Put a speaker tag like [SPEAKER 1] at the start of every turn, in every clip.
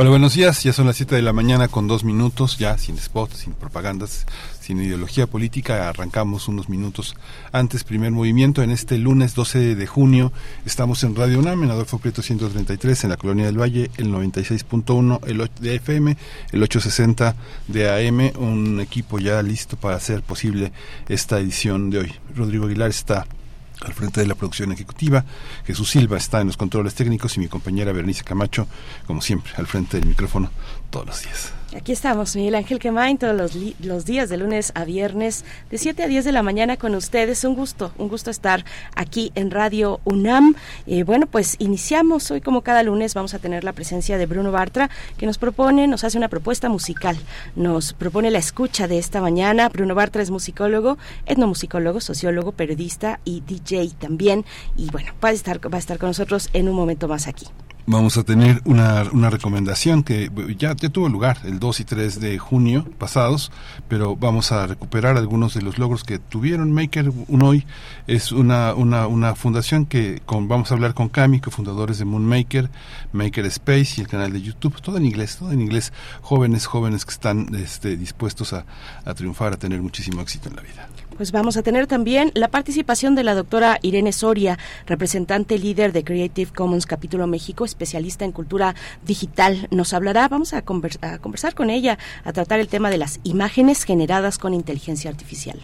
[SPEAKER 1] Hola, buenos días. Ya son las 7 de la mañana con dos minutos, ya sin spots, sin propagandas, sin ideología política. Arrancamos unos minutos antes, primer movimiento. En este lunes 12 de junio estamos en Radio UNAM, en Adolfo Prieto 133, en la Colonia del Valle, el 96.1 el de FM, el 860 de AM. Un equipo ya listo para hacer posible esta edición de hoy. Rodrigo Aguilar está al frente de la producción ejecutiva. Jesús Silva está en los controles técnicos y mi compañera Bernice Camacho, como siempre, al frente del micrófono todos los días.
[SPEAKER 2] Aquí estamos, Miguel Ángel Quemain, todos los, los, días de lunes a viernes, de 7 a 10 de la mañana con ustedes. Un gusto, un gusto estar aquí en Radio UNAM. Eh, bueno, pues iniciamos hoy como cada lunes, vamos a tener la presencia de Bruno Bartra, que nos propone, nos hace una propuesta musical, nos propone la escucha de esta mañana. Bruno Bartra es musicólogo, etnomusicólogo, sociólogo, periodista y DJ también. Y bueno, va a estar, va a estar con nosotros en un momento más aquí
[SPEAKER 1] vamos a tener una, una recomendación que ya, ya, tuvo lugar el 2 y 3 de junio pasados, pero vamos a recuperar algunos de los logros que tuvieron. Maker Unoy es una, una, una fundación que con, vamos a hablar con Cami, cofundadores de Moonmaker, Maker Space y el canal de YouTube, todo en inglés, todo en inglés. Jóvenes, jóvenes que están este, dispuestos a, a triunfar, a tener muchísimo éxito en la vida
[SPEAKER 2] pues vamos a tener también la participación de la doctora Irene Soria, representante líder de Creative Commons Capítulo México, especialista en cultura digital. Nos hablará, vamos a, a conversar con ella, a tratar el tema de las imágenes generadas con inteligencia artificial.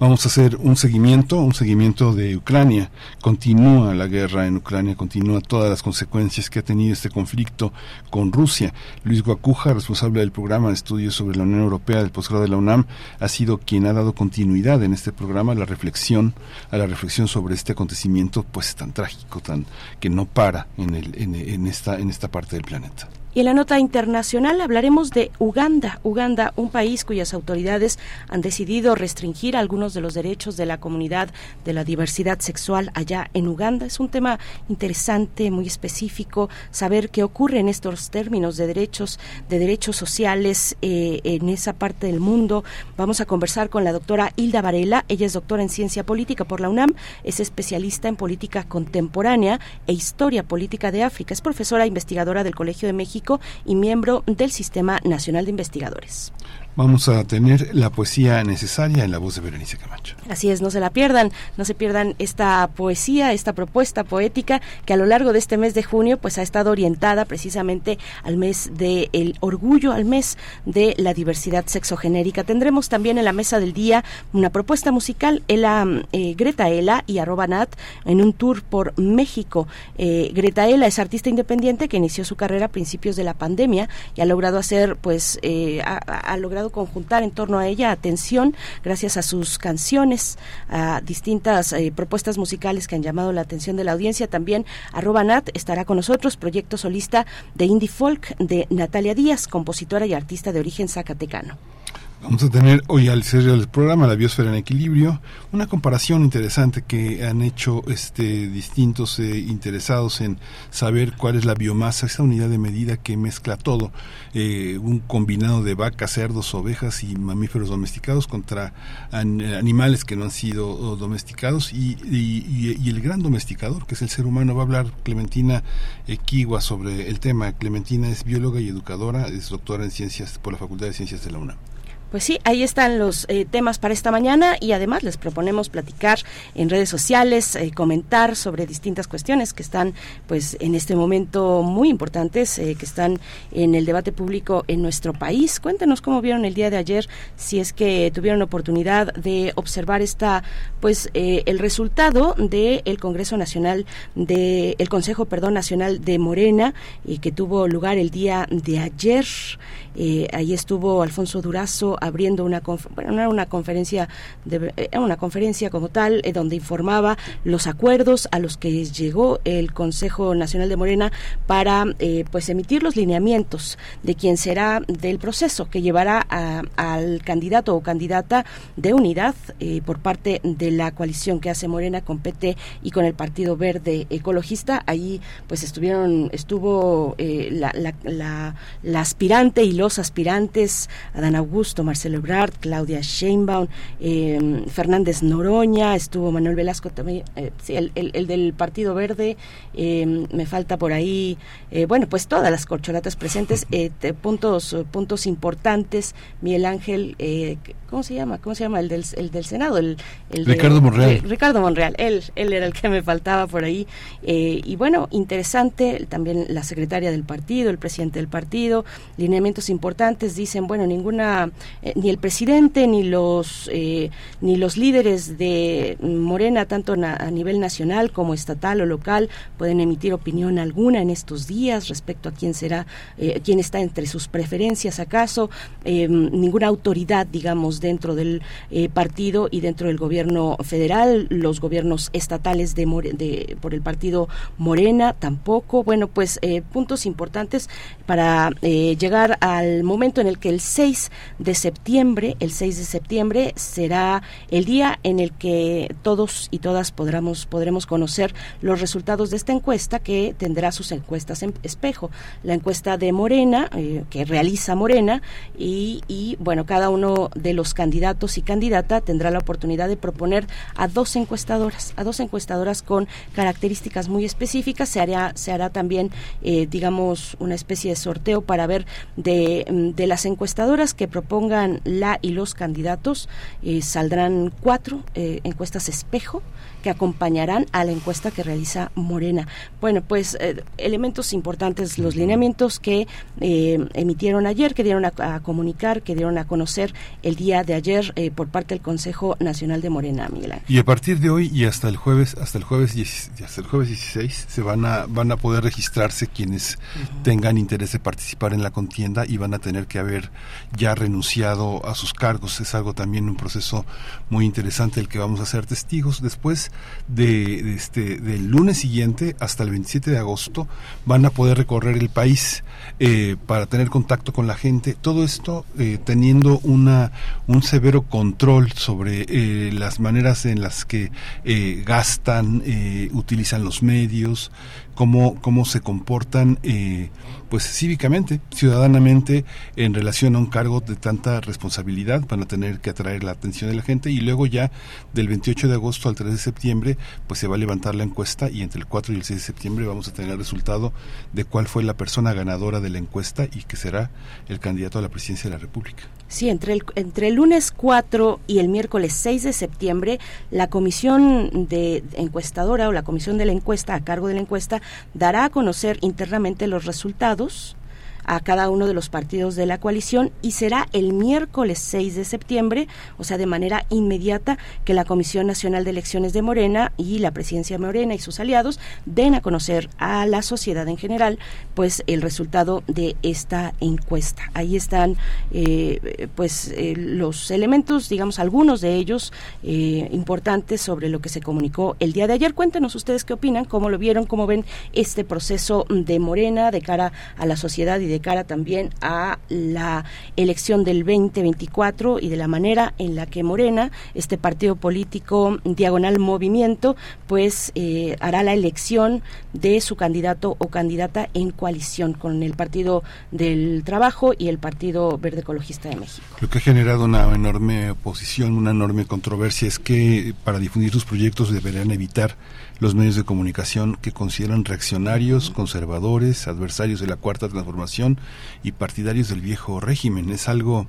[SPEAKER 1] Vamos a hacer un seguimiento, un seguimiento de Ucrania. Continúa la guerra en Ucrania, continúa todas las consecuencias que ha tenido este conflicto con Rusia. Luis Guacuja, responsable del programa de estudios sobre la Unión Europea del posgrado de la UNAM, ha sido quien ha dado continuidad en este programa a la reflexión, a la reflexión sobre este acontecimiento pues tan trágico, tan que no para en, el, en, en esta, en esta parte del planeta.
[SPEAKER 2] Y en la nota internacional hablaremos de Uganda. Uganda, un país cuyas autoridades han decidido restringir algunos de los derechos de la comunidad de la diversidad sexual allá en Uganda. Es un tema interesante, muy específico, saber qué ocurre en estos términos de derechos, de derechos sociales eh, en esa parte del mundo. Vamos a conversar con la doctora Hilda Varela. Ella es doctora en ciencia política por la UNAM, es especialista en política contemporánea e historia política de África. Es profesora e investigadora del Colegio de México y miembro del Sistema Nacional de Investigadores
[SPEAKER 1] vamos a tener la poesía necesaria en la voz de Berenice Camacho.
[SPEAKER 2] Así es, no se la pierdan, no se pierdan esta poesía, esta propuesta poética que a lo largo de este mes de junio pues ha estado orientada precisamente al mes del orgullo, al mes de la diversidad sexogenérica. Tendremos también en la mesa del día una propuesta musical, Ela, eh, Greta Ela y arroba Nat en un tour por México. Eh, Greta Ela es artista independiente que inició su carrera a principios de la pandemia y ha logrado hacer pues eh, ha logrado conjuntar en torno a ella atención gracias a sus canciones, a distintas eh, propuestas musicales que han llamado la atención de la audiencia. También arroba Nat estará con nosotros, proyecto solista de indie folk de Natalia Díaz, compositora y artista de origen zacatecano.
[SPEAKER 1] Vamos a tener hoy al cierre del programa La biosfera en equilibrio, una comparación interesante que han hecho este distintos eh, interesados en saber cuál es la biomasa, esa unidad de medida que mezcla todo, eh, un combinado de vacas, cerdos, ovejas y mamíferos domesticados contra animales que no han sido domesticados y, el gran domesticador que es el ser humano. Va a hablar Clementina Equigua sobre el tema. Clementina es bióloga y educadora, es doctora en ciencias por la Facultad de Ciencias de la UNAM.
[SPEAKER 2] Pues sí, ahí están los eh, temas para esta mañana y además les proponemos platicar en redes sociales, eh, comentar sobre distintas cuestiones que están pues en este momento muy importantes, eh, que están en el debate público en nuestro país. Cuéntenos cómo vieron el día de ayer, si es que tuvieron oportunidad de observar esta pues el resultado del el Congreso Nacional de el Consejo, perdón, Nacional de Morena que tuvo lugar el día de ayer. ahí estuvo Alfonso Durazo abriendo una, bueno, una conferencia, de, eh, una conferencia como tal, eh, donde informaba los acuerdos a los que llegó el Consejo Nacional de Morena para pues emitir los lineamientos de quien será del proceso que llevará al candidato o candidata de unidad por parte de la coalición que hace Morena con PT y con el Partido Verde Ecologista. Ahí pues estuvieron, estuvo la, la, la aspirante y los aspirantes, Adán Augusto, Marcelo Ebrard, Claudia Sheinbaum, eh, Fernández Noroña, estuvo Manuel Velasco también, eh, el, del Partido Verde, eh, me falta por ahí, bueno, pues todas las corcholatas presentes, puntos, puntos importantes, Miguel Ángel, ¿cómo se llama? ¿Cómo se llama? El del, el del Senado, el,
[SPEAKER 1] Ricardo Monreal.
[SPEAKER 2] Ricardo Monreal, él, él era el que me faltaba por ahí. y bueno, interesante, también la secretaria del partido, el presidente del partido, lineamientos importantes, dicen, bueno, ninguna, eh, ni el presidente ni los, eh, ni los líderes de Morena, tanto a nivel nacional como estatal o local, pueden emitir opinión alguna en estos días respecto a quién será, eh, quién está entre sus preferencias, acaso, ninguna autoridad, digamos, dentro del partido y dentro del gobierno federal, los gobiernos estatales de, de por el partido Morena tampoco. Bueno, pues puntos importantes para llegar al momento en el que el 6 de septiembre, el 6 de septiembre será el día en el que todos y todas podremos, podremos conocer los resultados de esta encuesta que tendrá sus encuestas en espejo. La encuesta de Morena, eh, que realiza Morena, y, y bueno, cada uno de los candidatos y candidata tendrá la oportunidad de proponer a dos encuestadoras, a dos encuestadoras con características muy específicas. Se hará, se hará también, eh, digamos, una especie de sorteo para ver de, mm, de las encuestadoras que propongan la y los candidatos, eh, saldrán cuatro eh, encuestas espejo que acompañarán a la encuesta que realiza Morena. Bueno, pues eh, elementos importantes, los lineamientos que eh, emitieron ayer, que dieron a, comunicar, que dieron a conocer el día de ayer eh, por parte del Consejo Nacional de Morena, Miguel Ángel.
[SPEAKER 1] Y a partir de hoy y hasta el jueves, hasta el jueves, hasta el jueves 16, se van a, van a poder registrarse quienes tengan interés de participar en la contienda y van a tener que haber ya renunciado a sus cargos. Es algo también un proceso muy interesante el que vamos a ser testigos. Después este, del lunes siguiente hasta el 27 de agosto van a poder recorrer el país eh, para tener contacto con la gente. Todo esto eh, teniendo una, un severo control sobre eh, las maneras en las que gastan, utilizan los medios, cómo, cómo se comportan eh, pues cívicamente, ciudadanamente en relación a un cargo de tanta responsabilidad, van a tener que atraer la atención de la gente y luego ya del 28 de agosto al 3 de septiembre pues se va a levantar la encuesta y entre el 4 y el 6 de septiembre vamos a tener el resultado de cuál fue la persona ganadora de la encuesta y que será el candidato a la presidencia de la República.
[SPEAKER 2] Sí, entre el, entre el lunes 4 y el miércoles 6 de septiembre, la comisión de encuestadora o la comisión de la encuesta a cargo de la encuesta dará a conocer internamente los resultados a cada uno de los partidos de la coalición y será el miércoles 6 de septiembre, o sea, de manera inmediata, que la Comisión Nacional de Elecciones de Morena y la presidencia de Morena y sus aliados den a conocer a la sociedad en general, pues el resultado de esta encuesta. Ahí están, eh, pues, eh, los elementos, digamos, algunos de ellos eh, importantes sobre lo que se comunicó el día de ayer. Cuéntenos ustedes qué opinan, cómo lo vieron, cómo ven este proceso de Morena de cara a la sociedad y de cara también a la elección del 2024 y de la manera en la que Morena, este partido político diagonal movimiento, pues eh, hará la elección de su candidato o candidata en coalición con el Partido del Trabajo y el Partido Verde Ecologista de México.
[SPEAKER 1] Lo que ha generado una enorme oposición, una enorme controversia es que para difundir sus proyectos deberían evitar los medios de comunicación que consideran reaccionarios, conservadores, adversarios de la cuarta transformación y partidarios del viejo régimen. Es algo,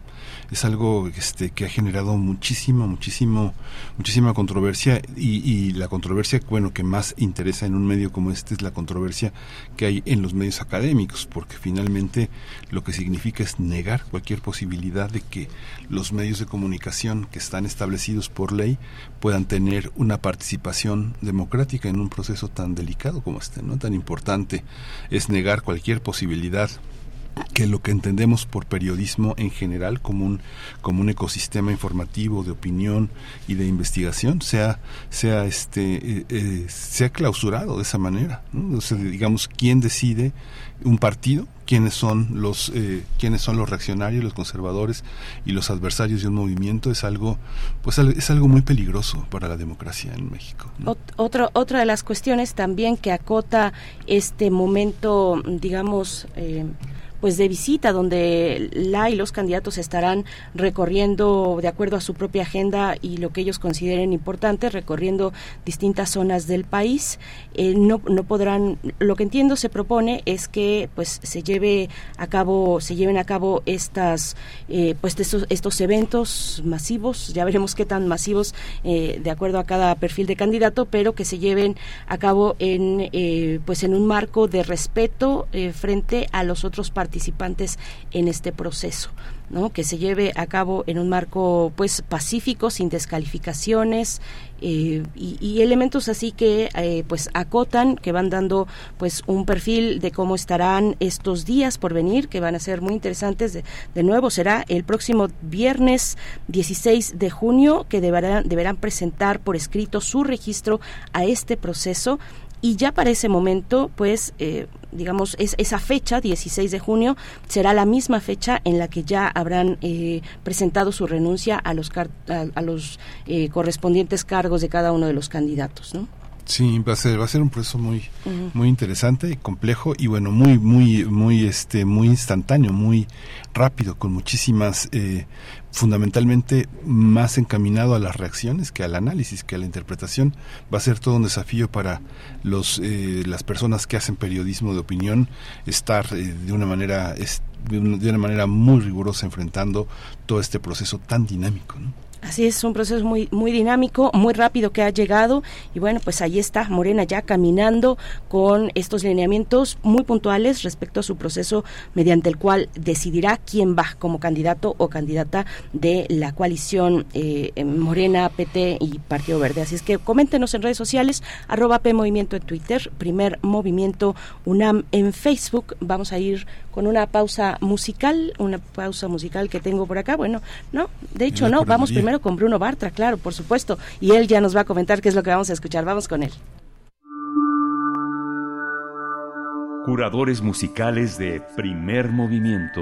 [SPEAKER 1] es algo este, que ha generado muchísima, muchísimo, muchísima controversia y, y la controversia, bueno, que más interesa en un medio como este es la controversia que hay en los medios académicos, porque finalmente lo que significa es negar cualquier posibilidad de que los medios de comunicación que están establecidos por ley puedan tener una participación democrática en un proceso tan delicado como este, no tan importante, es negar cualquier posibilidad que lo que entendemos por periodismo en general como un como un ecosistema informativo de opinión y de investigación sea sea este eh, eh, sea clausurado de esa manera ¿no? digamos quién decide un partido quiénes son los eh, quiénes son los reaccionarios los conservadores y los adversarios de un movimiento es algo pues es algo muy peligroso para la democracia en México
[SPEAKER 2] Otro, otra de las cuestiones también que acota este momento digamos eh, pues de visita donde la y los candidatos estarán recorriendo de acuerdo a su propia agenda y lo que ellos consideren importante recorriendo distintas zonas del país. Eh, no, no podrán lo que entiendo se propone es que pues se lleve a cabo se lleven a cabo estas eh, pues estos, estos eventos masivos ya veremos qué tan masivos eh, de acuerdo a cada perfil de candidato pero que se lleven a cabo en pues en un marco de respeto frente a los otros partidos participantes en este proceso. que se lleve a cabo en un marco pues pacífico sin descalificaciones eh, y, elementos así que eh, pues acotan que van dando pues un perfil de cómo estarán estos días por venir que van a ser muy interesantes de, de nuevo será el próximo viernes 16 de junio que deberán deberán presentar por escrito su registro a este proceso y ya para ese momento, pues, eh, digamos, es, esa fecha, 16 de junio, será la misma fecha en la que ya habrán eh, presentado su renuncia a los, a, los eh, correspondientes cargos de cada uno de los candidatos, ¿no?
[SPEAKER 1] Sí, va a ser va a ser un proceso muy muy interesante, complejo y bueno muy muy muy este muy instantáneo, muy rápido, con muchísimas eh, fundamentalmente más encaminado a las reacciones que al análisis, que a la interpretación. Va a ser todo un desafío para los eh, las personas que hacen periodismo de opinión estar eh, de una manera de una manera muy rigurosa enfrentando todo este proceso tan dinámico.
[SPEAKER 2] Así es, un proceso muy muy dinámico, muy rápido que ha llegado y bueno, pues ahí está Morena ya caminando con estos lineamientos muy puntuales respecto a su proceso mediante el cual decidirá quién va como candidato o candidata de la coalición eh, Morena, PT y Partido Verde. Así es que coméntenos en redes sociales, arroba P Movimiento en Twitter, primer movimiento UNAM en Facebook. Vamos a ir con una pausa musical, una pausa musical que tengo por acá. Bueno, no, de hecho no, vamos primero con Bruno Bartra, claro, por supuesto, y él ya nos va a comentar qué es lo que vamos a escuchar. Vamos con él.
[SPEAKER 3] Curadores musicales de primer movimiento.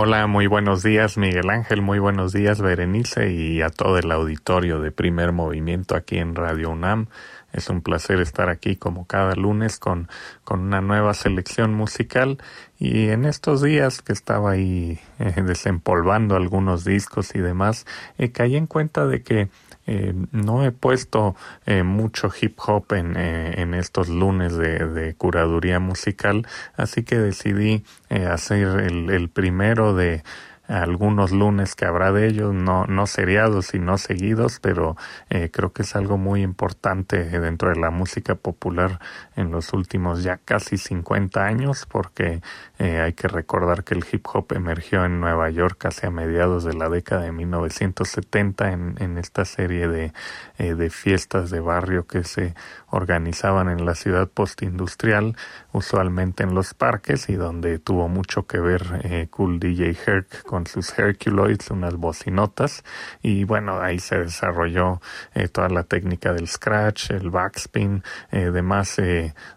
[SPEAKER 4] Hola, muy buenos días Miguel Ángel, muy buenos días Berenice y a todo el auditorio de primer movimiento aquí en Radio UNAM. Es un placer estar aquí como cada lunes con, con una nueva selección musical. Y en estos días que estaba ahí eh, desempolvando algunos discos y demás, eh, caí en cuenta de que eh, no he puesto eh, mucho hip hop en, en estos lunes de, de, curaduría musical, así que decidí hacer el, el primero de algunos lunes que habrá de ellos, no, no seriados y no seguidos, pero eh, creo que es algo muy importante dentro de la música popular en los últimos ya casi 50 años, porque eh, hay que recordar que el hip hop emergió en Nueva York casi a mediados de la década de 1970 en, en esta serie de, eh, de fiestas de barrio que se organizaban en la ciudad postindustrial, usualmente en los parques y donde tuvo mucho que ver Cool DJ Herc con sus Herculoids, unas bocinotas, y bueno, ahí se desarrolló eh, toda la técnica del scratch, el backspin, eh,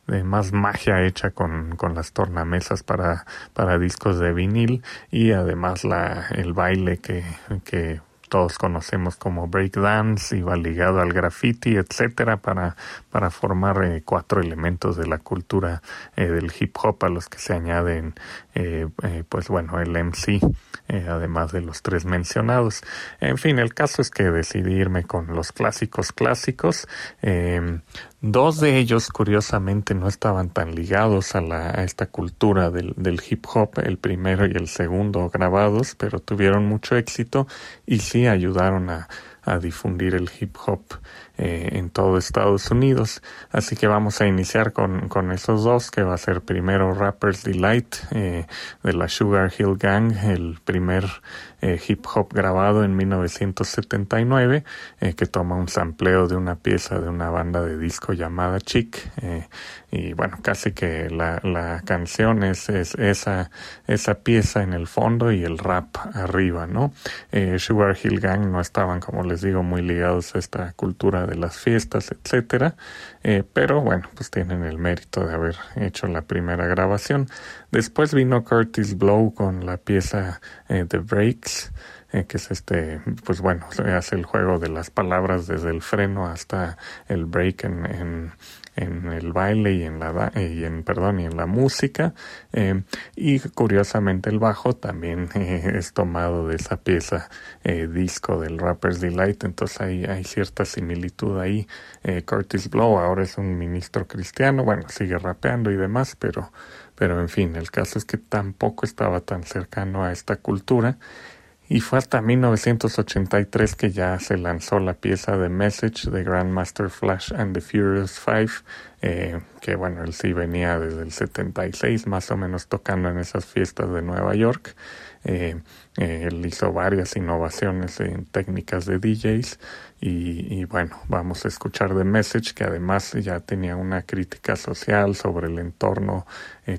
[SPEAKER 4] de más, eh, magia hecha con, con las tornamesas para, para discos de vinil y además la, el baile que, que todos conocemos como breakdance, iba ligado al graffiti, etcétera, para, para formar eh, cuatro elementos de la cultura eh, del hip hop a los que se añaden, eh, pues bueno, el MC, además de los tres mencionados. En fin, el caso es que decidí irme con los clásicos clásicos. Dos de ellos, curiosamente, no estaban tan ligados a, la, a esta cultura del, del, hip hop, el primero y el segundo grabados, pero tuvieron mucho éxito y sí ayudaron a, a difundir el hip hop eh, en todo Estados Unidos. Así que vamos a iniciar con, con esos dos, que va a ser primero Rapper's Delight eh, de la Sugar Hill Gang, el primer eh, hip hop grabado en 1979, eh, que toma un sampleo de una pieza de una banda de disco llamada Chick. Eh, y bueno, casi que la, la canción es, es, esa, esa pieza en el fondo y el rap arriba, ¿no? Sugar Hill Gang no estaban, como les digo, muy ligados a esta cultura de las fiestas, etcétera, pero bueno, pues tienen el mérito de haber hecho la primera grabación. Después vino Curtis Blow con la pieza The Breaks, eh, que es este, pues bueno, se hace el juego de las palabras desde el freno hasta el break en, en el baile y en la y en perdón y en la música eh, y curiosamente el bajo también eh, es tomado de esa pieza disco del Rapper's Delight. Entonces hay, hay cierta similitud ahí Curtis Blow ahora es un ministro cristiano bueno sigue rapeando y demás pero pero en fin, el caso es que tampoco estaba tan cercano a esta cultura y fue hasta 1983 que ya se lanzó la pieza de Message de Grandmaster Flash and the Furious Five, eh, que bueno, él sí venía desde el 76 más o menos tocando en esas fiestas de Nueva York. Eh, eh, él hizo varias innovaciones en técnicas de DJs y, bueno, vamos a escuchar The Message, que además ya tenía una crítica social sobre el entorno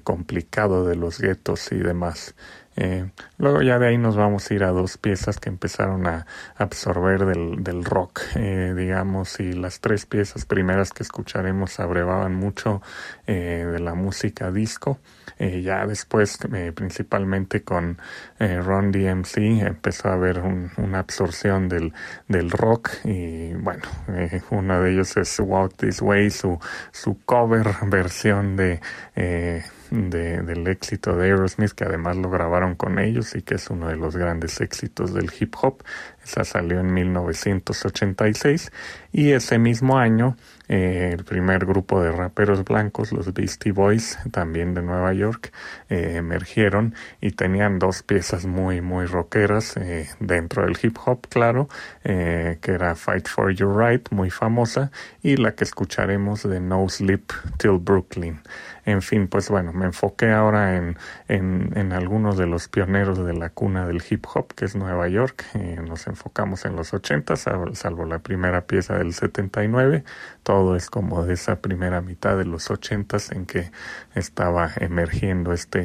[SPEAKER 4] complicado de los guetos y demás. Eh, luego ya de ahí nos vamos a ir a dos piezas que empezaron a absorber del, del rock, eh, digamos, y las tres piezas primeras que escucharemos abrevaban mucho de la música disco. ya después, principalmente con Ron DMC, empezó a haber una absorción del, del rock y bueno, eh, uno de ellos es Walk This Way, su, su cover versión de, eh, de, del éxito de Aerosmith, que además lo grabaron con ellos y que es uno de los grandes éxitos del hip hop. Esa salió en 1986 y ese mismo año eh, el primer grupo de raperos blancos, los Beastie Boys, también de Nueva York, eh, emergieron y tenían dos piezas muy, muy rockeras eh, dentro del hip hop, claro, que era Fight for Your Right, muy famosa, y la que escucharemos de No Sleep Till Brooklyn. En fin, pues bueno, me enfoqué ahora en, en, en algunos de los pioneros de la cuna del hip hop, que es Nueva York. nos enfocamos en los 80, salvo la primera pieza del 79. Todo es como de esa primera mitad de los 80 en que estaba emergiendo este,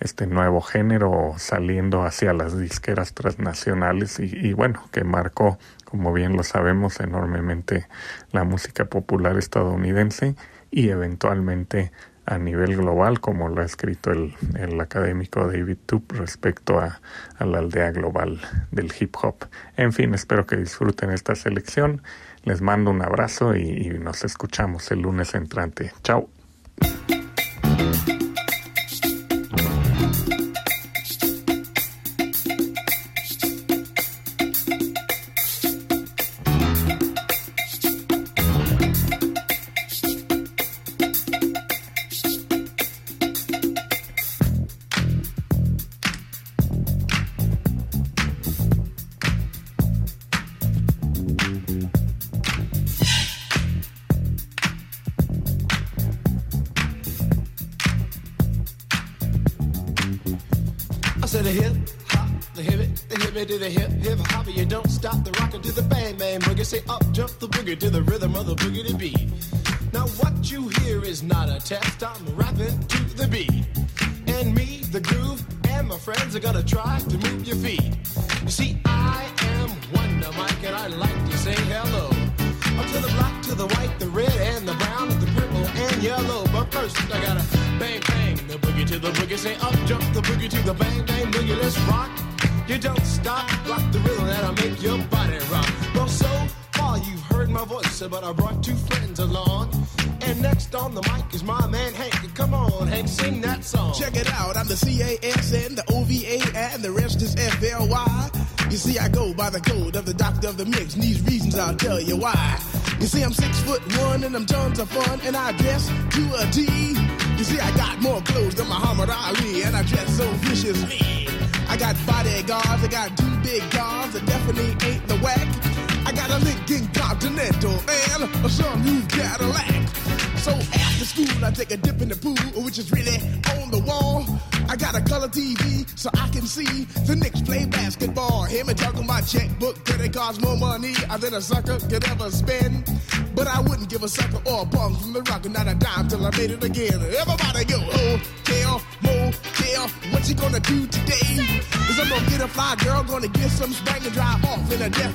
[SPEAKER 4] este nuevo género, saliendo hacia las disqueras transnacionales y, bueno, que marcó, como bien lo sabemos, enormemente la música popular estadounidense y eventualmente a nivel global, como lo ha escrito el, académico David Tup respecto a, a, la aldea global del hip hop. En fin, espero que disfruten esta selección. Les mando un abrazo y, y nos escuchamos el lunes entrante. Chao.
[SPEAKER 5] Than a sucker could ever spend. But I wouldn't give a sucker or a bum from the rock, not a dime till I made it again. Everybody go, oh, hotel, motel, what you gonna do today? Is I'm gonna get a fly girl, gonna get some spring and drive off in a death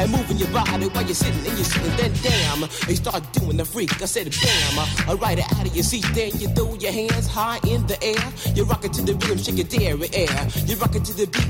[SPEAKER 6] and moving your body while you're sitting and you're sitting. Then damn, you start doing the freak. I said bam, I ride it out of your seat. Then you throw your hands high in the air. You rock it to the rhythm, shake your dairy air. You rock it to the beat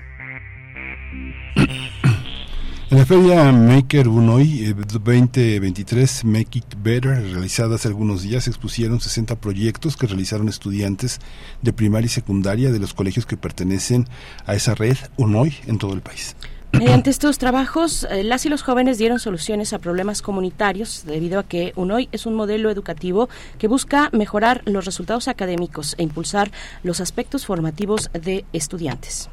[SPEAKER 1] En la feria Maker Unoy eh, 2023 Make It Better, realizada hace algunos días, expusieron 60 proyectos que realizaron estudiantes de primaria y secundaria de los colegios que pertenecen a esa red Unoy en todo el país.
[SPEAKER 2] Mediante estos trabajos, eh, las y los jóvenes dieron soluciones a problemas comunitarios debido a que UNOI es un modelo educativo que busca mejorar los resultados académicos e impulsar los aspectos formativos de estudiantes.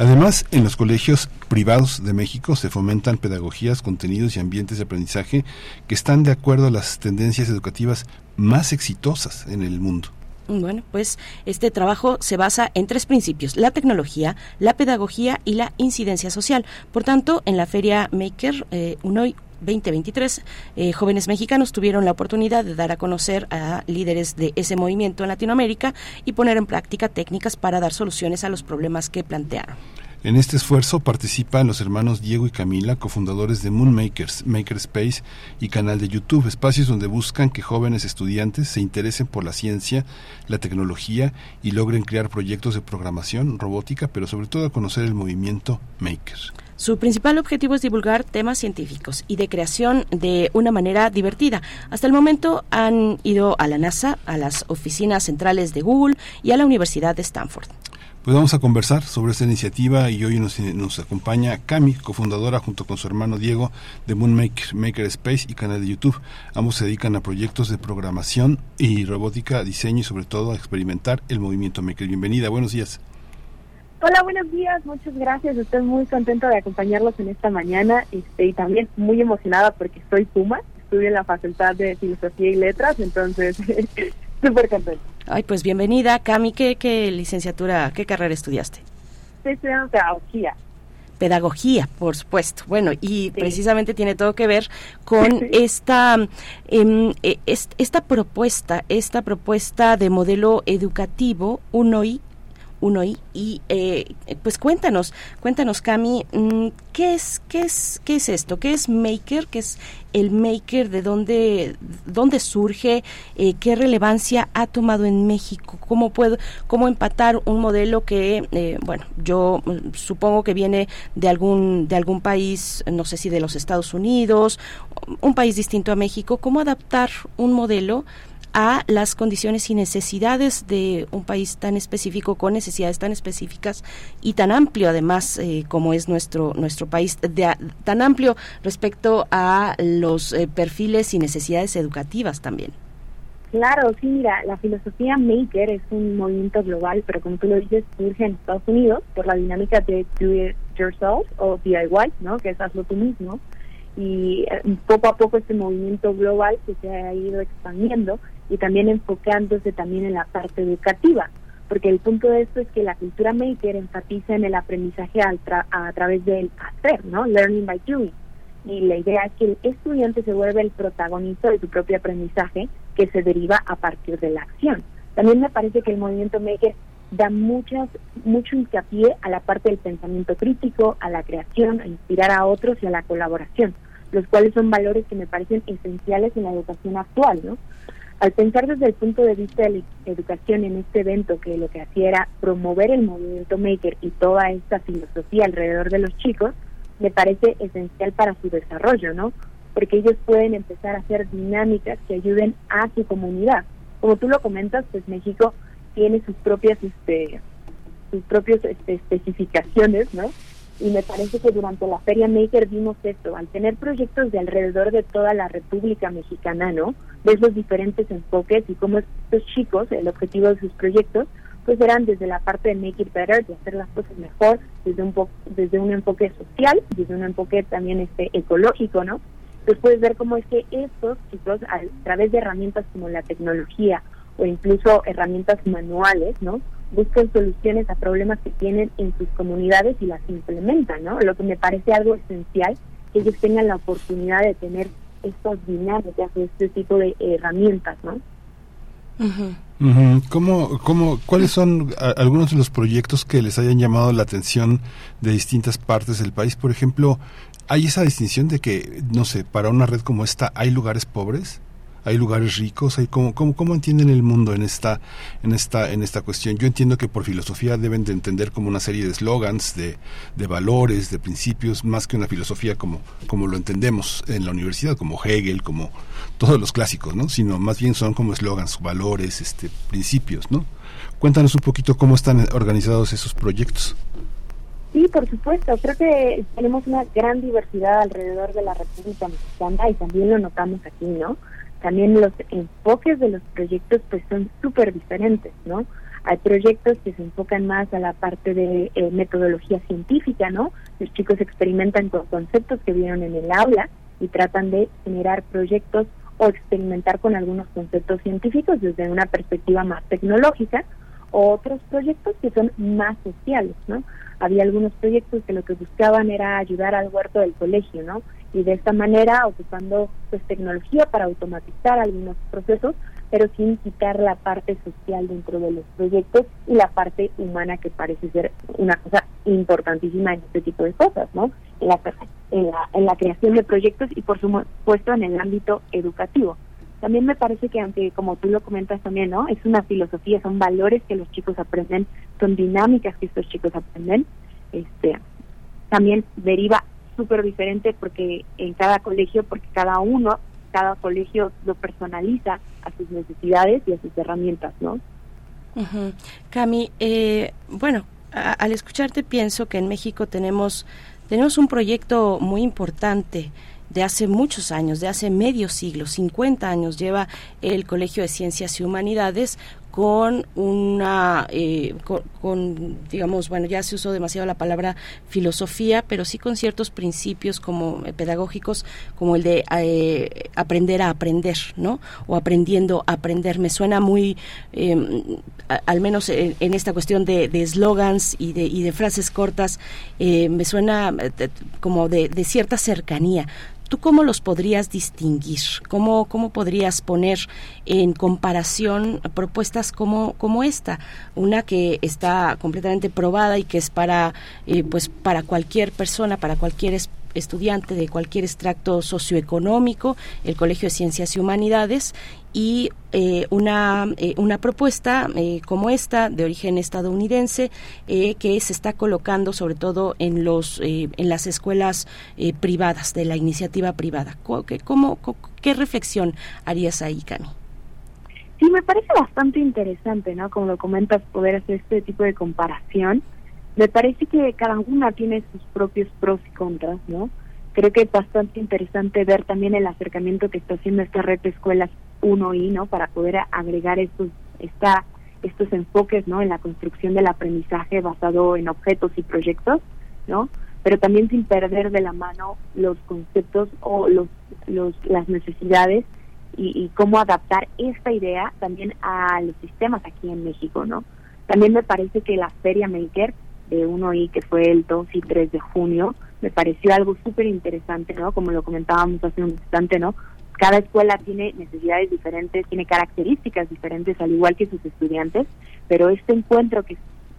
[SPEAKER 1] Además, en los colegios privados de México se fomentan pedagogías, contenidos y ambientes de aprendizaje que están de acuerdo a las tendencias educativas más exitosas en el mundo.
[SPEAKER 2] Bueno, pues este trabajo se basa en tres principios, la tecnología, la pedagogía y la incidencia social. Por tanto, en la feria Maker, eh, 2023, eh, jóvenes mexicanos tuvieron la oportunidad de dar a conocer a líderes de ese movimiento en Latinoamérica y poner en práctica técnicas para dar soluciones a los problemas que plantearon.
[SPEAKER 1] En este esfuerzo participan los hermanos Diego y Camila, cofundadores de Moonmakers, Makerspace y canal de YouTube, espacios donde buscan que jóvenes estudiantes se interesen por la ciencia, la tecnología y logren crear proyectos de programación, robótica, pero sobre todo conocer el movimiento Maker.
[SPEAKER 2] Su principal objetivo es divulgar temas científicos y de creación de una manera divertida. Hasta el momento han ido a la NASA, a las oficinas centrales de Google y a la Universidad de Stanford.
[SPEAKER 1] Pues vamos a conversar sobre esta iniciativa y hoy nos, nos acompaña Cami, cofundadora junto con su hermano Diego de Moonmaker Maker Space y canal de YouTube. Ambos se dedican a proyectos de programación y robótica, diseño y sobre todo a experimentar el movimiento Maker. Bienvenida, buenos días.
[SPEAKER 7] Hola, buenos días, muchas gracias. Estoy muy contenta de acompañarlos en esta mañana este, y también muy emocionada porque soy Puma, estudio en la Facultad de Filosofía y Letras, entonces súper contenta.
[SPEAKER 2] Ay, pues bienvenida, Cami. ¿Qué, ¿Qué licenciatura, qué carrera estudiaste?
[SPEAKER 7] Estoy estudiando pedagogía.
[SPEAKER 2] Pedagogía, por supuesto. Bueno, y sí. precisamente tiene todo que ver con esta, eh, esta propuesta, esta propuesta de modelo educativo, UNOI, uno y, y eh, pues cuéntanos, cuéntanos Cami, ¿qué es, qué es, qué es esto? ¿Qué es Maker? ¿Qué es el Maker? ¿De dónde, dónde surge? Eh, ¿Qué relevancia ha tomado en México? ¿Cómo puedo, cómo empatar un modelo que, eh, bueno, yo supongo que viene de algún, de algún país, no sé si de los Estados Unidos, un país distinto a México, cómo adaptar un modelo a las condiciones y necesidades de un país tan específico, con necesidades tan específicas y tan amplio además eh, como es nuestro, nuestro país, tan amplio respecto a los eh, perfiles y necesidades educativas también.
[SPEAKER 7] Claro, sí, mira, la filosofía Maker es un movimiento global, pero como tú lo dices, surge en Estados Unidos por la dinámica de Do It Yourself o DIY, ¿no? Que es hazlo tú mismo. Y eh, poco a poco este movimiento global pues, se ha ido expandiendo y también enfocándose también en la parte educativa, porque el punto de esto es que la cultura Maker enfatiza en el aprendizaje a través del hacer, ¿no? Learning by doing y la idea es que el estudiante se vuelve el protagonista de su propio aprendizaje que se deriva a partir de la acción. También me parece que el movimiento Maker da muchas, mucho hincapié a la parte del pensamiento crítico, a la creación, a inspirar a otros y a la colaboración, los cuales son valores que me parecen esenciales en la educación actual, ¿no? Al pensar desde el punto de vista de la educación en este evento, que lo que hacía era promover el movimiento Maker y toda esta filosofía alrededor de los chicos, me parece esencial para su desarrollo, ¿no? Porque ellos pueden empezar a hacer dinámicas que ayuden a su comunidad. Como tú lo comentas, pues México tiene sus propias este sus propias este, especificaciones, ¿no? Y me parece que durante la Feria Maker vimos esto, al tener proyectos de alrededor de toda la República Mexicana, ¿no? Ves los diferentes enfoques y cómo estos chicos, el objetivo de sus proyectos, pues eran desde la parte de make it better, de hacer las cosas mejor, desde un desde un enfoque social, desde un enfoque también este ecológico, ¿no? Entonces puedes ver cómo es que estos chicos, a través de herramientas como la tecnología o incluso herramientas manuales, ¿no? Buscan soluciones a problemas que tienen en sus comunidades y las implementan, ¿no? Lo que me parece algo esencial, que ellos tengan la oportunidad de tener estos dinámicas este tipo de herramientas, ¿no?
[SPEAKER 1] ¿Cómo, cómo, ¿Cuáles son algunos de los proyectos que les hayan llamado la atención de distintas partes del país? Por ejemplo, ¿hay esa distinción de que, no sé, para una red como esta hay lugares pobres? Hay lugares ricos, hay cómo, cómo, entienden el mundo en esta, en esta, en esta cuestión. Yo entiendo que por filosofía deben de entender como una serie de slogans, de, de valores, de principios, más que una filosofía como, como lo entendemos en la universidad, como Hegel, como todos los clásicos, ¿no? Sino más bien son como slogans, valores, este, principios, ¿no? Cuéntanos un poquito cómo están organizados esos proyectos.
[SPEAKER 7] Sí, por supuesto. Creo que tenemos una gran diversidad alrededor de la República Mexicana y también lo notamos aquí, ¿no? También los enfoques de los proyectos pues son súper diferentes, ¿no? Hay proyectos que se enfocan más a la parte de eh, metodología científica, ¿no? Los chicos experimentan con conceptos que vieron en el aula y tratan de generar proyectos o experimentar con algunos conceptos científicos desde una perspectiva más tecnológica, o otros proyectos que son más sociales, ¿no? Había algunos proyectos que lo que buscaban era ayudar al huerto del colegio, ¿no? Y de esta manera ocupando pues tecnología para automatizar algunos procesos pero sin quitar la parte social dentro de los proyectos y la parte humana que parece ser una cosa importantísima en este tipo de cosas, ¿no? En la, en la, creación de proyectos y por supuesto en el ámbito educativo. También me parece que aunque como tú lo comentas también, ¿no? Es una filosofía, son valores que los chicos aprenden, son dinámicas que estos chicos aprenden, este también deriva súper diferente porque en cada colegio, porque cada uno, cada colegio lo personaliza a sus necesidades y a sus herramientas, ¿no?
[SPEAKER 2] Cami, eh, bueno, al escucharte pienso que en México tenemos tenemos un proyecto muy importante de hace muchos años, de hace medio siglo, 50 años lleva el Colegio de Ciencias y Humanidades con una, eh, con, digamos, bueno, ya se usó demasiado la palabra filosofía, pero sí con ciertos principios como eh, pedagógicos, como el de eh, aprender a aprender, ¿no? O aprendiendo a aprender. Me suena muy, em, al menos en, esta cuestión de eslogans y, de, y de frases cortas, me suena como de, de cierta cercanía. ¿Tú cómo los podrías distinguir? ¿Cómo, cómo podrías poner en comparación propuestas como, como esta? Una que está completamente probada y que es para, eh, pues, para cualquier persona, para cualquier estudiante de cualquier extracto socioeconómico, el Colegio de Ciencias y Humanidades, y eh, una, eh, una propuesta eh, como esta de origen estadounidense que se está colocando sobre todo en los en las escuelas privadas de la iniciativa privada. ¿Cómo, ¿Qué reflexión harías ahí, Cami?
[SPEAKER 7] me parece bastante interesante, ¿no? Como lo comentas, poder hacer este tipo de comparación. Me parece que cada una tiene sus propios pros y contras, ¿no? Creo que es bastante interesante ver también el acercamiento que está haciendo esta red de escuelas 1I, ¿no? Para poder agregar estos, esta, estos enfoques, ¿no? En la construcción del aprendizaje basado en objetos y proyectos, ¿no? Pero también sin perder de la mano los conceptos o los, los las necesidades y, cómo adaptar esta idea también a los sistemas aquí en México, ¿no? También me parece que la Feria Maker de 1I, que fue el 2 y 3 de junio, me pareció algo súper interesante, ¿no? Como lo comentábamos hace un instante, ¿no? Cada escuela tiene necesidades diferentes, tiene características diferentes, al igual que sus estudiantes, pero este encuentro que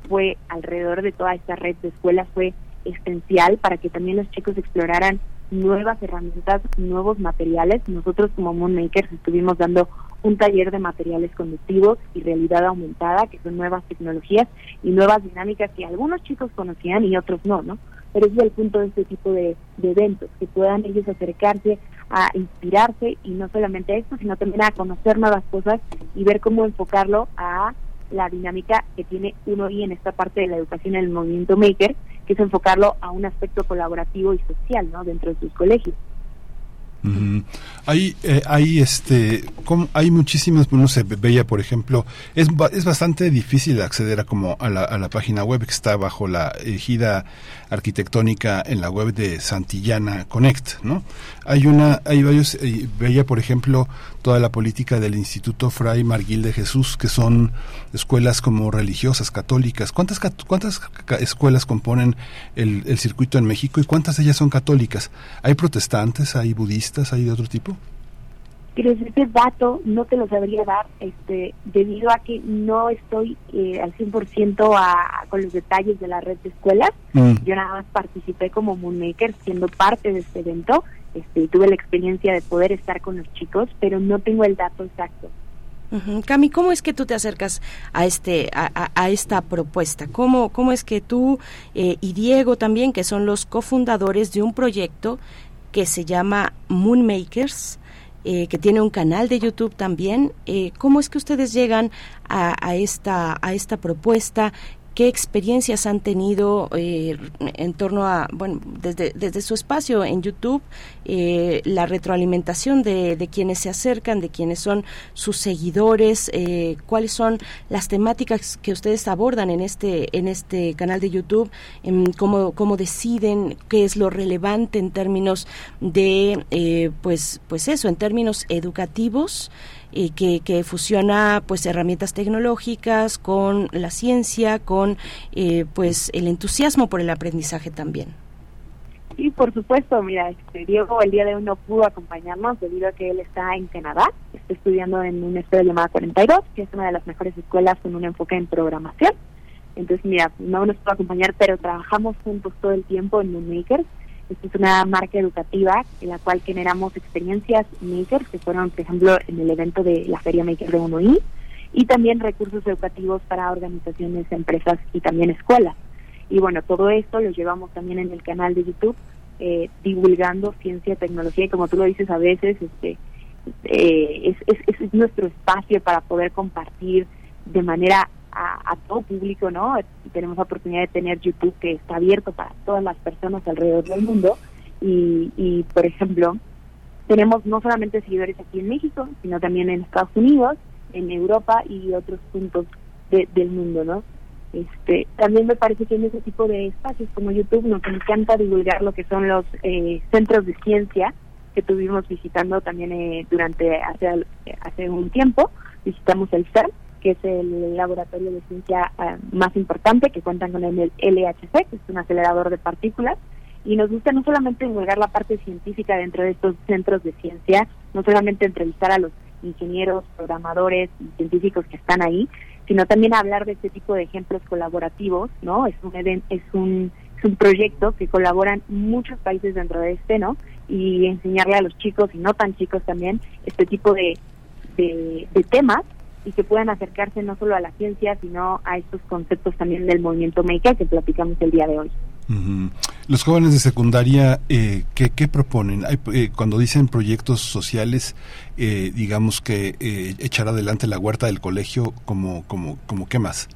[SPEAKER 7] fue alrededor de toda esta red de escuelas fue esencial para que también los chicos exploraran nuevas herramientas, nuevos materiales. Nosotros como Moonmakers estuvimos dando un taller de materiales conductivos y realidad aumentada, que son nuevas tecnologías y nuevas dinámicas que algunos chicos conocían y otros no, ¿no? Pero ese es el punto de este tipo de, eventos, que puedan ellos acercarse a inspirarse y no solamente a esto, sino también a conocer nuevas cosas y ver cómo enfocarlo a la dinámica que tiene uno y en esta parte de la educación en el movimiento maker, que es enfocarlo a un aspecto colaborativo y social ¿no? dentro de sus colegios.
[SPEAKER 1] Hay, eh, hay, este, como, hay muchísimas, no sé, Bella, por ejemplo, es, es bastante difícil acceder a como a la, a la página web que está bajo la ejida arquitectónica en la web de Santillana Connect, ¿no? Hay una, hay varios, eh, Bella, por ejemplo, toda la política del Instituto Fray Marguil de Jesús, que son escuelas como religiosas, católicas. ¿Cuántas, cuántas escuelas componen el circuito en México y cuántas de ellas son católicas? ¿Hay protestantes, hay budistas, hay de otro tipo?
[SPEAKER 7] Pero ese dato no te lo sabría dar este, debido a que no estoy eh, al 100% a, con los detalles de la red de escuelas. Mm. Yo nada más participé como Moonmaker siendo parte de este evento este, tuve la experiencia de poder estar con los chicos, pero no tengo el dato exacto.
[SPEAKER 2] Cami, ¿cómo es que tú te acercas a este a, esta propuesta? ¿Cómo, ¿Cómo es que tú eh, y Diego también, que son los cofundadores de un proyecto que se llama Moonmakers, eh, que tiene un canal de YouTube también. Eh, ¿Cómo es que ustedes llegan a, a, esta, a esta propuesta? Qué experiencias han tenido eh, en torno a, bueno, desde, desde su espacio en YouTube, eh, la retroalimentación de, de, quienes se acercan, de quienes son sus seguidores, eh, cuáles son las temáticas que ustedes abordan en este, en este canal de YouTube, cómo, cómo deciden qué es lo relevante en términos de, pues, pues eso, en términos educativos y que, fusiona pues herramientas tecnológicas con la ciencia, con eh, pues el entusiasmo por el aprendizaje también.
[SPEAKER 7] Sí, por supuesto. Mira, este, Diego el día de hoy no pudo acompañarnos debido a que él está en Canadá. Está estudiando en una escuela llamada 42, que es una de las mejores escuelas con un enfoque en programación. Entonces, mira, no nos pudo acompañar, pero trabajamos juntos todo el tiempo en Moonmakers esta es una marca educativa en la cual generamos experiencias makers que fueron, por ejemplo, en el evento de la Feria Maker de 1I y también recursos educativos para organizaciones, empresas y también escuelas. Y bueno, todo esto lo llevamos también en el canal de YouTube, eh, divulgando ciencia, tecnología y como tú lo dices a veces, este, eh, es, es nuestro espacio para poder compartir de manera a, todo público, ¿no? Tenemos la oportunidad de tener YouTube que está abierto para todas las personas alrededor del mundo. Y, y por ejemplo, tenemos no solamente seguidores aquí en México, sino también en Estados Unidos, en Europa y otros puntos del mundo, ¿no? Este, también me parece que en ese tipo de espacios como YouTube nos encanta divulgar lo que son los eh, centros de ciencia que tuvimos visitando también eh, durante hace, hace un tiempo. Visitamos el CERN que es el laboratorio de ciencia ah, más importante, que cuentan con el LHC, que es un acelerador de partículas, y nos gusta no solamente divulgar la parte científica dentro de estos centros de ciencia, no solamente entrevistar a los ingenieros, programadores y científicos que están ahí, sino también hablar de este tipo de ejemplos colaborativos, ¿no? Es un es un es un proyecto que colaboran muchos países dentro de este, ¿no? Y enseñarle a los chicos y no tan chicos también este tipo de, de temas y que puedan acercarse no solo a la ciencia, sino a estos conceptos también del movimiento Maker que platicamos el día de hoy.
[SPEAKER 1] Los jóvenes de secundaria, eh, ¿qué, qué, proponen? Hay, eh, cuando dicen proyectos sociales, eh, digamos que eh, echar adelante la huerta del colegio, como, como, como qué más?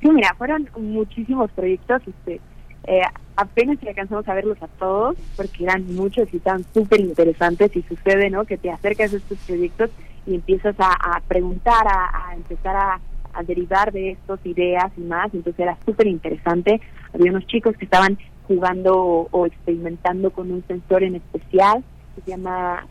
[SPEAKER 7] Sí, mira, fueron muchísimos proyectos. Este, eh, apenas si alcanzamos a verlos a todos, porque eran muchos y estaban súper interesantes. Y sucede, ¿no? Que te acercas a estos proyectos y empiezas a, preguntar, a, empezar a, derivar de estas ideas y más. Entonces era súper interesante. Había unos chicos que estaban jugando o, experimentando con un sensor en especial que se llama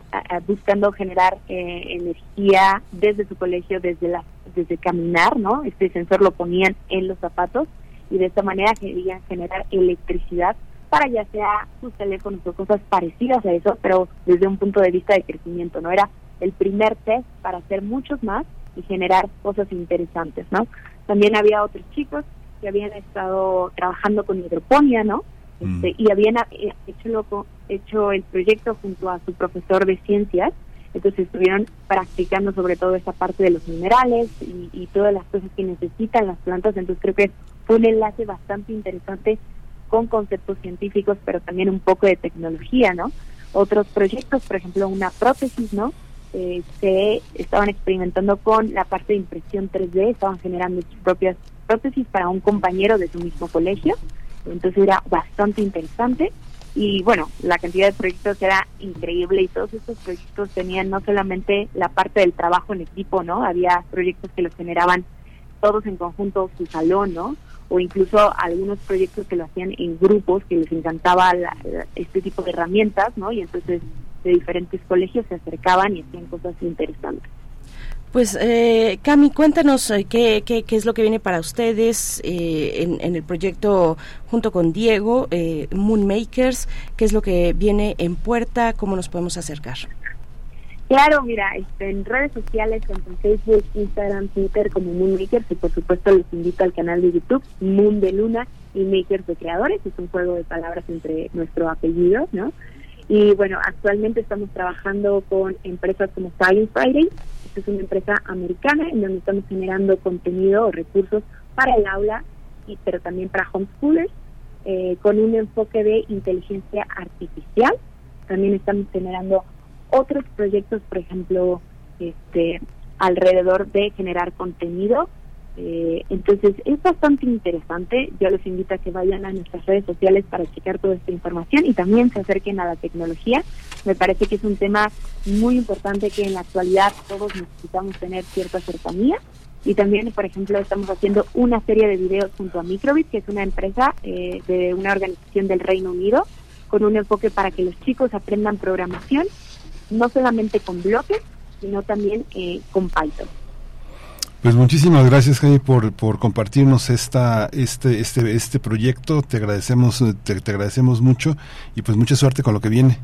[SPEAKER 7] buscando generar eh, energía desde su colegio, desde la desde caminar, ¿no? Este sensor lo ponían en los zapatos y de esta manera querían generar electricidad para ya sea sus teléfonos o cosas parecidas a eso, pero desde un punto de vista de crecimiento, ¿no? Era el primer test para hacer muchos más y generar cosas interesantes, ¿no? También había otros chicos que habían estado trabajando con hidroponía, ¿no? Este, y habían eh, hecho, loco, hecho el proyecto junto a su profesor de ciencias entonces estuvieron practicando sobre todo esa parte de los minerales y, y, todas las cosas que necesitan las plantas. Entonces creo que fue un enlace bastante interesante con conceptos científicos, pero también un poco de tecnología, ¿no? Otros proyectos, por ejemplo, una prótesis, ¿no? Eh, se estaban experimentando con la parte de impresión 3D, estaban generando sus propias prótesis para un compañero de su mismo colegio. Entonces era bastante interesante y bueno, la cantidad de proyectos era increíble y todos estos proyectos tenían no solamente la parte del trabajo en equipo, ¿no? Había proyectos que los generaban todos en conjunto su salón, ¿no? O incluso algunos proyectos que lo hacían en grupos, que les encantaba la, este tipo de herramientas, ¿no? Y entonces de diferentes colegios se acercaban y hacían cosas interesantes.
[SPEAKER 2] Pues, eh, Cami, cuéntanos eh, qué, qué, qué, es lo que viene para ustedes eh, en, en, el proyecto junto con Diego, eh, Moonmakers, qué es lo que viene en puerta, cómo nos podemos acercar.
[SPEAKER 7] Claro, mira, este, en redes sociales, tanto en Facebook, Instagram, Twitter como Moonmakers, y por supuesto les invito al canal de YouTube, Moon de Luna y Makers de Creadores, es un juego de palabras entre nuestro apellido, ¿no? Y bueno, actualmente estamos trabajando con empresas como Science Friday, es una empresa americana en donde estamos generando contenido o recursos para el aula, y, pero también para homeschoolers, eh, con un enfoque de inteligencia artificial. También estamos generando otros proyectos, por ejemplo, este, alrededor de generar contenido. Eh, entonces es bastante interesante. Yo los invito a que vayan a nuestras redes sociales para checar toda esta información y también se acerquen a la tecnología. Me parece que es un tema muy importante que en la actualidad todos necesitamos tener cierta cercanía. Y también, por ejemplo, estamos haciendo una serie de videos junto a Microbit, que es una empresa eh, de una organización del Reino Unido, con un enfoque para que los chicos aprendan programación, no solamente con bloques, sino también eh, con Python.
[SPEAKER 1] Pues muchísimas gracias Jaime por, por compartirnos esta este este este proyecto. Te agradecemos te, te agradecemos mucho y pues mucha suerte con lo que viene.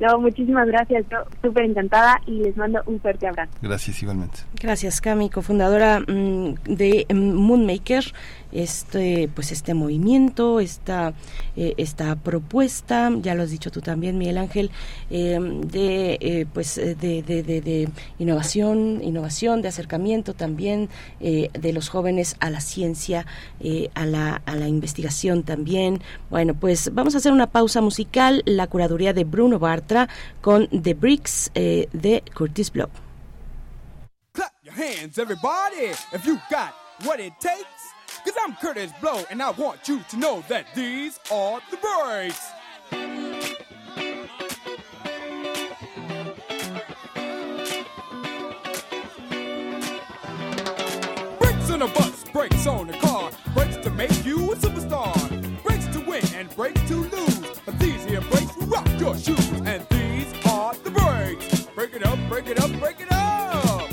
[SPEAKER 7] No, muchísimas gracias. Yo súper encantada y les mando un fuerte abrazo.
[SPEAKER 1] Gracias igualmente.
[SPEAKER 2] Gracias, Cami, cofundadora mmm, de Moonmaker este pues este movimiento esta eh, esta propuesta ya lo has dicho tú también Miguel Ángel eh, de eh, pues de, de, de, de, innovación innovación de acercamiento también eh, de los jóvenes a la ciencia eh, a la a la investigación también bueno pues vamos a hacer una pausa musical la curaduría de Bruno Bartra con The Bricks eh, de Curtis Blow
[SPEAKER 5] Clap your hands everybody if you got what it takes. Cause I'm Curtis Blow, and I want you to know that these are the breaks. On a bus, brakes on a car, brakes to make you a superstar, brakes to win and brakes to your shoes, and these are the breaks. Break it up, break it up, break it up.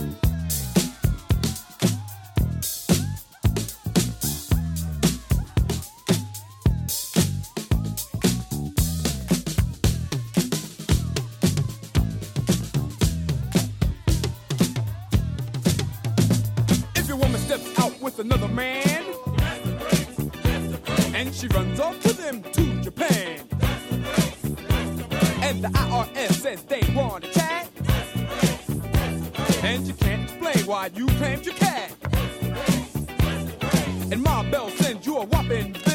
[SPEAKER 5] If your woman steps out with another man. And she runs off the IRS says they want a chat. And you can't explain why you claimed your cat. And Ma Bell sends you a whopping bill.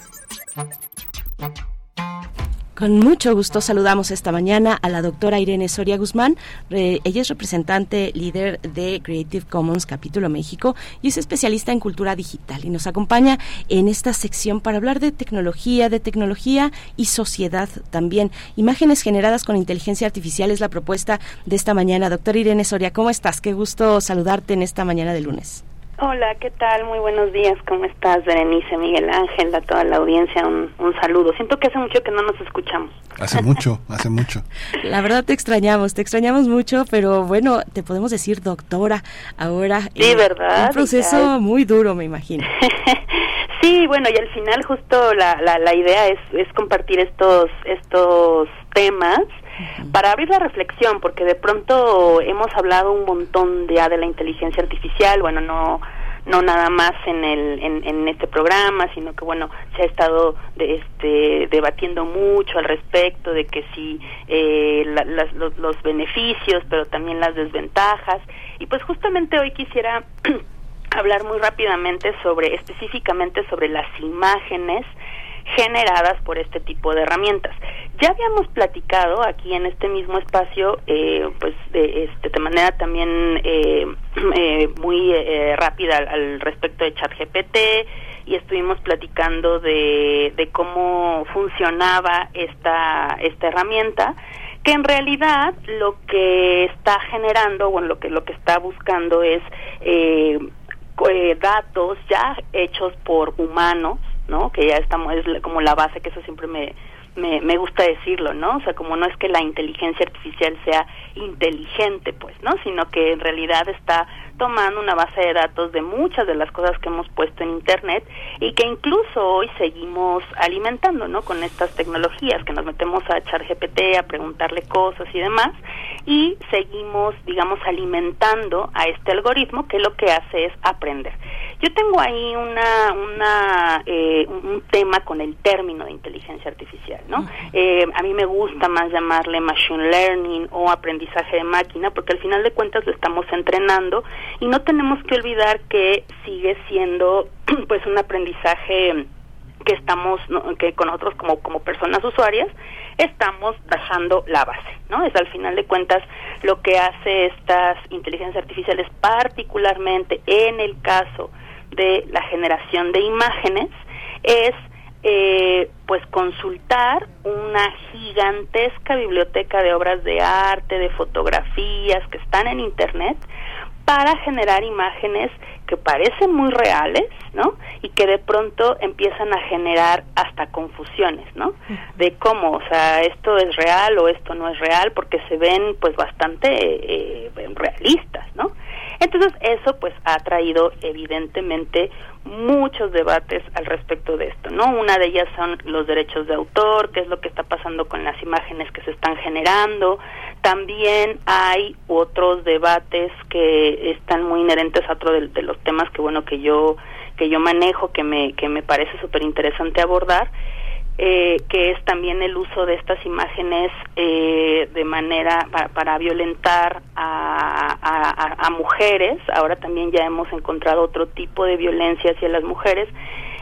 [SPEAKER 2] Con mucho gusto saludamos esta mañana a la doctora Irene Soria Guzmán. Ella es representante líder de Creative Commons Capítulo México y es especialista en cultura digital y nos acompaña en esta sección para hablar de tecnología, de tecnología y sociedad también. Imágenes generadas con inteligencia artificial es la propuesta de esta mañana. Doctora Irene Soria, ¿cómo estás? Qué gusto saludarte en esta mañana de lunes.
[SPEAKER 8] Hola, ¿qué tal? Muy buenos días. ¿Cómo estás, Berenice, Miguel Ángel, a toda la audiencia? Un, un saludo. Siento que hace mucho que no nos escuchamos.
[SPEAKER 1] Hace mucho, hace mucho.
[SPEAKER 2] La verdad te extrañamos, te extrañamos mucho, pero bueno, te podemos decir doctora ahora.
[SPEAKER 8] Sí, ¿verdad?
[SPEAKER 2] Un proceso muy duro, me imagino.
[SPEAKER 8] Sí, bueno, y al final justo la, la, la idea es, es compartir estos, estos temas para abrir la reflexión, porque de pronto hemos hablado un montón ya de la inteligencia artificial, bueno, no no nada más en el en, en este programa sino que bueno se ha estado de, este debatiendo mucho al respecto de que si eh, las, los, los beneficios pero también las desventajas. Y pues justamente hoy quisiera hablar muy rápidamente sobre específicamente sobre las imágenes generadas por este tipo de herramientas. Ya habíamos platicado aquí en este mismo espacio, eh, pues de, este, de manera también eh, eh, muy eh, rápida al, respecto de ChatGPT y estuvimos platicando de, de cómo funcionaba esta, esta herramienta que en realidad lo que está generando, bueno, lo que, lo que está buscando es eh, eh, datos ya hechos por humanos, ¿no? Que ya estamos, es como la base, que eso siempre me, me, me gusta decirlo, ¿no? O sea, como no es que la inteligencia artificial sea inteligente, pues, ¿no? Sino que en realidad está tomando una base de datos de muchas de las cosas que hemos puesto en Internet y que incluso hoy seguimos alimentando, ¿no? Con estas tecnologías, que nos metemos a echar GPT, a preguntarle cosas y demás, y seguimos, digamos, alimentando a este algoritmo que lo que hace es aprender. Yo tengo ahí una, una eh, un tema con el término de inteligencia artificial, ¿no? Eh, a mí me gusta más llamarle machine learning o aprendizaje de máquina, porque al final de cuentas lo estamos entrenando y no tenemos que olvidar que sigue siendo pues un aprendizaje que estamos que con nosotros como como personas usuarias estamos dejando la base no es al final de cuentas lo que hace estas inteligencias artificiales particularmente en el caso de la generación de imágenes es eh, pues consultar una gigantesca biblioteca de obras de arte, de fotografías que están en internet para generar imágenes que parecen muy reales, ¿no? Y que de pronto empiezan a generar hasta confusiones, ¿no? De cómo, o sea, esto es real o esto no es real, porque se ven pues bastante eh, realistas, ¿no? Entonces eso pues ha traído evidentemente muchos debates al respecto de esto, ¿no? Una de ellas son los derechos de autor, qué es lo que está pasando con las imágenes que se están generando. También hay otros debates que están muy inherentes a otro de, los temas que bueno que yo que yo manejo que me que me parece súper interesante abordar eh, que es también el uso de estas imágenes eh, de manera para, para violentar a, a, a, mujeres. Ahora también ya hemos encontrado otro tipo de violencia hacia las mujeres,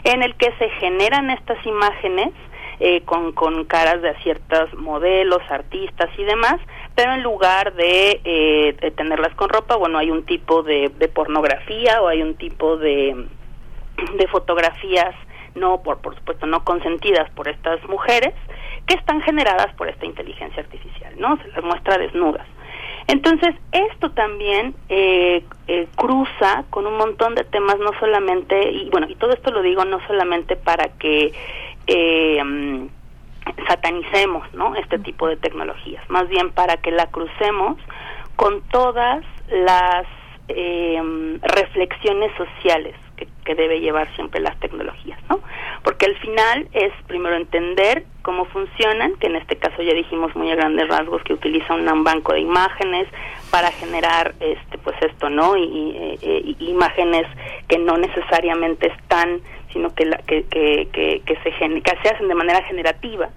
[SPEAKER 8] en el que se generan estas imágenes eh, con, con caras de ciertos modelos, artistas y demás, pero en lugar de, eh, de tenerlas con ropa, bueno, hay un tipo de, de pornografía o hay un tipo de, de fotografías no por por supuesto no consentidas por estas mujeres que están generadas por esta inteligencia artificial no se las muestra desnudas. Entonces esto también eh, eh, cruza con un montón de temas no solamente y bueno y todo esto lo digo no solamente para que eh, satanicemos no este tipo de tecnologías más bien para que la crucemos con todas las eh, reflexiones sociales que, debe llevar siempre las tecnologías, ¿no? Porque al final es primero entender cómo funcionan, que en este caso ya dijimos muy a grandes rasgos que utiliza un banco de imágenes para generar este pues esto, ¿no? Y, y, y, y imágenes que no necesariamente están, sino que la, que, que, que, que se que se hacen de manera generativa,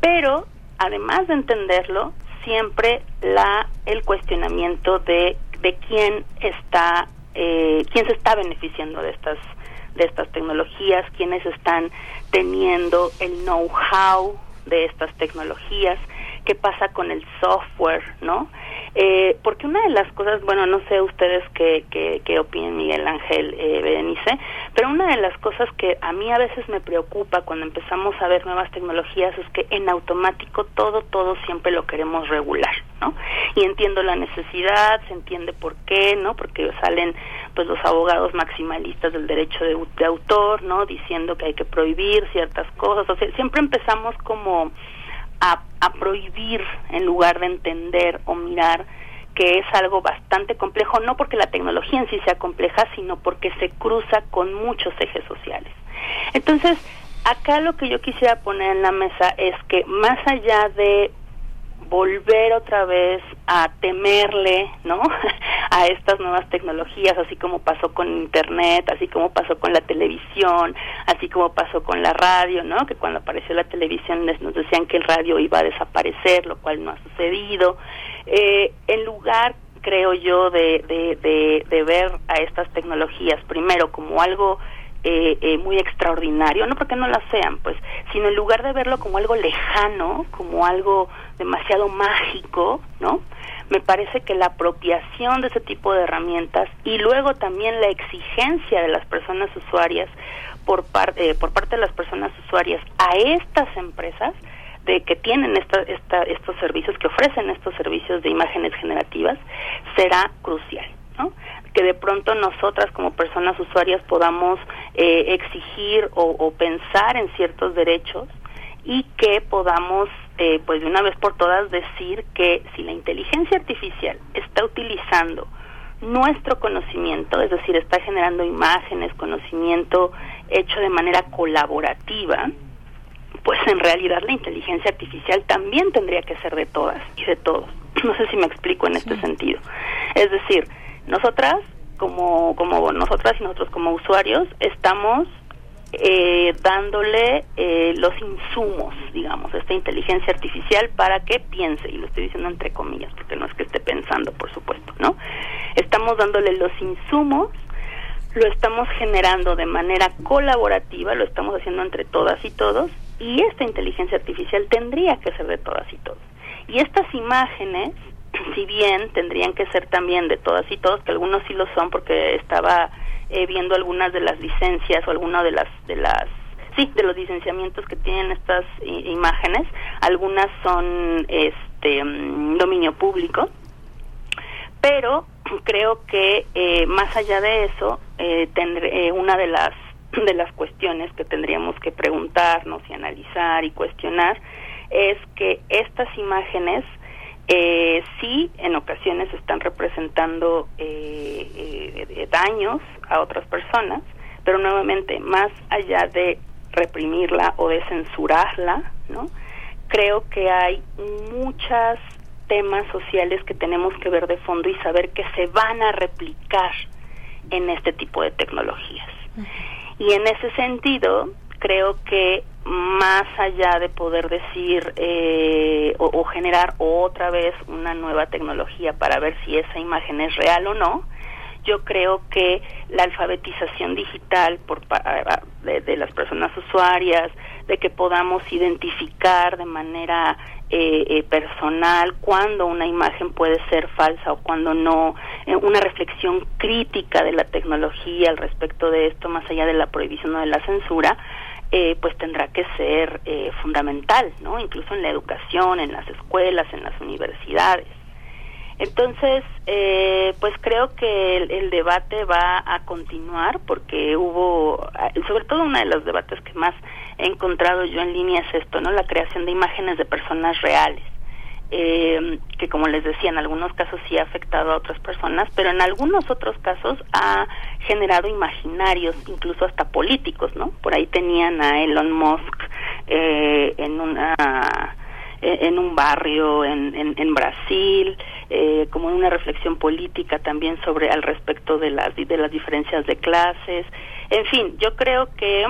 [SPEAKER 8] pero además de entenderlo, siempre la el cuestionamiento de de quién está eh, quién se está beneficiando de estas de estas tecnologías, quiénes están teniendo el know-how de estas tecnologías, qué pasa con el software, ¿no? Eh, porque una de las cosas, bueno, no sé ustedes qué, qué, qué opinen Miguel Ángel, eh, Berenice, pero una de las cosas que a mí a veces me preocupa cuando empezamos a ver nuevas tecnologías es que en automático todo, todo siempre lo queremos regular, ¿no? Y entiendo la necesidad, se entiende por qué, ¿no? Porque salen pues los abogados maximalistas del derecho de, de autor, ¿no? Diciendo que hay que prohibir ciertas cosas, o sea, siempre empezamos como a, prohibir en lugar de entender o mirar que es algo bastante complejo, no porque la tecnología en sí sea compleja, sino porque se cruza con muchos ejes sociales. Entonces, acá lo que yo quisiera poner en la mesa es que más allá de volver otra vez a temerle, ¿no? a estas nuevas tecnologías, así como pasó con internet, así como pasó con la televisión, así como pasó con la radio, ¿no? Que cuando apareció la televisión nos decían que el radio iba a desaparecer, lo cual no ha sucedido. Eh, en lugar creo yo de, de, de, ver a estas tecnologías primero como algo eh, eh, muy extraordinario, no porque no la sean, pues, sino en lugar de verlo como algo lejano, como algo demasiado mágico, ¿no? Me parece que la apropiación de ese tipo de herramientas y luego también la exigencia de las personas usuarias por parte eh, por parte de las personas usuarias a estas empresas de que tienen esta, esta, estos servicios que ofrecen estos servicios de imágenes generativas será crucial, ¿no? que de pronto nosotras como personas usuarias podamos eh, exigir o, pensar en ciertos derechos y que podamos eh, pues de una vez por todas decir que si la inteligencia artificial está utilizando nuestro conocimiento, es decir, está generando imágenes, conocimiento hecho de manera colaborativa, pues en realidad la inteligencia artificial también tendría que ser de todas y de todos. No sé si me explico en este sentido. Es decir, nosotras, como, como nosotras y nosotros como usuarios, estamos eh, dándole eh, los insumos, digamos, esta inteligencia artificial para que piense, y lo estoy diciendo entre comillas, porque no es que esté pensando, por supuesto, ¿no? Estamos dándole los insumos, lo estamos generando de manera colaborativa, lo estamos haciendo entre todas y todos, y esta inteligencia artificial tendría que ser de todas y todos. Y estas imágenes si bien tendrían que ser también de todas y todos, que algunos sí lo son porque estaba eh, viendo algunas de las licencias o algunas de las de las sí de los licenciamientos que tienen estas imágenes, algunas son este mm, dominio público, pero creo que eh, más allá de eso eh, tendré, una de las de las cuestiones que tendríamos que preguntarnos y analizar y cuestionar es que estas imágenes eh, sí, en ocasiones están representando eh, eh, daños a otras personas, pero nuevamente, más allá de reprimirla o de censurarla, ¿no? Creo que hay muchos temas sociales que tenemos que ver de fondo y saber que se van a replicar en este tipo de tecnologías. Y en ese sentido, creo que más allá de poder decir eh, o, generar otra vez una nueva tecnología para ver si esa imagen es real o no, yo creo que la alfabetización digital por de, de las personas usuarias, de que podamos identificar de manera eh, eh, personal cuando una imagen puede ser falsa o cuando no, una reflexión crítica de la tecnología al respecto de esto, más allá de la prohibición o de la censura, eh, pues tendrá que ser eh, fundamental, ¿no? Incluso en la educación, en las escuelas, en las universidades. Entonces, eh, pues creo que el, debate va a continuar porque hubo, sobre todo uno de los debates que más he encontrado yo en línea es esto, ¿no? La creación de imágenes de personas reales eh, que como les decía, en algunos casos sí ha afectado a otras personas, pero en algunos otros casos ha generado imaginarios, incluso hasta políticos, ¿no? Por ahí tenían a Elon Musk eh, en una eh, en un barrio en, en, Brasil, eh, como una reflexión política también sobre al respecto de las de las diferencias de clases. En fin, yo creo que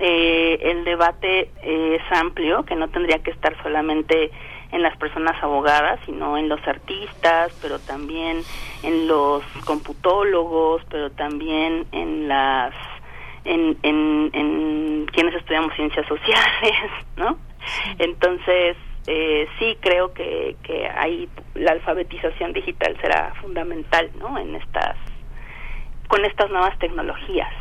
[SPEAKER 8] eh, el debate es amplio, que no tendría que estar solamente en las personas abogadas, sino en los artistas, pero también en los computólogos, pero también en las en, en, quienes estudiamos ciencias sociales, ¿no? Entonces, eh, sí creo que, que hay la alfabetización digital será fundamental, ¿no? En estas con estas nuevas tecnologías.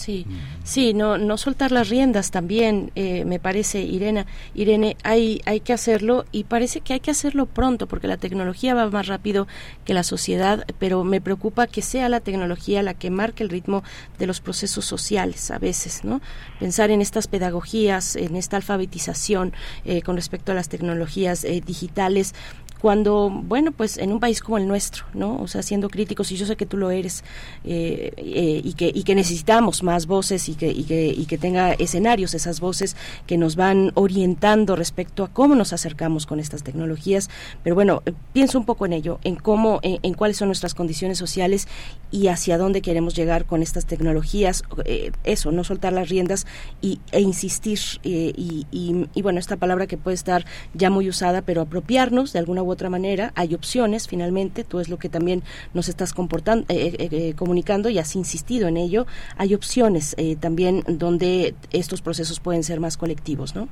[SPEAKER 2] Sí, sí, no, no soltar las riendas también, eh, me parece, Irene. Irene, hay, hay que hacerlo y parece que hay que hacerlo pronto porque la tecnología va más rápido que la sociedad, pero me preocupa que sea la tecnología la que marque el ritmo de los procesos sociales a veces, ¿no? Pensar en estas pedagogías, en esta alfabetización eh, con respecto a las tecnologías eh, digitales, cuando, bueno, pues en un país como el nuestro, ¿no? O sea, siendo críticos, y yo sé que tú lo eres, eh, eh, y, que, y que necesitamos más voces y que, y, que, y que tenga escenarios, esas voces que nos van orientando respecto a cómo nos acercamos con estas tecnologías. Pero bueno, eh, pienso un poco en ello, en cómo, en, cuáles son nuestras condiciones sociales y hacia dónde queremos llegar con estas tecnologías. eso, no soltar las riendas y, e insistir. y, y bueno, esta palabra que puede estar ya muy usada, pero apropiarnos de alguna u otra manera. Hay opciones, finalmente, tú es lo que también nos estás comportando, eh, eh, eh, comunicando y has insistido en ello. Hay opciones también donde estos procesos pueden ser más colectivos, ¿no?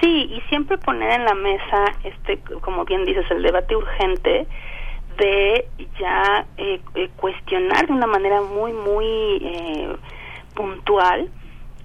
[SPEAKER 8] Sí, y siempre poner en la mesa, este, como bien dices, el debate urgente de ya cuestionar de una manera muy, muy puntual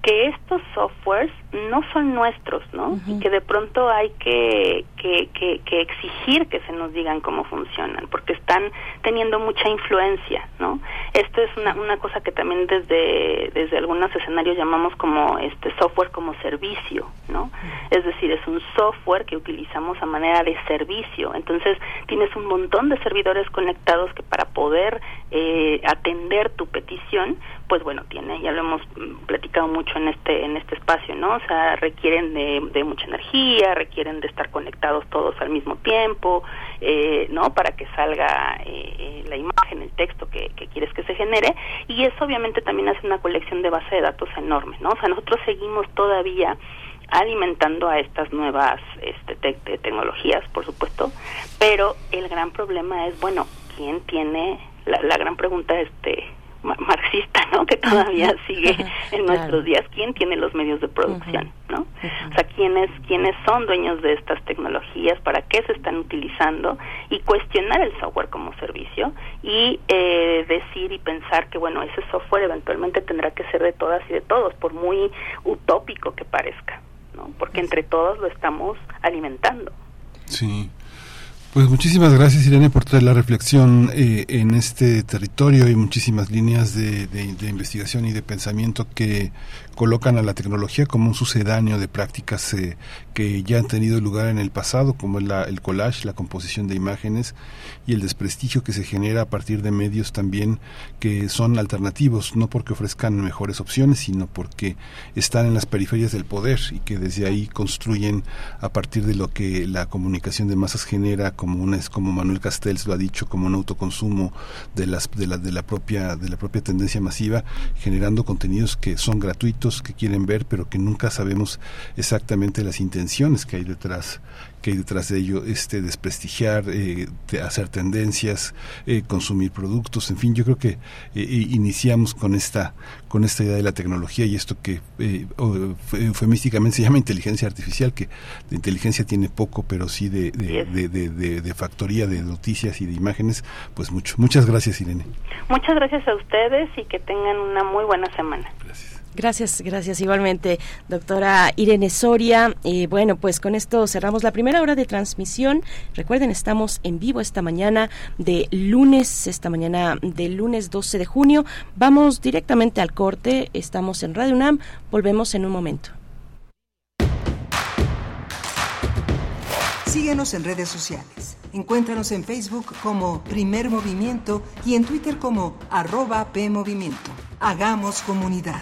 [SPEAKER 8] que estos softwares no son nuestros, ¿no? Y que de pronto hay que, que, que, exigir que se nos digan cómo funcionan, porque están teniendo mucha influencia, ¿no? Esto es una, una cosa que también desde, desde algunos escenarios llamamos como este software como servicio, ¿no? Es decir, es un software que utilizamos a manera de servicio. Entonces, tienes un montón de servidores conectados que para poder eh, atender tu petición, pues bueno, tiene, ya lo hemos platicado mucho en este, en este espacio, ¿no? O sea, requieren de, mucha energía, requieren de estar conectados todos al mismo tiempo, eh, ¿no? Para que salga eh, la imagen, el texto que, quieres que se genere, y eso obviamente también hace una colección de base de datos enorme, ¿no? O sea, nosotros seguimos todavía alimentando a estas nuevas este, tecnologías, por supuesto, pero el gran problema es, bueno, ¿quién tiene la, la gran pregunta este marxista, ¿no? Que todavía sigue en nuestros días. ¿Quién tiene los medios de producción, no? O sea, ¿quiénes, quiénes son dueños de estas tecnologías, para qué se están utilizando y cuestionar el software como servicio y eh, decir y pensar que, bueno, ese software eventualmente tendrá que ser de todas y de todos, por muy utópico que parezca, ¿no? Porque entre todos lo estamos alimentando.
[SPEAKER 1] Sí. Pues muchísimas gracias Irene por toda la reflexión eh, en este territorio y muchísimas líneas de, de, investigación y de pensamiento que colocan a la tecnología como un sucedáneo de prácticas eh, que ya han tenido lugar en el pasado, como la, el collage, la composición de imágenes y el desprestigio que se genera a partir de medios también que son alternativos, no porque ofrezcan mejores opciones, sino porque están en las periferias del poder y que desde ahí construyen a partir de lo que la comunicación de masas genera como una como Manuel Castells lo ha dicho como un autoconsumo de las de la de la propia de la propia tendencia masiva generando contenidos que son gratuitos que quieren ver pero que nunca sabemos exactamente las intenciones que hay detrás que hay detrás de ello este desprestigiar eh, hacer tendencias eh, consumir productos en fin yo creo que eh, iniciamos con esta con esta idea de la tecnología y esto que eufemísticamente se llama inteligencia artificial que de inteligencia tiene poco pero sí de de, de, de, factoría de noticias y de imágenes pues mucho muchas gracias Irene.
[SPEAKER 8] Muchas gracias a ustedes y que tengan una muy buena semana.
[SPEAKER 2] Gracias Gracias, gracias igualmente, doctora Irene Soria. Bueno, pues con esto cerramos la primera hora de transmisión. Recuerden, estamos en vivo esta mañana de lunes, esta mañana de lunes 12 de junio. Vamos directamente al corte. Estamos en Radio UNAM. Volvemos en un momento.
[SPEAKER 9] Síguenos en redes sociales. Encuéntranos en Facebook como Primer Movimiento y en Twitter como arroba PMovimiento. Hagamos comunidad.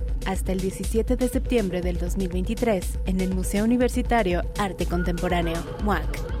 [SPEAKER 10] hasta el 17 de septiembre del 2023 en el Museo Universitario Arte Contemporáneo, MUAC.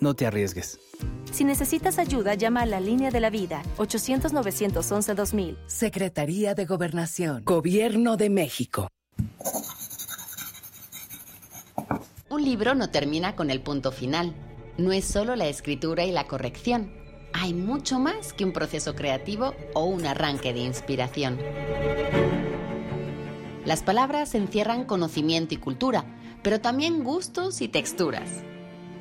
[SPEAKER 11] No te arriesgues.
[SPEAKER 10] Si necesitas ayuda, llama a la línea de la vida 800-911-2000.
[SPEAKER 12] Secretaría de Gobernación. Gobierno de México.
[SPEAKER 13] Un libro no termina con el punto final. No es solo la escritura y la corrección. Hay mucho más que un proceso creativo o un arranque de inspiración. Las palabras encierran conocimiento y cultura, pero también gustos y texturas.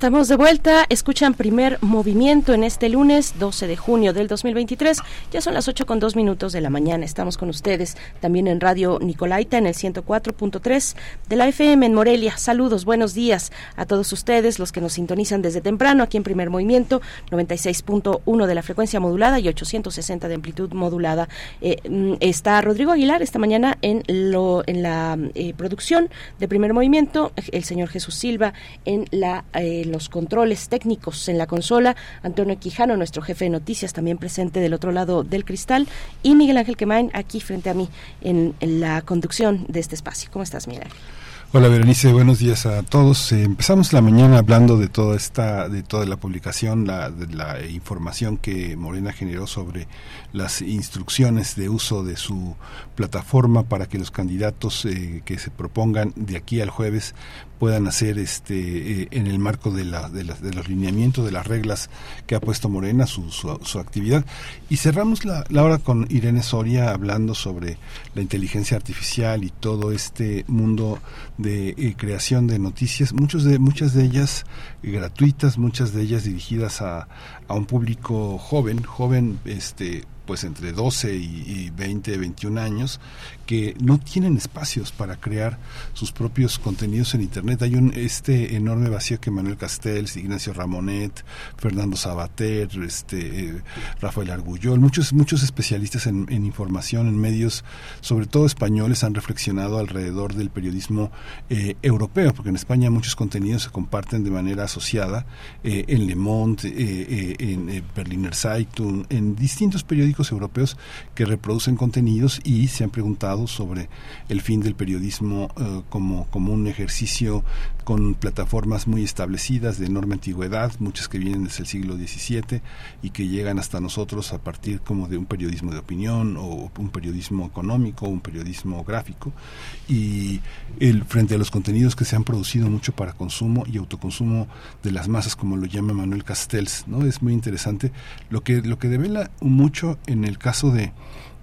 [SPEAKER 2] Estamos de vuelta, escuchan primer movimiento en este lunes 12 de junio del 2023. Ya son las 8 con 2 minutos de la mañana. Estamos con ustedes también en Radio Nicolaita en el 104.3 de la FM en Morelia. Saludos, buenos días a todos ustedes, los que nos sintonizan desde temprano aquí en primer movimiento, 96.1 de la frecuencia modulada y 860 de amplitud modulada. Eh, mm, está Rodrigo Aguilar esta mañana en, lo, en la eh, producción de primer movimiento, el señor Jesús Silva en la. Eh, los controles técnicos en la consola, Antonio Quijano, nuestro jefe de noticias, también presente del otro lado del cristal, y Miguel Ángel Quemain aquí frente a mí en, la conducción de este espacio. ¿Cómo estás, Miguel Ángel?
[SPEAKER 1] Hola Berenice, buenos días a todos. Eh, empezamos la mañana hablando de toda esta, de toda la publicación, la, de la información que Morena generó sobre las instrucciones de uso de su plataforma para que los candidatos eh, que se propongan de aquí al jueves puedan hacer este eh, en el marco de, la, de, de, los lineamientos, de las reglas que ha puesto Morena, su, su, actividad. Y cerramos la, la, hora con Irene Soria hablando sobre la inteligencia artificial y todo este mundo de eh, creación de noticias, muchos de, muchas de ellas gratuitas, muchas de ellas dirigidas a, a un público joven, joven este pues entre 12 y, 20, 21 años, que no tienen espacios para crear sus propios contenidos en Internet. Hay un este enorme vacío que Manuel Castells, Ignacio Ramonet, Fernando Sabater, este, eh, Rafael Argullol, muchos, muchos especialistas en, información, en medios, sobre todo españoles, han reflexionado alrededor del periodismo eh, europeo, porque en España muchos contenidos se comparten de manera asociada eh, en Le Monde, en Berliner Zeitung, en distintos periódicos europeos que reproducen contenidos y se han preguntado sobre el fin del periodismo eh, como, como un ejercicio con plataformas muy establecidas de enorme antigüedad, muchas que vienen desde el siglo XVII y que llegan hasta nosotros a partir como de un periodismo de opinión o un periodismo económico, un periodismo gráfico y el, frente a los contenidos que se han producido mucho para consumo y autoconsumo de las masas como lo llama Manuel Castells, ¿no? Es muy interesante lo que lo que devela mucho en el caso de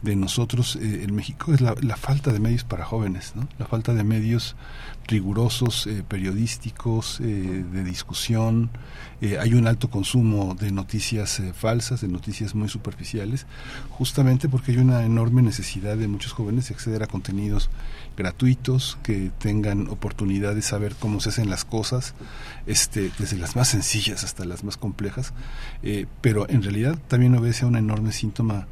[SPEAKER 1] de nosotros eh, en México es la, la, falta de medios para jóvenes, ¿no? la falta de medios rigurosos, eh, periodísticos, eh, de discusión. Eh, hay un alto consumo de noticias falsas, de noticias muy superficiales, justamente porque hay una enorme necesidad de muchos jóvenes de acceder a contenidos gratuitos, que tengan oportunidad de saber cómo se hacen las cosas, este, desde las más sencillas hasta las más complejas, pero en realidad también obedece a un enorme síntoma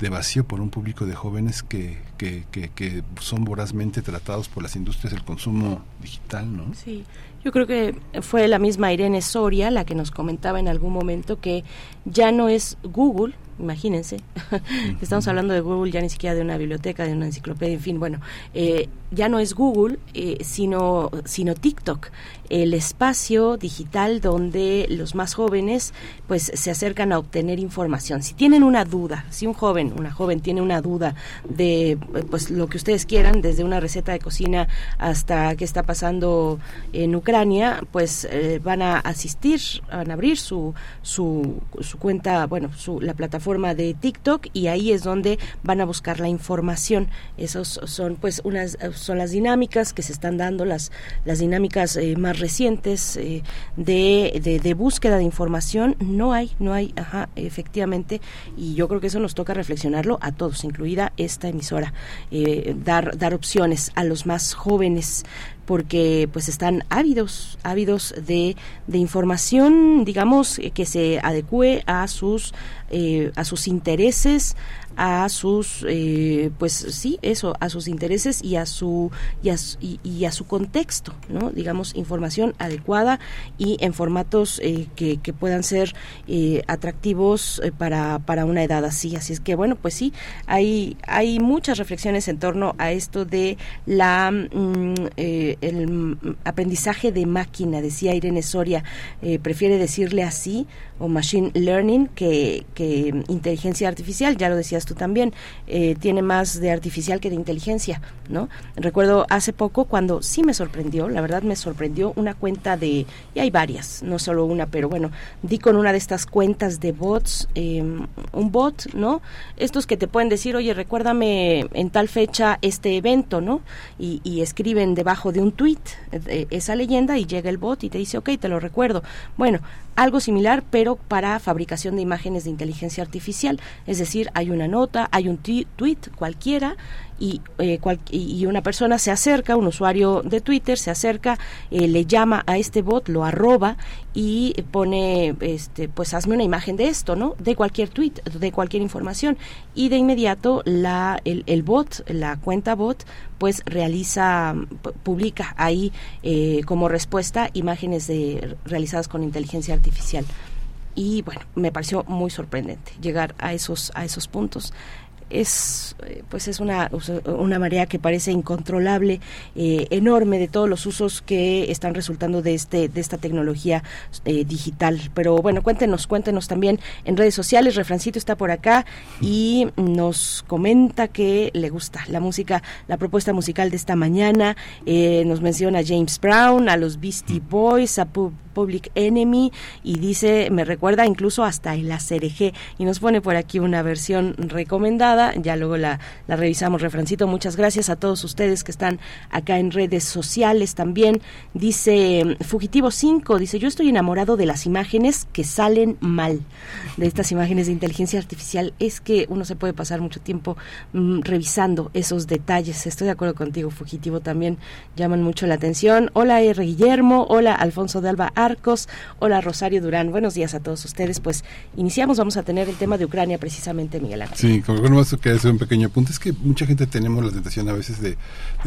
[SPEAKER 1] de vacío por un público de jóvenes que, que, que, son vorazmente tratados por las industrias del consumo digital, ¿no?
[SPEAKER 2] Sí, yo creo que fue la misma Irene Soria la que nos comentaba en algún momento que ya no es Google, imagínense, estamos hablando de Google ya ni siquiera de una biblioteca, de una enciclopedia, en fin, bueno, eh, ya no es Google, eh, sino, sino TikTok el espacio digital donde los más jóvenes pues se acercan a obtener información. Si tienen una duda, si un joven, una joven tiene una duda de pues lo que ustedes quieran, desde una receta de cocina hasta qué está pasando en Ucrania, pues eh, van a asistir, van a abrir su, su, su cuenta, bueno, su, la plataforma de TikTok y ahí es donde van a buscar la información. Esos son pues unas son las dinámicas que se están dando, las, las dinámicas eh, más recientes eh, de, de, búsqueda de información no hay, no hay, ajá, efectivamente, y yo creo que eso nos toca reflexionarlo a todos, incluida esta emisora, eh, dar, dar opciones a los más jóvenes porque pues están ávidos, ávidos de, de información, digamos, que se adecue a sus, eh, a sus intereses, a sus eh, pues sí eso a sus intereses y a su y a, y, a su contexto no digamos información adecuada y en formatos eh, que, que, puedan ser eh, atractivos para, para una edad así. Así es que bueno pues sí hay hay muchas reflexiones en torno a esto de la mm, el aprendizaje de máquina decía Irene Soria prefiere decirle así o machine learning que, que inteligencia artificial ya lo decías tú también, eh, tiene más de artificial que de inteligencia, ¿no? Recuerdo hace poco cuando sí me sorprendió, la verdad me sorprendió una cuenta de, y hay varias, no solo una, pero bueno, di con una de estas cuentas de bots, em, un bot, ¿no? Estos que te pueden decir, oye, recuérdame en tal fecha este evento, ¿no? Y, y escriben debajo de un tweet eh, esa leyenda y llega el bot y te dice, ok, te lo recuerdo. Bueno, algo similar, pero para fabricación de imágenes de inteligencia artificial. Es decir, hay una nota, hay un tweet cualquiera y, eh, y una persona se acerca, un usuario de Twitter se acerca, eh, le llama a este bot, lo arroba y pone, este, pues hazme una imagen de esto, ¿no? De cualquier tweet, de cualquier información. Y de inmediato la, el, el bot, la cuenta bot, pues realiza, publica ahí eh, como respuesta imágenes de, realizadas con inteligencia artificial y bueno me pareció muy sorprendente llegar a esos a esos puntos es eh, pues es una, una marea que parece incontrolable, eh, enorme de todos los usos que están resultando de este de esta tecnología eh, digital. Pero bueno, cuéntenos, cuéntenos también en redes sociales. Refrancito está por acá y nos comenta que le gusta la música, la propuesta musical de esta mañana. nos menciona a James Brown, a los Beastie Boys, a Public Enemy y dice, me recuerda incluso hasta el ACRG y nos pone por aquí una versión recomendada, ya luego la, revisamos, refrancito, muchas gracias a todos ustedes que están acá en redes sociales también, dice Fugitivo 5, dice, yo estoy enamorado de las imágenes que salen mal, de estas imágenes de inteligencia artificial, es que uno se puede pasar mucho tiempo mm, revisando esos detalles, estoy de acuerdo contigo, Fugitivo también llaman mucho la atención, hola R. Guillermo, hola Alfonso de Alba Arcos. Hola Rosario Durán, buenos días a todos ustedes. Pues iniciamos, vamos a tener el tema de Ucrania precisamente, Miguel Ángel.
[SPEAKER 1] Sí, como bueno, que hacer un pequeño apunte, es que mucha gente tenemos la tentación a veces de,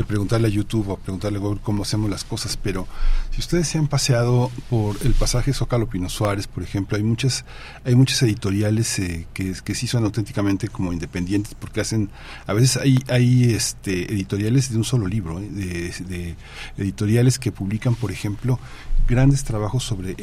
[SPEAKER 1] preguntarle a YouTube o preguntarle a Google cómo hacemos las cosas, pero si ustedes se han paseado por el pasaje Zócalo Pino Suárez, por ejemplo, hay muchas, hay muchas editoriales eh, que, que sí son auténticamente como independientes porque hacen, a veces hay, hay este, editoriales de un solo libro, eh, de editoriales que publican, por ejemplo, grandes trabajos sobre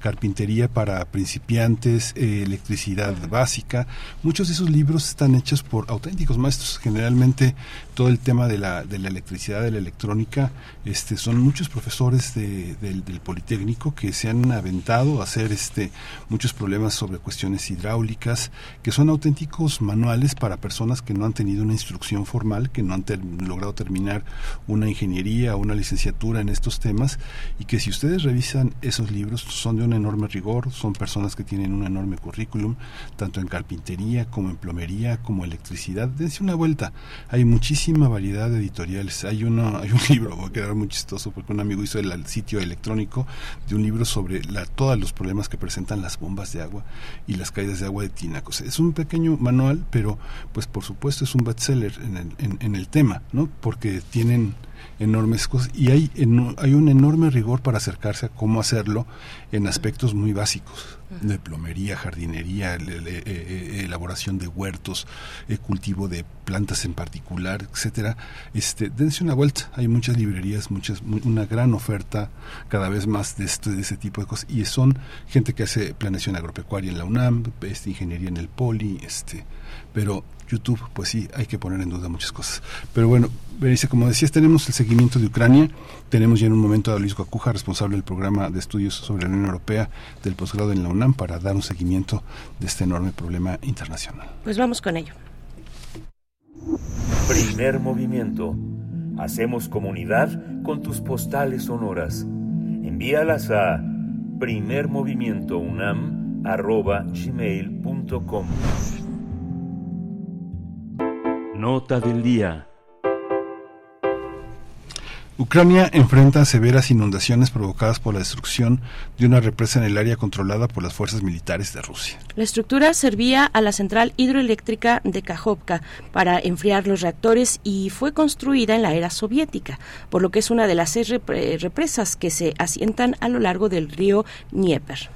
[SPEAKER 1] carpintería para principiantes, electricidad básica. Muchos de esos libros están hechos por auténticos maestros. Generalmente todo el tema de la, de la electricidad, de la electrónica, este, son muchos profesores del, del Politécnico que se han aventado a hacer este, muchos problemas sobre cuestiones hidráulicas, que son auténticos manuales para personas que no han tenido una instrucción formal, que no han logrado terminar una ingeniería o una licenciatura en estos temas, y que si ustedes revisan esos libros son de un enorme rigor, son personas que tienen un enorme currículum, tanto en carpintería como en plomería, como electricidad. Dense una vuelta. Hay muchísima variedad de editoriales. Hay uno, hay un libro, voy a quedar muy chistoso porque un amigo hizo el, sitio electrónico de un libro sobre la, todos los problemas que presentan las bombas de agua y las caídas de agua de Tinaco. es un pequeño manual, pero pues por supuesto es un bestseller en el, en el tema, ¿no? Porque tienen enormes cosas. Y hay, hay un enorme rigor para acercarse a cómo hacerlo en aspectos muy básicos. De plomería, jardinería, eh, eh, elaboración de huertos, eh, cultivo de plantas en particular, etcétera. Este, dense una vuelta, hay muchas librerías, muchas una gran oferta cada vez más de este de ese tipo de cosas. Y son gente que hace planeación agropecuaria en la UNAM, este, ingeniería en el Poli, este, pero YouTube, pues sí, hay que poner en duda muchas cosas. Pero bueno, Berenice, como decías, tenemos el seguimiento de Ucrania, tenemos ya en un momento a Luis Guacuja, responsable del programa de estudios sobre la Unión Europea del posgrado en la UNAM, para dar un seguimiento de este enorme problema internacional.
[SPEAKER 2] Pues vamos con ello.
[SPEAKER 3] Primer movimiento. Hacemos comunidad con tus postales sonoras. Envíalas a primermovimientounam.gmail.com
[SPEAKER 14] Nota del día.
[SPEAKER 1] Ucrania enfrenta severas inundaciones provocadas por la destrucción de una represa en el área controlada por las fuerzas militares de Rusia.
[SPEAKER 2] La estructura servía a la central hidroeléctrica de Kajovka para enfriar los reactores y fue construida en la era soviética, por lo que es una de las seis represas que se asientan a lo largo del río Dnieper.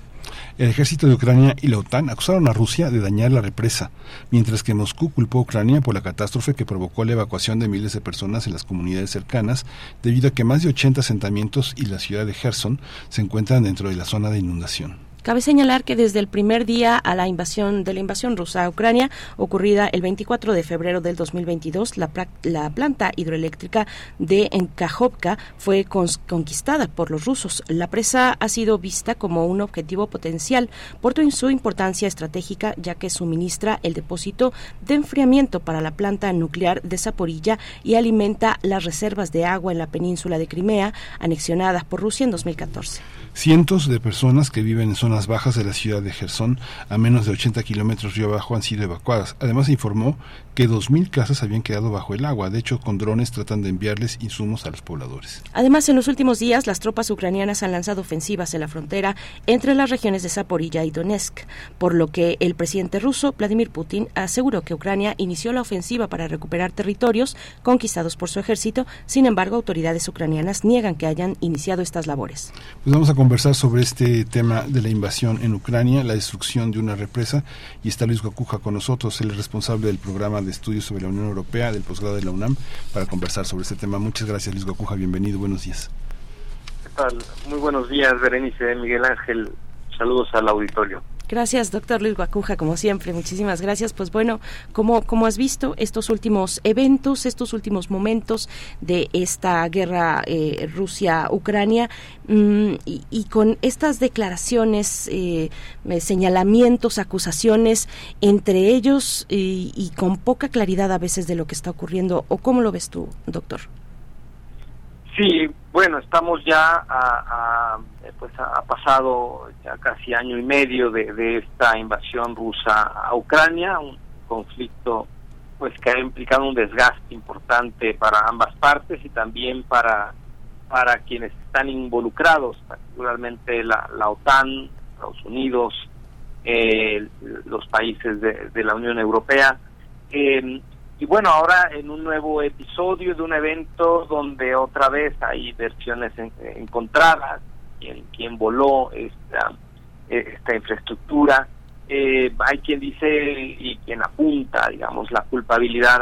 [SPEAKER 1] El ejército de Ucrania y la OTAN acusaron a Rusia de dañar la represa, mientras que Moscú culpó a Ucrania por la catástrofe que provocó la evacuación de miles de personas en las comunidades cercanas, debido a que más de 80 asentamientos y la ciudad de Gerson se encuentran dentro de la zona de inundación.
[SPEAKER 2] Cabe señalar que desde el primer día a la invasión de la invasión rusa a Ucrania, ocurrida el 24 de febrero del 2022, la, la planta hidroeléctrica de Enkajovka fue conquistada por los rusos. La presa ha sido vista como un objetivo potencial por su importancia estratégica, ya que suministra el depósito de enfriamiento para la planta nuclear de Zaporilla y alimenta las reservas de agua en la península de Crimea, anexionadas por Rusia en 2014.
[SPEAKER 1] Cientos de personas que viven en zonas bajas de la ciudad de Gerson, a menos de 80 kilómetros río abajo, han sido evacuadas. Además, informó que 2.000 casas habían quedado bajo el agua. De hecho, con drones tratan de enviarles insumos a los pobladores.
[SPEAKER 2] Además, en los últimos días, las tropas ucranianas han lanzado ofensivas en la frontera entre las regiones de Zaporilla y Donetsk, por lo que el presidente ruso, Vladimir Putin, aseguró que Ucrania inició la ofensiva para recuperar territorios conquistados por su ejército. Sin embargo, autoridades ucranianas niegan que hayan iniciado estas labores.
[SPEAKER 1] Pues vamos a conversar sobre este tema de la invasión en Ucrania, la destrucción de una represa, y está Luis Gacuja con nosotros, es responsable del programa de estudios sobre la Unión Europea del posgrado de la UNAM, para conversar sobre este tema. Muchas gracias, Luis Gacuja, bienvenido, buenos días.
[SPEAKER 15] ¿Qué tal? Muy buenos días, Berenice, Miguel Ángel, saludos al auditorio.
[SPEAKER 2] Gracias, doctor Luis Guacuja, como siempre. Muchísimas gracias. Pues bueno, como, como has visto, estos últimos eventos, estos últimos momentos de esta guerra eh, Rusia-Ucrania mm, y, con estas declaraciones, eh, señalamientos, acusaciones entre ellos y, y con poca claridad a veces de lo que está ocurriendo, ¿o cómo lo ves tú, doctor?
[SPEAKER 15] Sí, bueno, estamos ya a, pues ha pasado ya casi año y medio de, esta invasión rusa a Ucrania, un conflicto pues que ha implicado un desgaste importante para ambas partes y también para para quienes están involucrados, particularmente la, la OTAN, Estados Unidos, eh, los países de, de, la Unión Europea. Eh, y bueno, ahora en un nuevo episodio de un evento donde otra vez hay versiones encontradas, quien, quien voló esta, esta infraestructura, eh, hay quien dice y quien apunta, digamos, la culpabilidad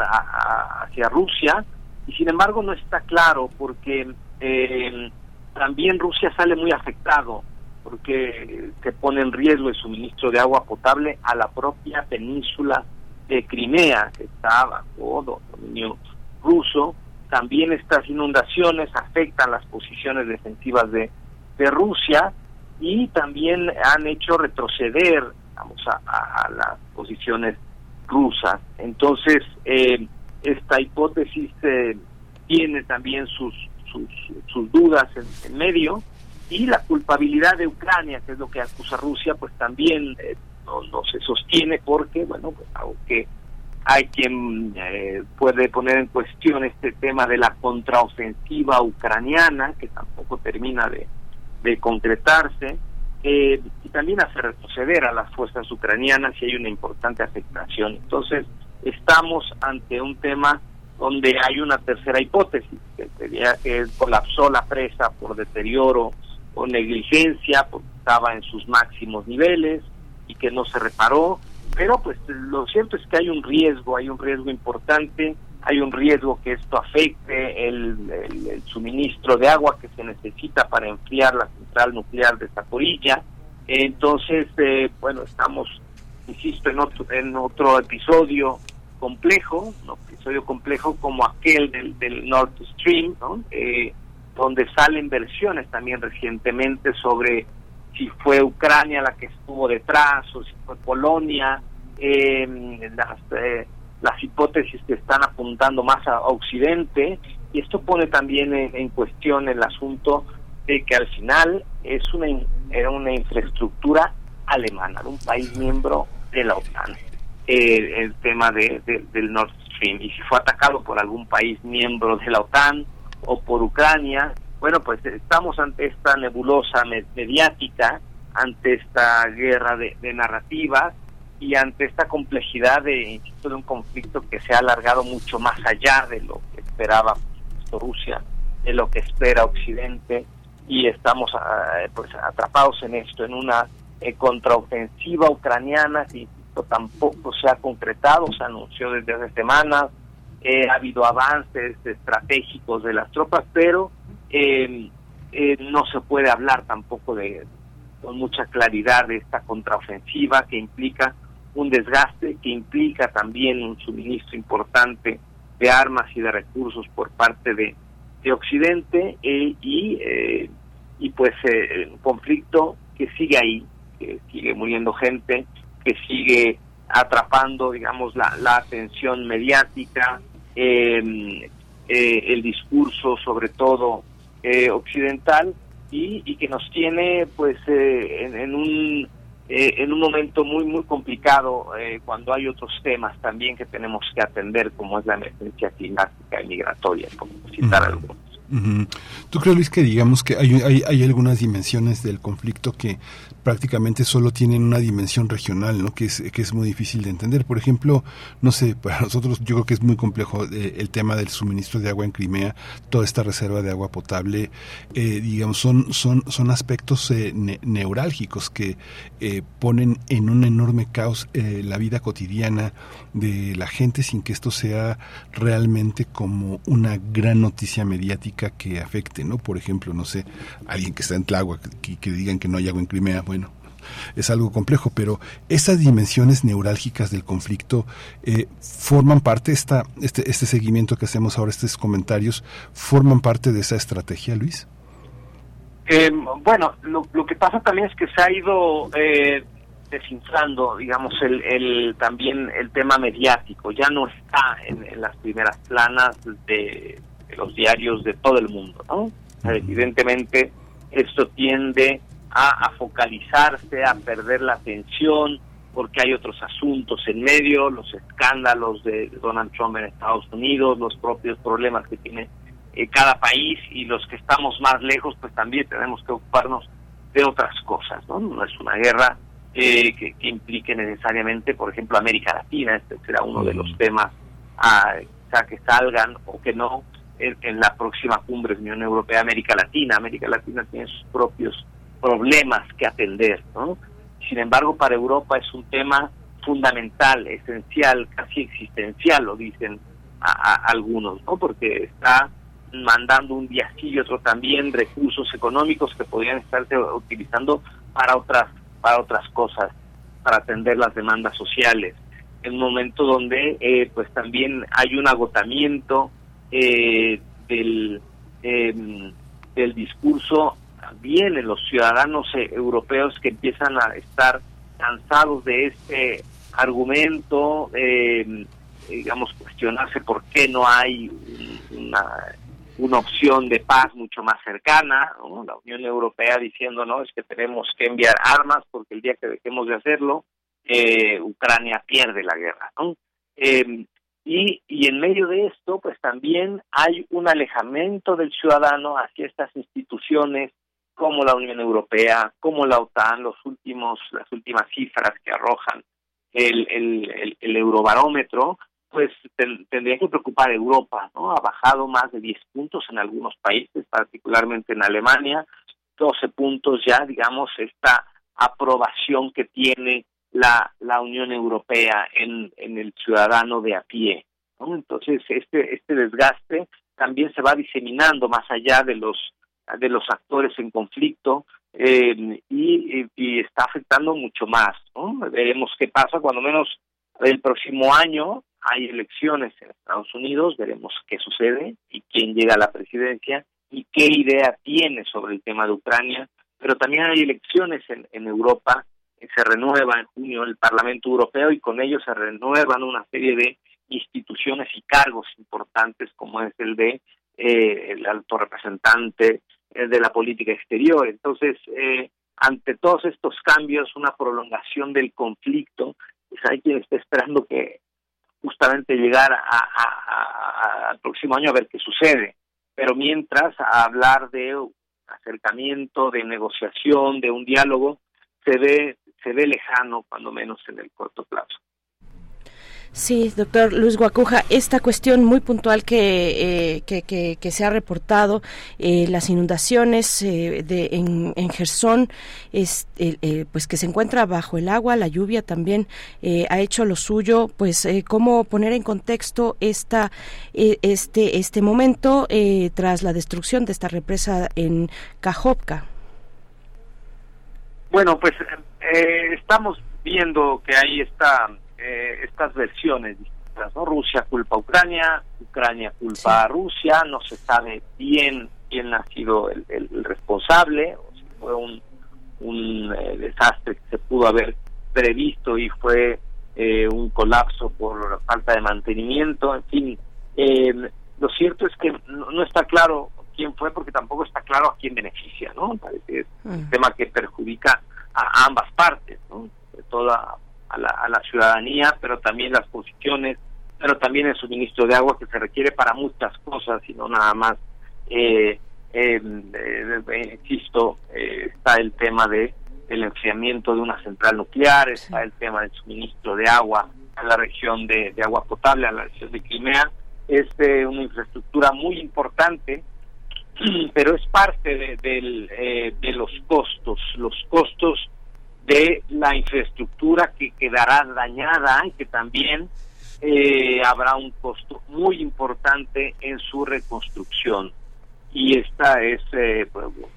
[SPEAKER 15] hacia Rusia, y sin embargo no está claro porque eh, también Rusia sale muy afectado porque se pone en riesgo el suministro de agua potable a la propia península de Crimea, que está bajo dominio ruso. También estas inundaciones afectan las posiciones defensivas de, de Rusia y también han hecho retroceder vamos, a, las posiciones rusas. Entonces, eh, esta hipótesis eh, tiene también sus, sus, sus dudas en, medio y la culpabilidad de Ucrania, que es lo que acusa Rusia, pues también eh, no, se sostiene porque, bueno, pues, aunque hay quien eh, puede poner en cuestión este tema de la contraofensiva ucraniana, que tampoco termina de, de concretarse, eh, y también hace retroceder a las fuerzas ucranianas y hay una importante afectación. Entonces, estamos ante un tema donde hay una tercera hipótesis, que sería que colapsó la presa por deterioro o negligencia, porque estaba en sus máximos niveles y que no se reparó, pero pues lo cierto es que hay un riesgo, hay un riesgo importante, hay un riesgo que esto afecte el, suministro de agua que se necesita para enfriar la central nuclear de Zaporilla. Entonces, eh, bueno, estamos, insisto, en otro, en otro episodio complejo, un episodio complejo como aquel del, del Nord Stream, eh, donde salen versiones también recientemente sobre si fue Ucrania la que estuvo detrás o si fue Polonia. Eh, las, eh, las hipótesis que están apuntando más a, Occidente y esto pone también en, cuestión el asunto de que al final es una era una infraestructura alemana, de un país miembro de la OTAN, el tema de, del Nord Stream y si fue atacado por algún país miembro de la OTAN o por Ucrania, bueno pues estamos ante esta nebulosa mediática, ante esta guerra de, narrativas y ante esta complejidad de, de un conflicto que se ha alargado mucho más allá de lo que esperaba Rusia, de lo que espera Occidente, y estamos ah, pues atrapados en esto, en una eh, contraofensiva ucraniana que tampoco se ha concretado, se anunció desde hace semanas, eh, ha habido avances estratégicos de las tropas, pero eh, no se puede hablar tampoco de con mucha claridad de esta contraofensiva que implica un desgaste que implica también un suministro importante de armas y de recursos por parte de, de Occidente eh, y, eh, y pues eh, un conflicto que sigue ahí, que sigue muriendo gente, que sigue atrapando, digamos, la, la atención mediática, el discurso sobre todo occidental y, y, que nos tiene pues en un eh, en un momento muy muy complicado eh, cuando hay otros temas también que tenemos que atender como es la emergencia climática y migratoria, como citar algunos.
[SPEAKER 1] ¿Tú crees, Luis, que digamos que hay, hay, hay, algunas dimensiones del conflicto que prácticamente solo tienen una dimensión regional, ¿no? Que es, que es muy difícil de entender. Por ejemplo, no sé, para nosotros yo creo que es muy complejo eh, el tema del suministro de agua en Crimea, toda esta reserva de agua potable, eh, digamos, son, son, son aspectos eh, neurálgicos que ponen en un enorme caos la vida cotidiana de la gente sin que esto sea realmente como una gran noticia mediática que afecte, ¿no? Por ejemplo, no sé, alguien que está en Tláhuac, que, que digan que no hay agua en Crimea, es algo complejo, pero esas dimensiones neurálgicas del conflicto eh, forman parte, esta, este, este seguimiento que hacemos ahora, estos comentarios, forman parte de esa estrategia, Luis.
[SPEAKER 15] Eh, bueno, lo, lo, que pasa también es que se ha ido eh, desinflando, digamos, el, el, también el tema mediático, ya no está en, las primeras planas de, los diarios de todo el mundo, ¿no? Evidentemente, esto tiende a, focalizarse, a perder la atención, porque hay otros asuntos en medio, los escándalos de Donald Trump en Estados Unidos, los propios problemas que tiene eh, cada país y los que estamos más lejos, pues también tenemos que ocuparnos de otras cosas, ¿no? No es una guerra eh, que, implique necesariamente, por ejemplo, América Latina, este será uno de los temas a, ah, que salgan o que no en, en la próxima cumbre de Unión Europea-América Latina. América Latina tiene sus propios problemas que atender, ¿no? Sin embargo, para Europa es un tema fundamental, esencial, casi existencial, lo dicen a, algunos, ¿no? Porque está mandando un día sí y otro también recursos económicos que podrían estarse utilizando para otras para otras cosas, para atender las demandas sociales. En un momento donde eh, pues también hay un agotamiento eh, del, em, del discurso también en los ciudadanos eh, europeos que empiezan a estar cansados de este argumento, em, digamos, cuestionarse por qué no hay una, opción de paz mucho más cercana, la Unión Europea diciendo, no, es que tenemos que enviar armas porque el día que dejemos de hacerlo, eh, Ucrania pierde la guerra. ¿no? Eh, y, y en medio de esto, pues también hay un alejamiento del ciudadano hacia estas instituciones como la Unión Europea, como la OTAN, los últimos, las últimas cifras que arrojan el, el, el, eurobarómetro, pues tendría que preocupar a Europa, ¿no? Ha bajado más de 10 puntos en algunos países, particularmente en Alemania, 12 puntos ya, digamos, esta aprobación que tiene la, la Unión Europea en, en el ciudadano de a pie. ¿no? Entonces, este, este desgaste también se va diseminando más allá de los, de los actores en conflicto eh, y, está afectando mucho más. ¿no? Veremos qué pasa, cuando menos el próximo año hay elecciones en Estados Unidos, veremos qué sucede y quién llega a la presidencia y qué idea tiene sobre el tema de Ucrania, pero también hay elecciones en, en Europa se renueva en junio el Parlamento Europeo y con ello se renuevan una serie de instituciones y cargos importantes como es el de eh, el alto representante eh, de la política exterior. Entonces, eh, ante todos estos cambios, una prolongación del conflicto, pues hay quien está esperando que justamente llegar al próximo año a ver qué sucede. Pero mientras, a hablar de acercamiento, de negociación, de un diálogo, se ve se ve lejano, cuando menos en el corto plazo.
[SPEAKER 2] Sí, doctor Luis Guacuja, esta cuestión muy puntual que, eh, que, que, se ha reportado, eh, las inundaciones eh, de, en, en Gerson, es, pues que se encuentra bajo el agua, la lluvia también ha hecho lo suyo, pues cómo poner en contexto esta, este, este momento tras la destrucción de esta represa en Kajovka.
[SPEAKER 15] Bueno, pues eh, estamos viendo que hay esta, eh, estas versiones distintas, ¿no? Rusia culpa a Ucrania, Ucrania culpa a Rusia, no se sabe bien quién ha sido el, el, responsable, o si fue un, un eh, desastre que se pudo haber previsto y fue eh, un colapso por falta de mantenimiento, en fin. lo cierto es que no, no, está claro quién fue porque tampoco está claro a quién beneficia, ¿no? Parece que es un tema que perjudica a ambas partes, ¿no? De toda a la, a la ciudadanía, pero también las posiciones, pero también el suministro de agua que se requiere para muchas cosas y no nada más. Eh, eh, eh, insisto, eh, está el tema de el enfriamiento de una central nuclear, está el tema del suministro de agua a la región de, de agua potable, a la región de Crimea. Es una infraestructura muy importante pero es parte de, eh, de los costos, los costos de la infraestructura que quedará dañada y que también eh, habrá un costo muy importante en su reconstrucción. Y esta es eh,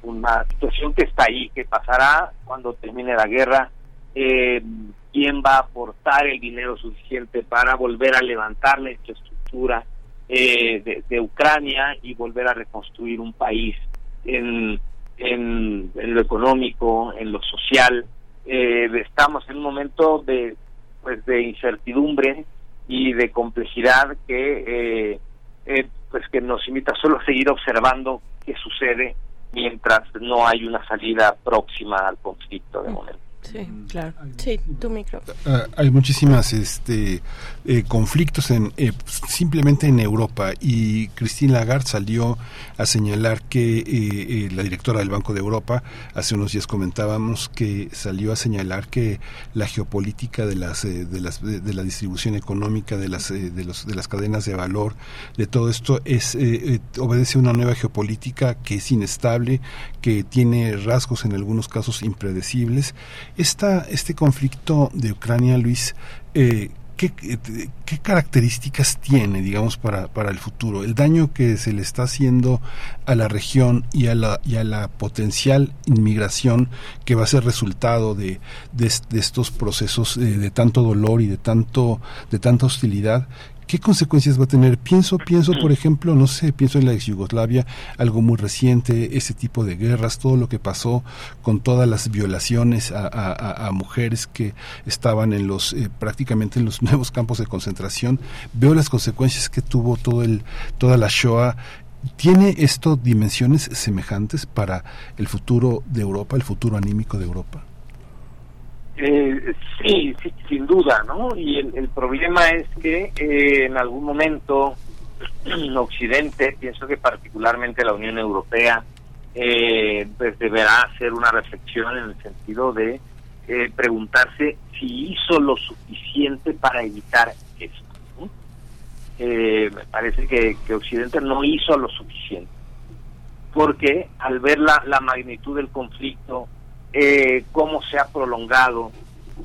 [SPEAKER 15] una situación que está ahí, que pasará cuando termine la guerra. ¿Quién va a aportar el dinero suficiente para volver a levantar la infraestructura? eh, de, Ucrania y volver a reconstruir un país en, en, lo económico, en lo social. Eh, estamos en un momento de, pues, de incertidumbre y de complejidad que, eh, eh, pues que nos invita solo a seguir observando qué sucede mientras no hay una salida próxima al conflicto de momento.
[SPEAKER 2] Sí, claro. Sí, tu micro.
[SPEAKER 1] Uh, hay muchísimas este, eh, conflictos en, eh, simplemente en Europa y Christine Lagarde salió a señalar que eh, la directora del Banco de Europa, hace unos días comentábamos que salió a señalar que la geopolítica de las de las de la distribución económica de las de los de las cadenas de valor de todo esto es obedece a una nueva geopolítica que es inestable que tiene rasgos en algunos casos impredecibles esta, este conflicto de Ucrania, Luis, eh, ¿qué, características tiene, digamos, para, para el futuro? El daño que se le está haciendo a la región y a la, y a la potencial inmigración que va a ser resultado de, de, estos procesos de, de tanto dolor y de tanto de tanta hostilidad ¿Qué consecuencias va a tener? Pienso, pienso, por ejemplo, no sé, pienso en la ex Yugoslavia, algo muy reciente, ese tipo de guerras, todo lo que pasó con todas las violaciones a, mujeres que estaban en los, eh, prácticamente en los nuevos campos de concentración. Veo las consecuencias que tuvo todo el, toda la Shoah ¿Tiene esto dimensiones semejantes para el futuro de Europa, el futuro anímico de Europa?
[SPEAKER 15] Eh, sí, sí, sin duda, ¿no? Y el, problema es que eh, en algún momento en Occidente, pienso que particularmente la Unión Europea, eh, pues deberá hacer una reflexión en el sentido de eh, preguntarse si hizo lo suficiente para evitar esto. me parece que, que, Occidente no hizo lo suficiente, porque al ver la, la magnitud del conflicto, eh, cómo se ha prolongado,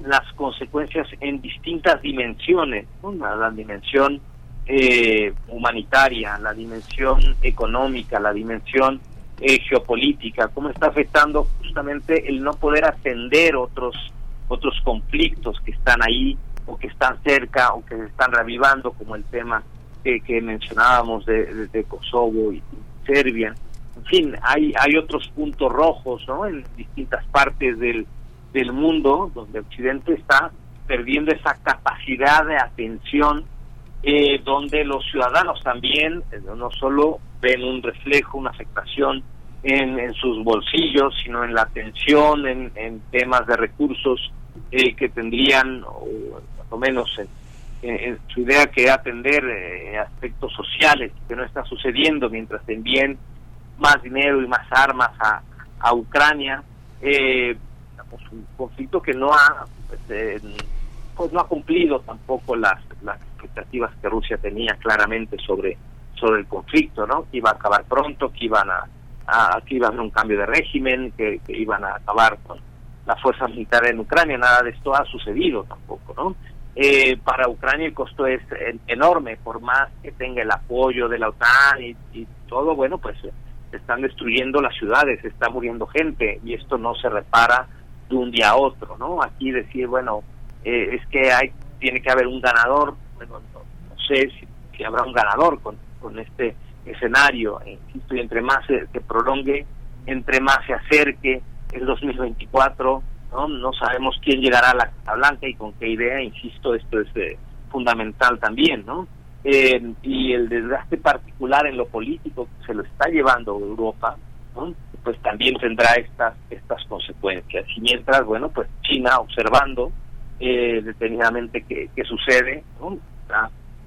[SPEAKER 15] las consecuencias en distintas dimensiones, la, dimensión eh, humanitaria, la dimensión económica, la dimensión eh, geopolítica, cómo está afectando justamente el no poder atender otros otros conflictos que están ahí o que están cerca o que se están reavivando, como el tema que, mencionábamos de Kosovo y Serbia en fin, hay, hay otros puntos rojos ¿no? en distintas partes del, del mundo donde Occidente está perdiendo esa capacidad de atención eh, donde los ciudadanos también eh, no solo ven un reflejo, una afectación en, en sus bolsillos, sino en la atención, en, en temas de recursos eh, que tendrían, o más o menos en, su idea que atender aspectos sociales, que no está sucediendo mientras también más dinero y más armas a, a Ucrania, eh, un conflicto que no ha pues, eh, pues, no ha cumplido tampoco las, las expectativas que Rusia tenía claramente sobre sobre el conflicto, ¿no? Que iba a acabar pronto, que iban a, que iba a haber un cambio de régimen, que, iban a acabar con la fuerza militar en Ucrania. Nada de esto ha sucedido tampoco, ¿no? Eh, para Ucrania el costo es enorme, por más que tenga el apoyo de la OTAN y, todo, bueno, pues están destruyendo las ciudades, está muriendo gente y esto no se repara de un día a otro, ¿no? Aquí decir, bueno, eh, es que hay tiene que haber un ganador, bueno, no, sé si, habrá un ganador con, con este escenario, insisto, y entre más se, prolongue, entre más se acerque el 2024, ¿no? No sabemos quién llegará a la Casa Blanca y con qué idea, insisto, esto es eh, fundamental también, ¿no? Eh, y el desgaste particular en lo político que se lo está llevando Europa, pues también tendrá estas estas consecuencias. Y mientras, bueno, pues China observando eh, detenidamente qué, sucede,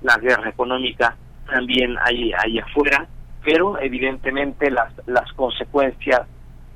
[SPEAKER 15] la, guerra económica también hay ahí afuera, pero evidentemente las, las consecuencias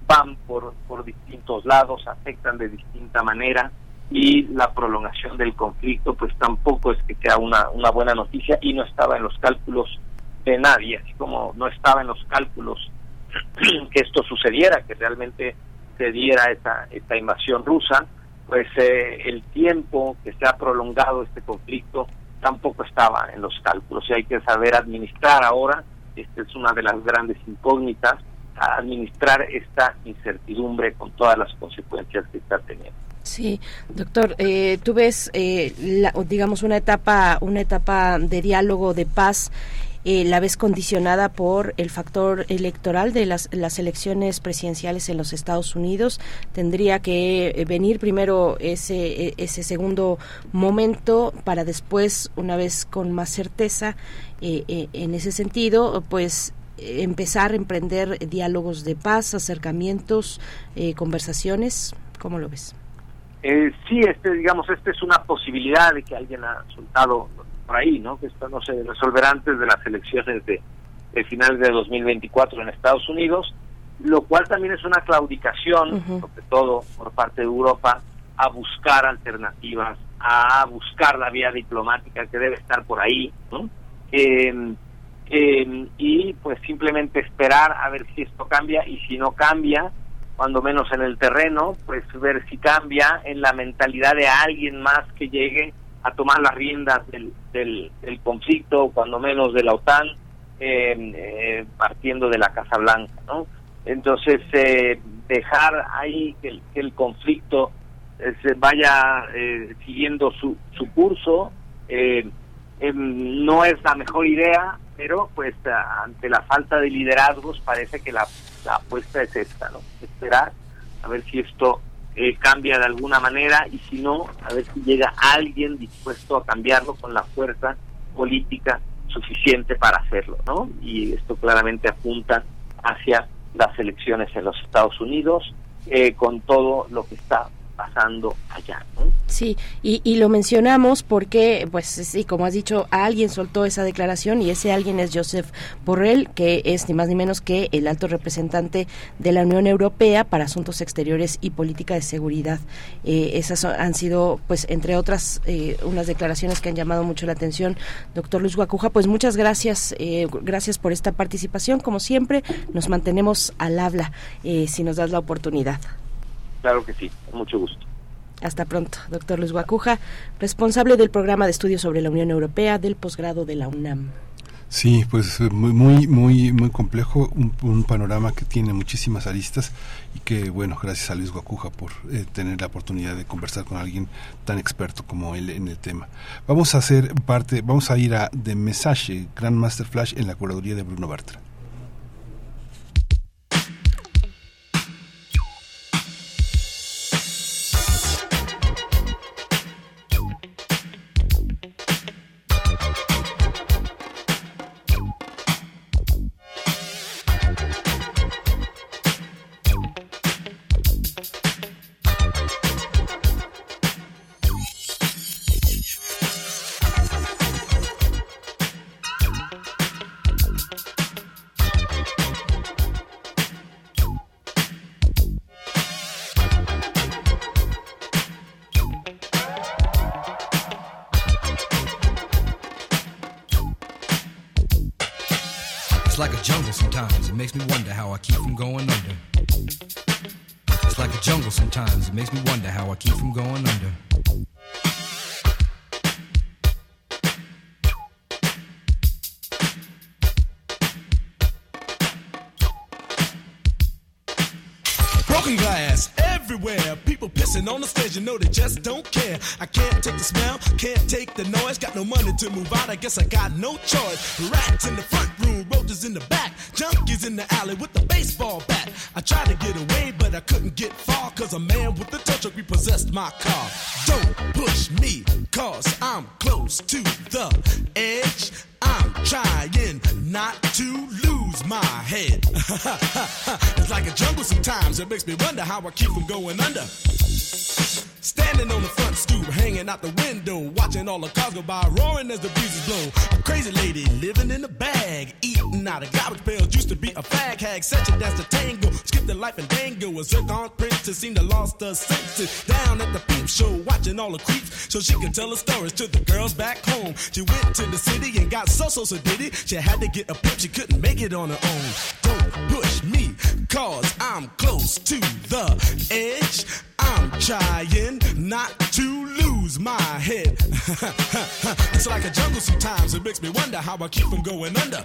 [SPEAKER 15] van por, por distintos lados, afectan de distinta manera y la prolongación del conflicto pues tampoco es que sea una, una buena noticia y no estaba en los cálculos de nadie, así como no estaba en los cálculos que esto sucediera, que realmente se diera esta, esta invasión rusa, pues eh, el tiempo que se ha prolongado este conflicto tampoco estaba en los cálculos y hay que saber administrar ahora, esta es una de las grandes incógnitas, administrar esta incertidumbre con todas las consecuencias que está teniendo.
[SPEAKER 2] Sí, doctor, eh, tú ves, eh, digamos, una etapa, una etapa de diálogo, de paz, eh, la ves condicionada por el factor electoral de las, las elecciones presidenciales en los Estados Unidos. Tendría que venir primero ese, e, ese segundo momento para después, una vez con más certeza, en ese sentido, pues empezar a emprender diálogos de paz, acercamientos, conversaciones. ¿Cómo lo ves?
[SPEAKER 15] Eh, sí, este, digamos, esta es una posibilidad de que alguien ha soltado por ahí, ¿no? Que esto no se resolverá antes de las elecciones de, de finales de 2024 en Estados Unidos, lo cual también es una claudicación, sobre todo por parte de Europa, a buscar alternativas, a buscar la vía diplomática que debe estar por ahí, ¿no? Em, em, y pues simplemente esperar a ver si esto cambia y si no cambia, cuando menos en el terreno, pues ver si cambia en la mentalidad de alguien más que llegue a tomar las riendas del, del, conflicto, cuando menos de la OTAN, eh, partiendo de la Casa Blanca, ¿no? Entonces, dejar ahí que el, conflicto se vaya siguiendo su, su curso no es la mejor idea, pero pues ante la falta de liderazgos parece que la, la apuesta es esta, ¿no? Esperar a ver si esto eh, cambia de alguna manera y si no, a ver si llega alguien dispuesto a cambiarlo con la fuerza política suficiente para hacerlo, ¿no? Y esto claramente apunta hacia las elecciones en los Estados Unidos, eh, con todo lo que está pasando allá.
[SPEAKER 2] Sí, y, y, lo mencionamos porque, pues sí, como has dicho, alguien soltó esa declaración y ese alguien es Joseph Borrell, que es ni más ni menos que el alto representante de la Unión Europea para Asuntos Exteriores y Política de Seguridad. Eh, esas han sido, pues, entre otras, eh, unas declaraciones que han llamado mucho la atención. Doctor Luis Guacuja, pues muchas gracias, eh, gracias por esta participación. Como siempre, nos mantenemos al habla si nos das la oportunidad.
[SPEAKER 15] Claro que sí, con mucho gusto.
[SPEAKER 2] Hasta pronto, doctor Luis Guacuja, responsable del programa de estudios sobre la Unión Europea del posgrado de la UNAM.
[SPEAKER 1] Sí, pues muy muy muy muy complejo, un, panorama que tiene muchísimas aristas y que bueno, gracias a Luis Guacuja por eh, tener la oportunidad de conversar con alguien tan experto como él en el tema. Vamos a hacer parte, vamos a ir a The Message, Grandmaster Flash en la curaduría de Bruno Bartra.
[SPEAKER 16] It makes me wonder how I keep from going under. Broken glass everywhere. People pissing on the stage, you know they just don't care. I can't take the smell, can't take the noise. Got no money to move out, I guess I got no choice. Rats in the front my car. Don't push me, cause I'm close to the edge. I'm trying not to lose my head. it's like a jungle sometimes. It makes me wonder how I keep from going under. Standing on the front stoop, hanging out the window, watching all the cars go by, roaring as the breezes blow. A crazy lady living in a bag, eating out of garbage pails. Used to be a fag hag, such a dance to tango. Skip the life and dango. A zircon princess seemed to lost her senses. Down at the peep show, watching all the creeps, so she could tell her stories to the girls back home. She went to the city and got so so so did it. She had to get a pimp, she couldn't make it on her own. Don't push me, cause I'm close to the edge. I'm trying not to lose my head. it's like a jungle sometimes, it makes me wonder how I keep from going under.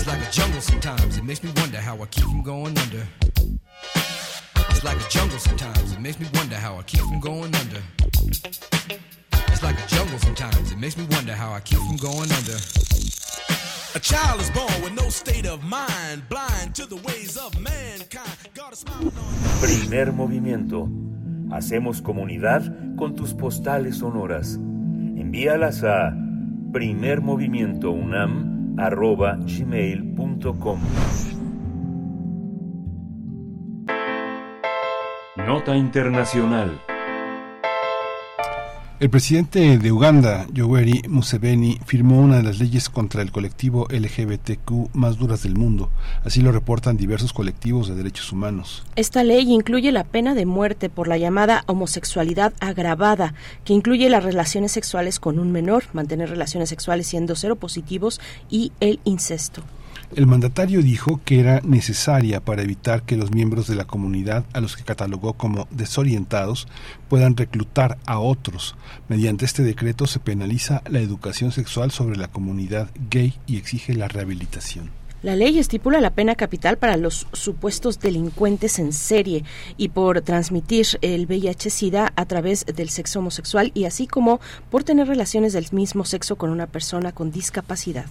[SPEAKER 17] A jungle. It makes me wonder how I keep from going under. It's like a jungle sometimes. It makes me wonder how I keep from going under. It's like a jungle sometimes. It makes me wonder how I keep from going under.
[SPEAKER 16] A child is born with no state of mind, blind to the ways of mankind. God is smiling on
[SPEAKER 3] Primer movimiento. Hacemos comunidad con tus postales sonoras. Envíalas a primermovimientounam.gmail.com
[SPEAKER 14] Nota Internacional.
[SPEAKER 1] El presidente de Uganda, Yoweri Museveni, firmó una de las leyes contra el colectivo LGBTQ más duras del mundo. Así lo reportan diversos colectivos de derechos humanos.
[SPEAKER 2] Esta ley incluye la pena de muerte por la llamada homosexualidad agravada, que incluye las relaciones sexuales con un menor, mantener relaciones sexuales siendo cero positivos y el incesto.
[SPEAKER 1] El mandatario dijo que era necesaria para evitar que los miembros de la comunidad, a los que catalogó como desorientados, puedan reclutar a otros. Mediante este decreto se penaliza la educación sexual sobre la comunidad gay y exige la rehabilitación.
[SPEAKER 2] La ley estipula la pena capital para los supuestos delincuentes en serie y por transmitir el VIH-Sida a través del sexo homosexual y así como por tener relaciones del mismo sexo con una persona con discapacidad.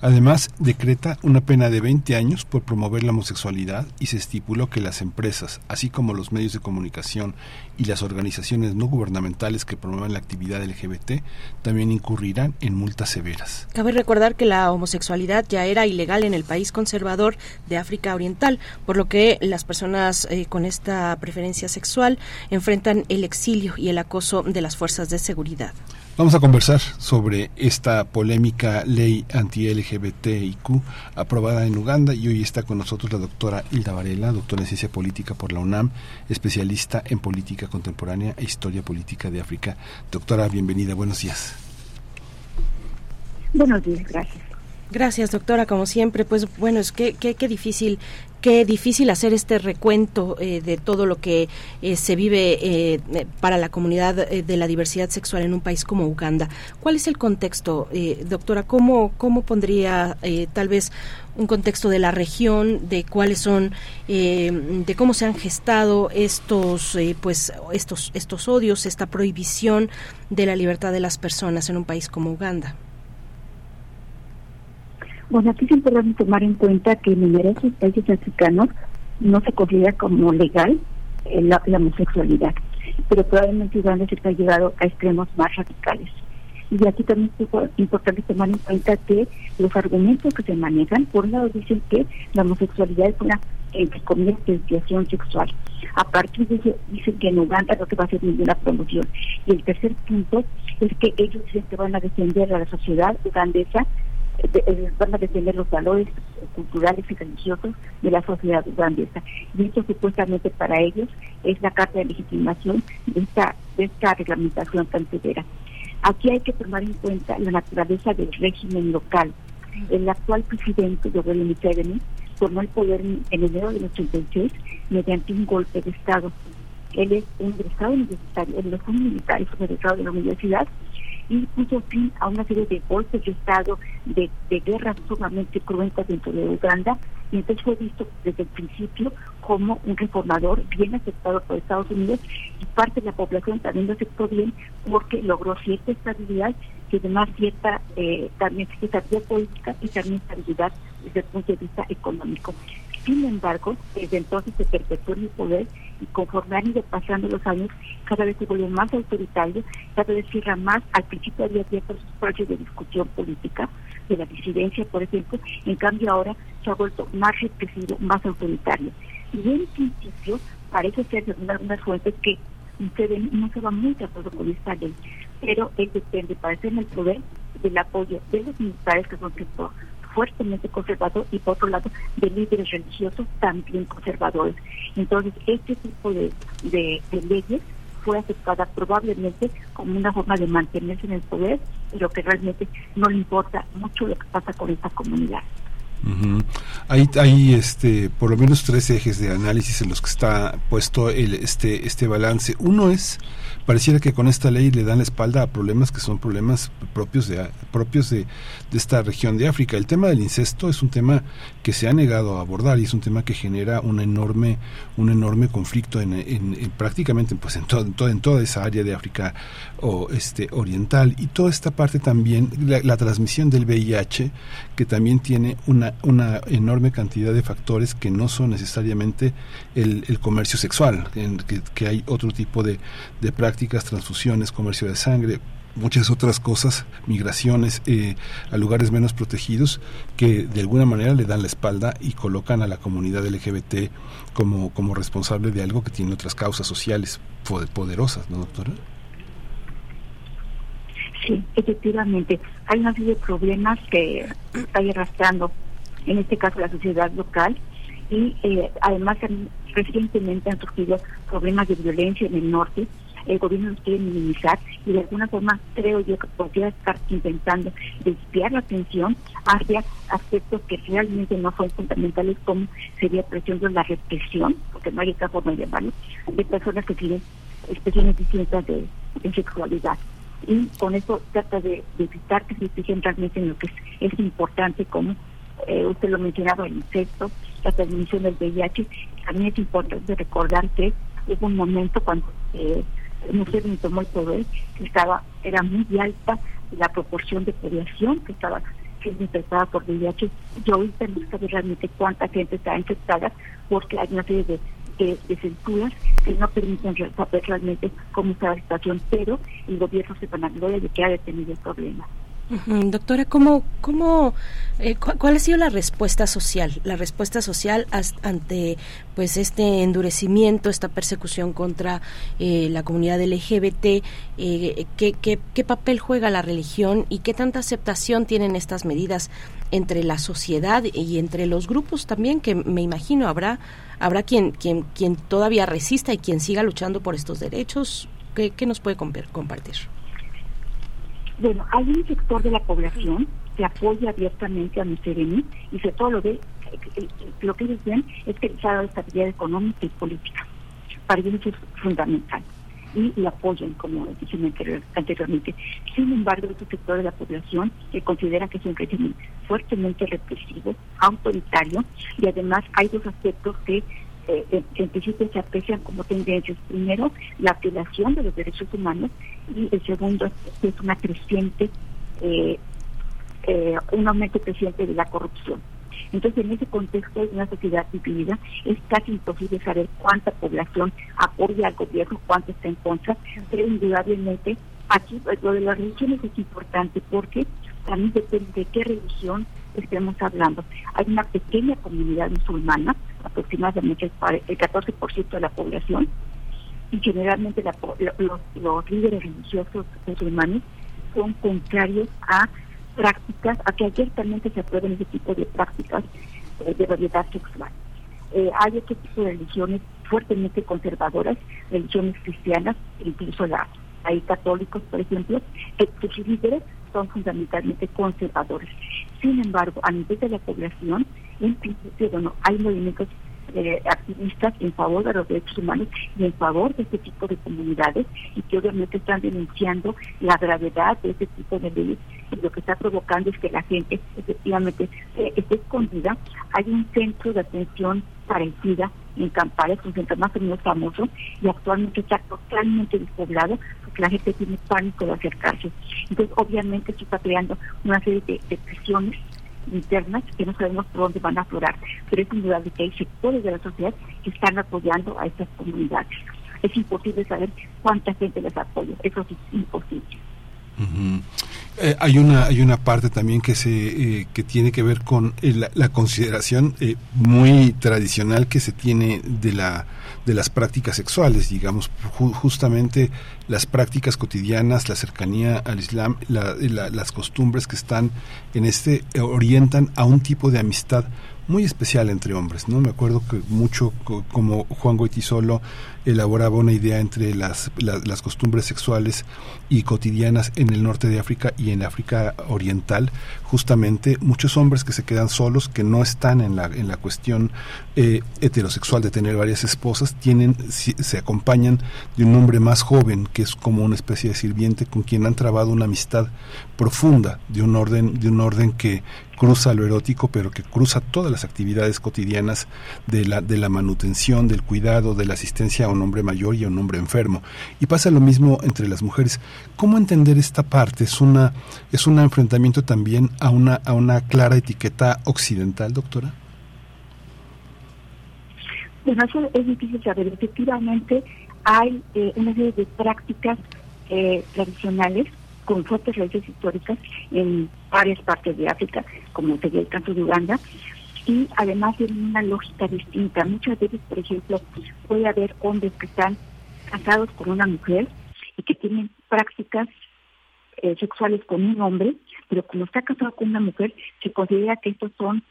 [SPEAKER 1] Además, decreta una pena de 20 años por promover la homosexualidad y se estipuló que las empresas, así como los medios de comunicación y las organizaciones no gubernamentales que promuevan la actividad LGBT, también incurrirán en multas severas.
[SPEAKER 2] Cabe recordar que la homosexualidad ya era ilegal en el país conservador de África Oriental, por lo que las personas eh, con esta preferencia sexual enfrentan el exilio y el acoso de las fuerzas de seguridad.
[SPEAKER 1] Vamos a conversar sobre esta polémica ley anti-LGBTIQ aprobada en Uganda y hoy está con nosotros la doctora Hilda Varela, doctora en ciencia política por la UNAM, especialista en política contemporánea e historia política de África. Doctora, bienvenida, buenos días.
[SPEAKER 18] Buenos días, gracias.
[SPEAKER 2] Gracias, doctora, como siempre. Pues bueno, es que qué difícil qué difícil hacer este recuento eh, de todo lo que eh, se vive eh, para la comunidad de la diversidad sexual en un país como Uganda. ¿Cuál es el contexto, doctora? ¿Cómo, cómo pondría tal vez un contexto de la región, de cuáles son, de cómo se han gestado estos, pues, estos, estos odios, esta prohibición de la libertad de las personas en un país como Uganda?
[SPEAKER 18] Bueno, aquí es importante tomar en cuenta que en numerosos países africanos no se considera como legal eh, la, homosexualidad, pero probablemente Uganda se ha llegado a extremos más radicales. Y aquí también es importante tomar en cuenta que los argumentos que se manejan, por un lado dicen que la homosexualidad es una, entre comillas, desviación sexual. A partir de eso dicen que en Uganda no se va a hacer ninguna promoción. Y el tercer punto es que ellos dicen que van a defender a la sociedad ugandesa van a defender los valores culturales y religiosos de la sociedad ugandesa. Y esto supuestamente para ellos es la carta de legitimación de esta, de esta reglamentación tan severa. Aquí hay que tomar en cuenta la naturaleza del régimen local. El actual presidente, Yoweri Museveni, tomó el poder en enero del 86 mediante un golpe de Estado. Él es un egresado universitario, él es un militar, es un egresado de la universidad y puso fin a una serie de golpes de Estado, de, guerras sumamente cruentas dentro de Uganda, y entonces fue visto desde el principio como un reformador bien aceptado por Estados Unidos y parte de la población también lo aceptó bien porque logró cierta estabilidad y además cierta eh, también estabilidad política y también estabilidad desde el punto de vista económico. Sin embargo, desde entonces se perpetuó en el poder y conforme han ido pasando los años, cada vez se vuelve más autoritario, cada vez cierra más, al principio había abierto sus espacios de discusión política, de la disidencia, por ejemplo, en cambio ahora se ha vuelto más represivo, más autoritario. Y en principio parece ser, según algunas fuentes, que ustedes no se va muy de acuerdo con esta ley, pero él depende, estar en el poder, del apoyo de los militares que son sector fuertemente conservador y por otro lado de líderes religiosos también conservadores. Entonces, este tipo de, leyes fue aceptada probablemente como una forma de mantenerse en el poder, pero que realmente no le importa mucho lo que pasa con esta comunidad.
[SPEAKER 1] Ujú. Hay, hay este, por lo menos tres ejes de análisis en los que está puesto este, este balance. Uno es, pareciera que con esta ley le dan la espalda a problemas que son problemas propios de, propios de, de esta región de África. El tema del incesto es un tema que se ha negado a abordar y es un tema que genera un enorme, un enorme conflicto en, en- en prácticamente pues en, todo, en toda esa área de África o, este, oriental. Y toda esta parte también, la, la transmisión del VIH, que también tiene una, una enorme cantidad de factores que no son necesariamente el, el comercio sexual, que, hay otro tipo de, de prácticas, transfusiones, comercio de sangre, muchas otras cosas, migraciones eh, a lugares menos protegidos que de alguna manera le dan la espalda y colocan a la comunidad LGBT como, como responsable de algo que tiene otras causas sociales po- poderosas, ¿no, doctora?
[SPEAKER 18] Sí, efectivamente. Hay una serie de problemas que está arrastrando, en este caso, la sociedad local y eh, además recientemente han surgido problemas de violencia en el norte. El gobierno los quiere minimizar y de alguna forma creo yo que podría estar intentando desviar la atención hacia aspectos que realmente no son fundamentales como sería presión de la represión, porque no hay otra forma de llamarlo, de personas que tienen expresiones distintas de, sexualidad y con eso trata de, de evitar que se fijen realmente en lo que es, es importante como eh, usted lo mencionaba el incesto, la transmisión del VIH, también es importante recordar que hubo un momento cuando eh, Mussolini tomó el poder que estaba era muy alta la proporción de población que estaba siendo infectada por VIH y ahorita no sabe realmente cuánta gente está infectada porque hay una serie de de, censuras que no permiten saber realmente cómo está la situación, pero el gobierno se vanagloria de que ha detenido el problema.
[SPEAKER 2] Doctora, ¿cómo, cómo, eh, cu- cuál ha sido la respuesta social? La respuesta social ante pues este endurecimiento, esta persecución contra eh, la comunidad LGBT, eh, ¿qué, papel juega la religión y qué tanta aceptación tienen estas medidas entre la sociedad y entre los grupos también, que me imagino habrá habrá quien quien quien todavía resista y quien siga luchando por estos derechos. ¿Qué, nos puede comp- compartir?
[SPEAKER 18] Bueno, hay un sector de la población que apoya abiertamente a Mussolini y sobre todo lo, ve, eh, lo que ellos ven es que les ha dado estabilidad económica y política. Para ellos es fundamental y lo apoyan, como dije anterior- anteriormente. Sin embargo, este sector de la población que considera que es un régimen fuertemente represivo, autoritario, y además hay dos aspectos que eh, en, en principio se aprecian como tendencias. Primero, la violación de los derechos humanos y el segundo es una creciente, eh, eh, un aumento creciente de la corrupción. Entonces, en ese contexto de una sociedad dividida, es casi imposible saber cuánta población apoya al gobierno, cuánta está en contra, pero indudablemente aquí pues, lo de las religiones es importante porque también depende de qué religión estemos hablando. Hay una pequeña comunidad musulmana, aproximadamente el cuare- el 14% de la población, y generalmente la los, los líderes religiosos musulmanes son contrarios a prácticas, a que abiertamente se aprueben ese tipo de prácticas eh, de variedad sexual. Eh, hay otro tipo de religiones fuertemente conservadoras, religiones cristianas, incluso la, hay católicos, por ejemplo, que sus líderes son fundamentalmente conservadores. Sin embargo, a nivel de la población, en principio, bueno, hay movimientos eh, activistas en favor de los derechos humanos y en favor de este tipo de comunidades y que obviamente están denunciando la gravedad de este tipo de leyes y lo que está provocando es que la gente efectivamente eh, esté escondida. Hay un centro de atención parecida en Kampala, es un centro más o menos famoso y actualmente está totalmente despoblado porque la gente tiene pánico de acercarse. Entonces, obviamente, esto está creando una serie de, de presiones internas que no sabemos por dónde van a aflorar, pero es indudable que hay sectores de la sociedad que están apoyando a estas comunidades. Es imposible saber cuánta gente les apoya, eso sí es imposible.
[SPEAKER 1] Eh, hay una hay una parte también que se eh, que tiene que ver con eh, la, la, consideración muy tradicional que se tiene de la de las prácticas sexuales digamos ju justamente las prácticas cotidianas la cercanía al Islam la, la, las costumbres que están en este orientan a un tipo de amistad muy especial entre hombres, ¿no? Me acuerdo que mucho como Juan Goitisolo elaboraba una idea entre las, las, costumbres sexuales y cotidianas en el norte de África y en África oriental, justamente muchos hombres que se quedan solos, que no están en la, en la cuestión eh, heterosexual de tener varias esposas, tienen, se acompañan de un hombre más joven, que es como una especie de sirviente con quien han trabado una amistad profunda, de un orden, de un orden que cruza lo erótico, pero que cruza todas las actividades cotidianas de la, de la manutención, del cuidado, de la asistencia un hombre mayor y a un hombre enfermo. Y pasa lo mismo entre las mujeres. ¿Cómo entender esta parte? Es una es un enfrentamiento también a una a una clara etiqueta occidental, doctora.
[SPEAKER 18] Eso es difícil saber. Efectivamente, hay eh, una serie de prácticas eh, tradicionales con fuertes raíces históricas en varias partes de África, como sería el caso de Uganda, y además tienen una lógica distinta. Muchas veces, por ejemplo, puede haber hombres que están casados con una mujer y que tienen prácticas eh, sexuales con un hombre, pero como está casado con una mujer, se considera que estos son,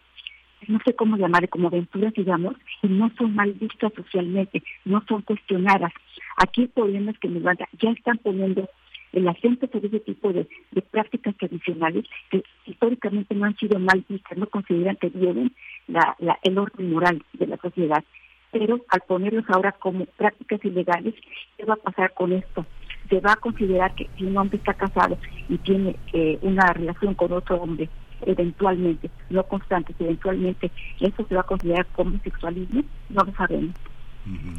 [SPEAKER 18] no sé cómo llamar, como aventuras, digamos, y no son mal vistas socialmente, no son cuestionadas. Aquí el problema es que en Uganda ya están poniendo el acento sobre ese tipo de, prácticas tradicionales que históricamente no han sido mal vistas, no consideran que vienen la, el orden moral de la sociedad. Pero al ponerlos ahora como prácticas ilegales, ¿qué va a pasar con esto? Se va a considerar que si un hombre está casado y tiene eh, una relación con otro hombre, eventualmente, no constante, eventualmente eso se va a considerar como sexualismo, no lo sabemos.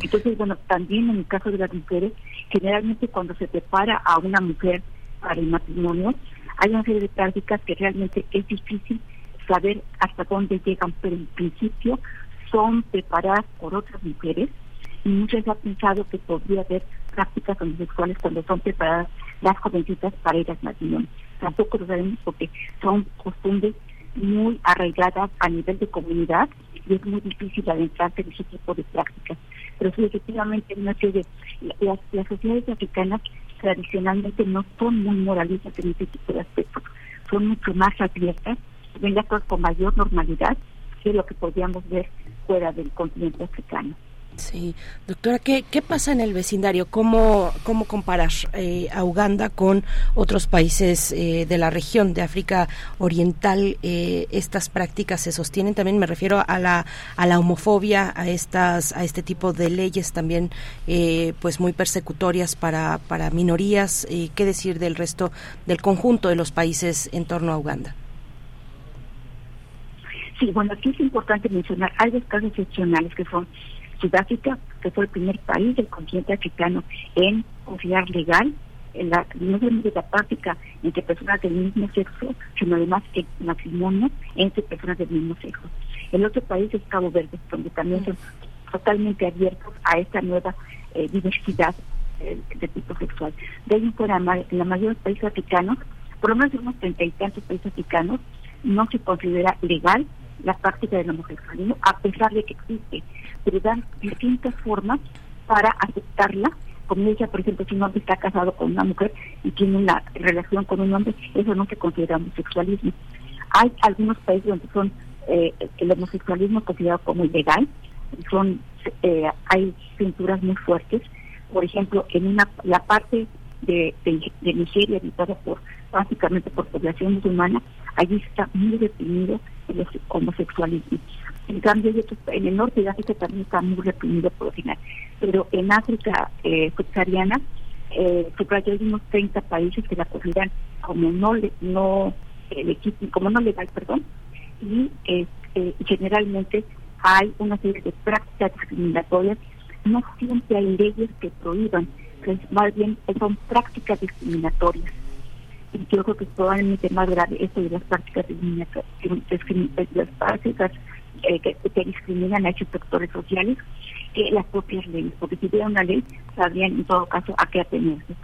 [SPEAKER 18] Entonces, bueno, también en el caso de las mujeres, generalmente cuando se prepara a una mujer para el matrimonio, hay una serie de prácticas que realmente es difícil saber hasta dónde llegan, pero en principio son preparadas por otras mujeres y muchas han pensado que podría haber prácticas homosexuales cuando son preparadas las jovencitas para ir al matrimonio. Tampoco lo sabemos porque son costumbres muy arraigadas a nivel de comunidad y es muy difícil adentrarse en ese tipo de prácticas. Pero sí, efectivamente, una serie, las, las sociedades africanas tradicionalmente no son muy moralistas en ese tipo de aspectos, son mucho más abiertas, ven las cosas con mayor normalidad que lo que podríamos ver fuera del continente africano.
[SPEAKER 2] Sí, doctora, ¿qué, qué pasa en el vecindario? ¿Cómo, cómo comparar eh, a Uganda con otros países eh, de la región de África Oriental? Eh, ¿Estas prácticas se sostienen? También me refiero a la, a la homofobia, a, estas, a este tipo de leyes también pues muy persecutorias para, para minorías. ¿Qué decir del resto, del conjunto de los países en torno a Uganda?
[SPEAKER 18] Sí, bueno, aquí es importante mencionar, hay dos casos excepcionales que son Sudáfrica, que fue el primer país del continente africano en considerar legal la, no solamente la práctica entre personas del mismo sexo, sino además el matrimonio entre personas del mismo sexo. El otro país es Cabo Verde, donde también son totalmente abiertos a esta nueva eh, diversidad eh, de tipo sexual. De ahí en fuera, en la mayoría de los países africanos, por lo menos en unos treinta y tantos países africanos, no se considera legal la práctica del homosexualismo, a pesar de que existe, pero dan distintas formas para aceptarla. Como decía, por ejemplo, si un hombre está casado con una mujer y tiene una relación con un hombre, eso no se considera homosexualismo. Hay algunos países donde son eh, el homosexualismo considerado como ilegal, son eh, hay cinturas muy fuertes. Por ejemplo, en una la parte de, de Nigeria habitada por básicamente por población musulmana, allí está muy reprimido el homosexualismo. En cambio, en el norte de África también está muy reprimido por lo final. Pero en África eh, subsahariana, eh, hay unos 30 países que la consideran como no, no como no legal, perdón, y eh, generalmente hay una serie de prácticas discriminatorias. No siempre hay leyes que prohíban, más bien son prácticas discriminatorias y yo creo que es probablemente más grave esto de las prácticas las prácticas eh, que, que, discriminan a estos sectores sociales que las propias leyes, porque si hubiera una ley sabrían en todo caso a qué atenerse.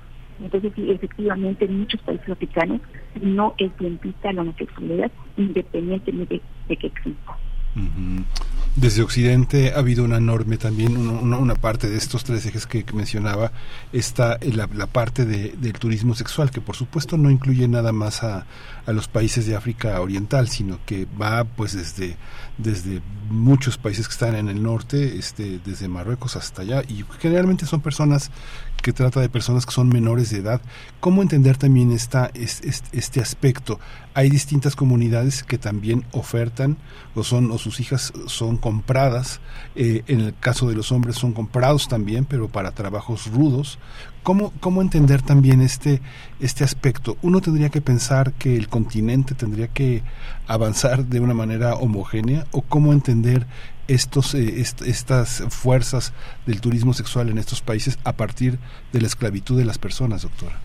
[SPEAKER 18] Entonces, sí, efectivamente, en muchos países africanos no es bien vista la homosexualidad independientemente de que exista.
[SPEAKER 1] Desde Occidente ha habido una enorme también, una, parte de estos tres ejes que, mencionaba, está la, la parte de, del turismo sexual, que por supuesto no incluye nada más a, a, los países de África Oriental, sino que va pues desde, desde muchos países que están en el norte, este, desde Marruecos hasta allá, y generalmente son personas que trata de personas que son menores de edad. ¿Cómo entender también esta, este, aspecto? Hay distintas comunidades que también ofertan o son o sus hijas son compradas. Eh, en el caso de los hombres son comprados también, pero para trabajos rudos. ¿Cómo, ¿Cómo entender también este, este aspecto? Uno tendría que pensar que el continente tendría que avanzar de una manera homogénea o cómo entender estos, eh, estas fuerzas del turismo sexual en estos países a partir de la esclavitud de las personas, doctora?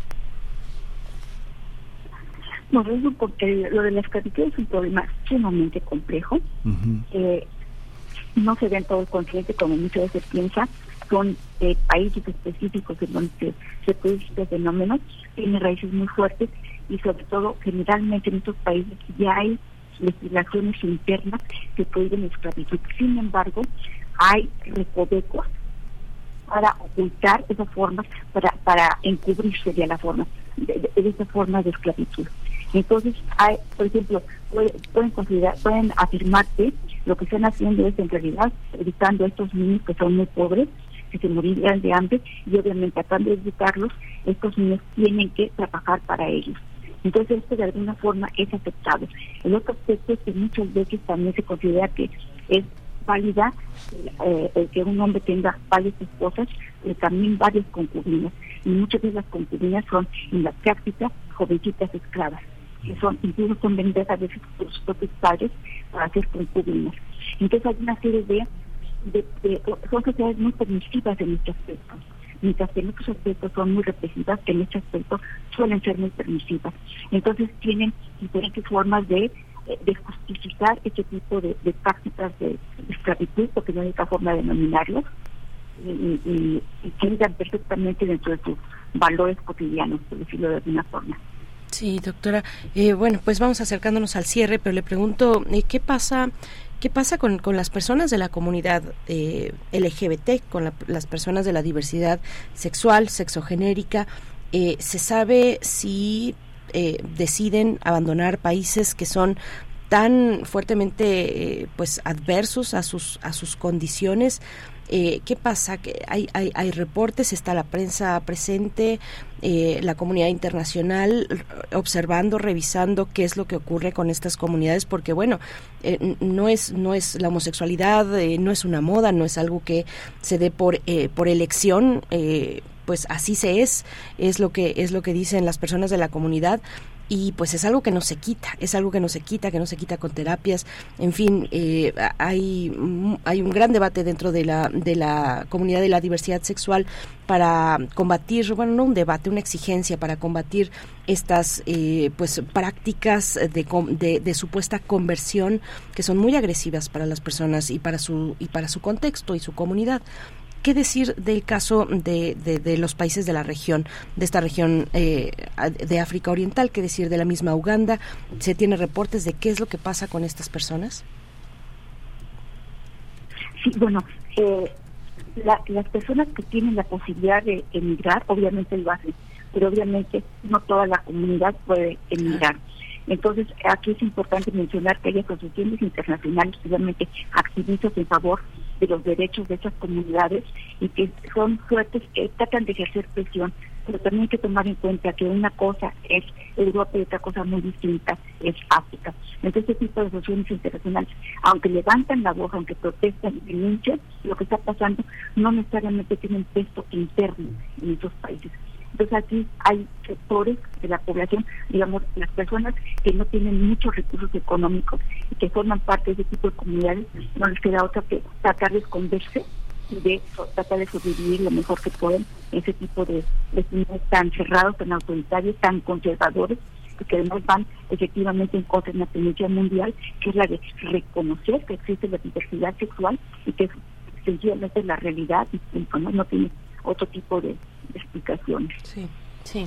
[SPEAKER 18] No, porque lo de la esclavitud es un problema sumamente complejo. eh, no se ve en todo el continente como muchas veces piensa. Son eh, países específicos en donde se produce este fenómeno. Tiene raíces muy fuertes y sobre todo generalmente en estos países ya hay legislaciones internas que prohíben esclavitud. Sin embargo, hay recovecos para ocultar esas formas, para, para encubrirse de la forma, de, de, esa forma de esclavitud. Entonces, hay, por ejemplo, pueden considerar, pueden afirmar que lo que están haciendo es en realidad evitando a estos niños que son muy pobres, que se morirían de hambre, y obviamente tratando de educarlos, estos niños tienen que trabajar para ellos. Entonces esto de alguna forma es aceptado. El otro aspecto es que muchas veces también se considera que es válida eh, el que un hombre tenga varias esposas, pero también varias concubinas. Y muchas veces las concubinas son en la práctica jovencitas esclavas, que son incluso son vendidas a veces por sus propios padres para hacer concubinas. Entonces hay una serie de, de, de son sociedades muy permisivas en este aspecto mientras que en otros aspectos son muy represivas, en este aspecto suelen ser muy permisivas. Entonces tienen diferentes formas de, de justificar este tipo de, de prácticas de, esclavitud, porque no hay otra forma de denominarlos, y, y, que entran perfectamente dentro de sus valores cotidianos, por decirlo de alguna forma.
[SPEAKER 2] Sí, doctora. Eh, bueno, pues vamos acercándonos al cierre, pero le pregunto, eh, ¿qué pasa ¿Qué pasa con, con, las personas de la comunidad eh, LGBT, con la, las personas de la diversidad sexual, sexogenérica? Eh, ¿Se sabe si eh, deciden abandonar países que son tan fuertemente pues adversos a sus a sus condiciones eh, ¿Qué pasa? que hay, hay, hay, reportes, está la prensa presente, eh, la comunidad internacional observando, revisando qué es lo que ocurre con estas comunidades, porque bueno, eh, no es no es la homosexualidad, eh, no es una moda, no es algo que se dé por por elección. pues así se es, es lo que es lo que dicen las personas de la comunidad y pues es algo que no se quita, es algo que no se quita, que no se quita con terapias, en fin, eh, hay, hay un gran debate dentro de la, de la comunidad de la diversidad sexual para combatir, bueno, no un debate, una exigencia para combatir estas eh, pues prácticas de, de, de, supuesta conversión que son muy agresivas para las personas y para su y para su contexto y su comunidad. ¿Qué decir del caso de, de, los países de la región, de esta región eh, de África Oriental? ¿Qué decir de la misma Uganda? ¿Se tiene reportes de qué es lo que pasa con estas personas?
[SPEAKER 18] Sí, bueno, eh, la, las personas que tienen la posibilidad de emigrar, obviamente lo hacen, pero obviamente no toda la comunidad puede emigrar. Entonces, aquí es importante mencionar que hay asociaciones internacionales, especialmente activistas en favor de los derechos de esas comunidades y que son fuertes, que tratan de ejercer presión, pero también hay que tomar en cuenta que una cosa es Europa y otra cosa muy distinta es África. Entonces, este tipo de asociaciones internacionales, aunque levantan la voz, aunque protestan y denuncian, lo que está pasando no necesariamente tienen peso interno en esos países. Entonces aquí hay sectores de la población, digamos, las personas que no tienen muchos recursos económicos y que forman parte de ese tipo de comunidades, no les queda otra que tratar de esconderse de tratar de sobrevivir lo mejor que pueden ese tipo de regímenes tan cerrados, tan autoritarios, tan conservadores, que además van efectivamente en contra de una tendencia mundial, que es la de reconocer que existe la diversidad sexual y que es sencillamente la realidad y no tiene otro tipo de, explicaciones.
[SPEAKER 2] Sí, sí.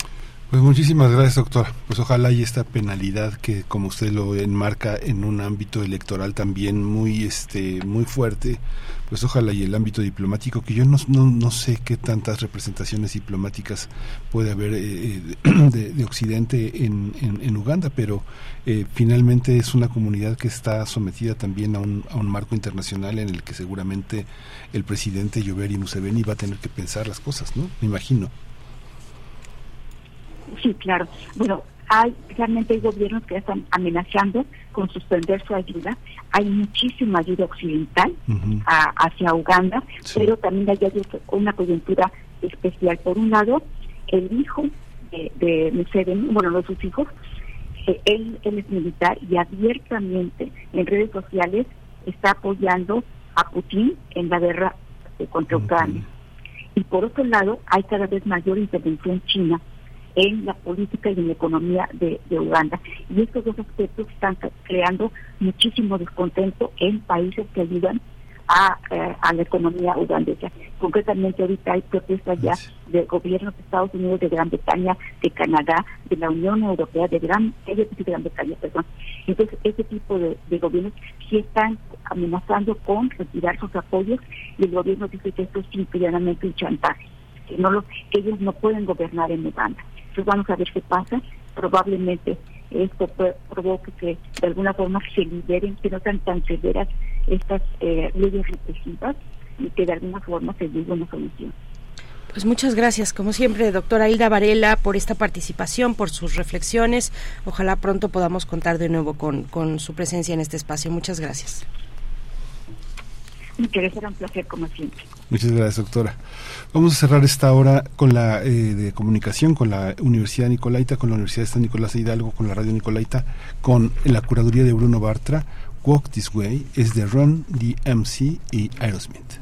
[SPEAKER 1] Pues muchísimas gracias, doctora. Pues ojalá y esta penalidad que, como usted lo enmarca en un ámbito electoral también muy, este, muy fuerte, pues ojalá y el ámbito diplomático, que yo no, no, no sé qué tantas representaciones diplomáticas puede haber eh, de, de, Occidente en, en, Uganda, pero eh, finalmente es una comunidad que está sometida también a un, a un marco internacional en el que seguramente el presidente Yoweri Museveni va a tener que pensar las cosas, ¿no? Me imagino.
[SPEAKER 18] Sí, claro. Bueno, hay realmente hay gobiernos que están amenazando con suspender su ayuda. Hay muchísima ayuda occidental uh -huh. a, hacia Uganda, sí. pero también hay una coyuntura especial. Por un lado, el hijo de, de Museveni, bueno, de sus hijos, eh, él, él es militar y abiertamente en redes sociales está apoyando a Putin en la guerra eh, contra uh -huh. Ucrania. Y por otro lado, hay cada vez mayor intervención china en la política y en la economía de, de, Uganda. Y estos dos aspectos están creando muchísimo descontento en países que ayudan a, eh, a la economía ugandesa. Concretamente ahorita hay protestas ya de gobiernos de Estados Unidos, de Gran Bretaña, de Canadá, de la Unión Europea, de Gran, de Gran Bretaña, perdón. Entonces, ese tipo de, de gobiernos sí están amenazando con retirar sus apoyos y el gobierno dice que esto es simplemente un chantaje, que, no lo, que ellos no pueden gobernar en Uganda. Entonces vamos a ver qué pasa. Probablemente esto provoque que de alguna forma se liberen, que no sean tan severas estas eh, leyes represivas y que de alguna forma se llegue una solución.
[SPEAKER 2] Pues muchas gracias, como siempre, doctora Hilda Varela, por esta participación, por sus reflexiones. Ojalá pronto podamos contar de nuevo con, con su presencia en este espacio. Muchas gracias.
[SPEAKER 18] Un placer como siempre.
[SPEAKER 1] Muchas gracias, doctora. Vamos a cerrar esta hora con la eh, de comunicación con la Universidad Nicolaita, con la Universidad de San Nicolás de Hidalgo, con la Radio Nicolaita, con la curaduría de Bruno Bartra. Walk This Way es de Run DMC y Aerosmith.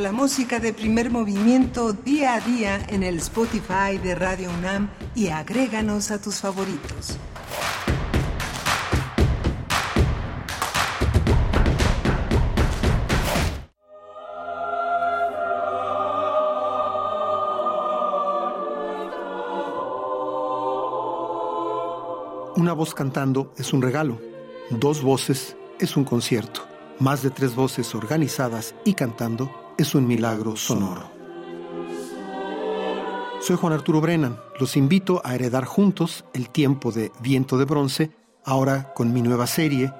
[SPEAKER 9] La música de primer movimiento día a día en el Spotify de Radio UNAM y agréganos a tus favoritos.
[SPEAKER 19] Una voz cantando es un regalo, dos voces es un concierto, más de tres voces organizadas y cantando es un milagro sonoro. Soy Juan Arturo Brennan, los invito a heredar juntos el tiempo de Viento de Bronce, ahora con mi nueva serie,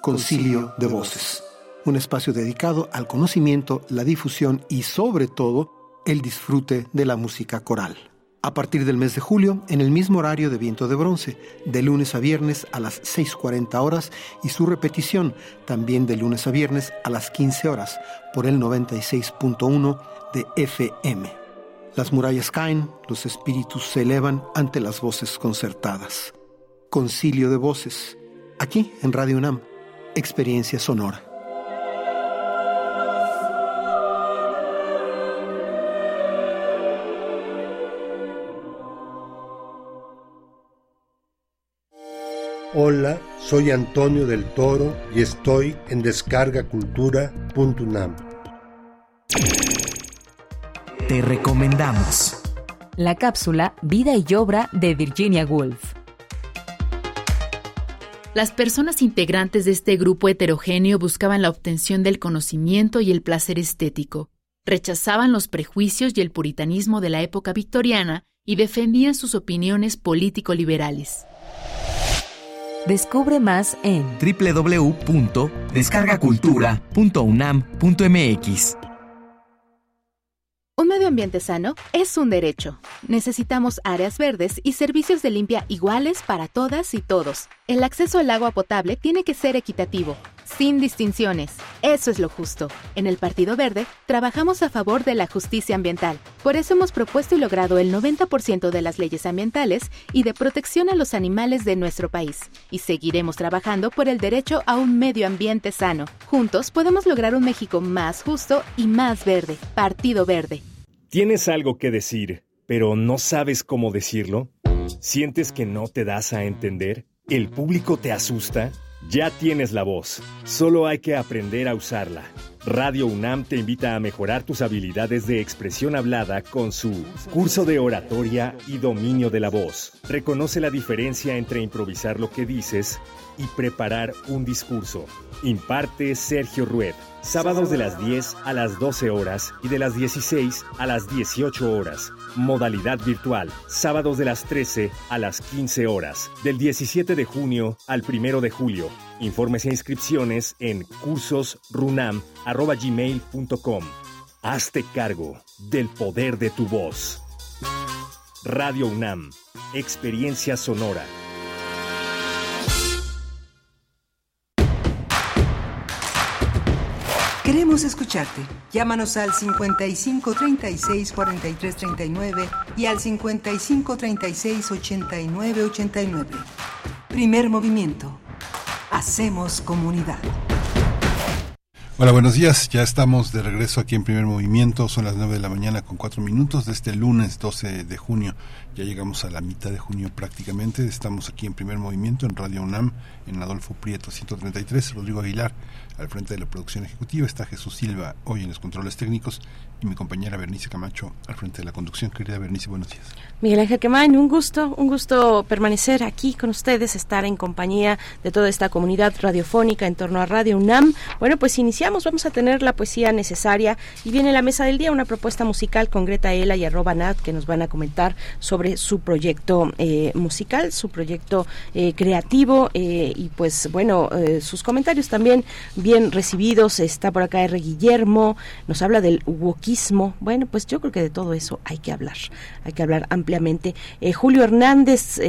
[SPEAKER 19] Concilio de Voces, un espacio dedicado al conocimiento, la difusión y sobre todo el disfrute de la música coral a partir del mes de julio en el mismo horario de Viento de Bronce, de lunes a viernes a las 6.40 horas y su repetición también de lunes a viernes a las 15 horas por el 96.1 de FM. Las murallas caen, los espíritus se elevan ante las voces concertadas. Concilio de voces, aquí en Radio UNAM, experiencia sonora.
[SPEAKER 20] Hola, soy Antonio del Toro y estoy en descargacultura.unam.
[SPEAKER 21] Te recomendamos
[SPEAKER 22] la cápsula Vida y Obra de Virginia Woolf.
[SPEAKER 23] Las personas integrantes de este grupo heterogéneo buscaban la obtención del conocimiento y el placer estético, rechazaban los prejuicios y el puritanismo de la época victoriana y defendían sus opiniones político-liberales.
[SPEAKER 22] Descubre más en
[SPEAKER 21] www.descargacultura.unam.mx.
[SPEAKER 24] Un medio ambiente sano es un derecho. Necesitamos áreas verdes y servicios de limpia iguales para todas y todos. El acceso al agua potable tiene que ser equitativo sin distinciones. Eso es lo justo. En el Partido Verde trabajamos a favor de la justicia ambiental. Por eso hemos propuesto y logrado el 90% de las leyes ambientales y de protección a los animales de nuestro país. Y seguiremos trabajando por el derecho a un medio ambiente sano. Juntos podemos lograr un México más justo y más verde. Partido Verde.
[SPEAKER 25] ¿Tienes algo que decir, pero no sabes cómo decirlo? ¿Sientes que no te das a entender? ¿El público te asusta? Ya tienes la voz, solo hay que aprender a usarla. Radio UNAM te invita a mejorar tus habilidades de expresión hablada con su curso de oratoria y dominio de la voz. Reconoce la diferencia entre improvisar lo que dices y preparar un discurso. Imparte Sergio Rued sábados de las 10 a las 12 horas y de las 16 a las 18 horas. Modalidad virtual, sábados de las 13 a las 15 horas, del 17 de junio al 1 de julio. Informes e inscripciones en cursosrunam.gmail.com. Hazte cargo del poder de tu voz. Radio UNAM, experiencia sonora.
[SPEAKER 9] Queremos escucharte. Llámanos al 55 36 43 39 y al 55 36 89 89. Primer movimiento. Hacemos comunidad.
[SPEAKER 1] Hola, buenos días. Ya estamos de regreso aquí en Primer Movimiento. Son las 9 de la mañana con 4 minutos de este lunes 12 de junio. Ya llegamos a la mitad de junio prácticamente. Estamos aquí en Primer Movimiento en Radio UNAM, en Adolfo Prieto 133. Rodrigo Aguilar al frente de la producción ejecutiva está Jesús Silva, hoy en los controles técnicos, y mi compañera Bernice Camacho al frente de la conducción. Querida Bernice, buenos días.
[SPEAKER 2] Miguel Ángel Quemain, un gusto, un gusto permanecer aquí con ustedes, estar en compañía de toda esta comunidad radiofónica en torno a Radio UNAM. Bueno, pues iniciamos, vamos a tener la poesía necesaria y viene la mesa del día una propuesta musical con Greta Ela y arroba Nat que nos van a comentar sobre su proyecto eh, musical, su proyecto eh, creativo eh, y pues bueno, sus comentarios también bien recibidos. Está por acá R. Guillermo, nos habla del wokismo. Bueno, pues yo creo que de todo eso hay que hablar, hay que hablar ampliamente. Julio Hernández,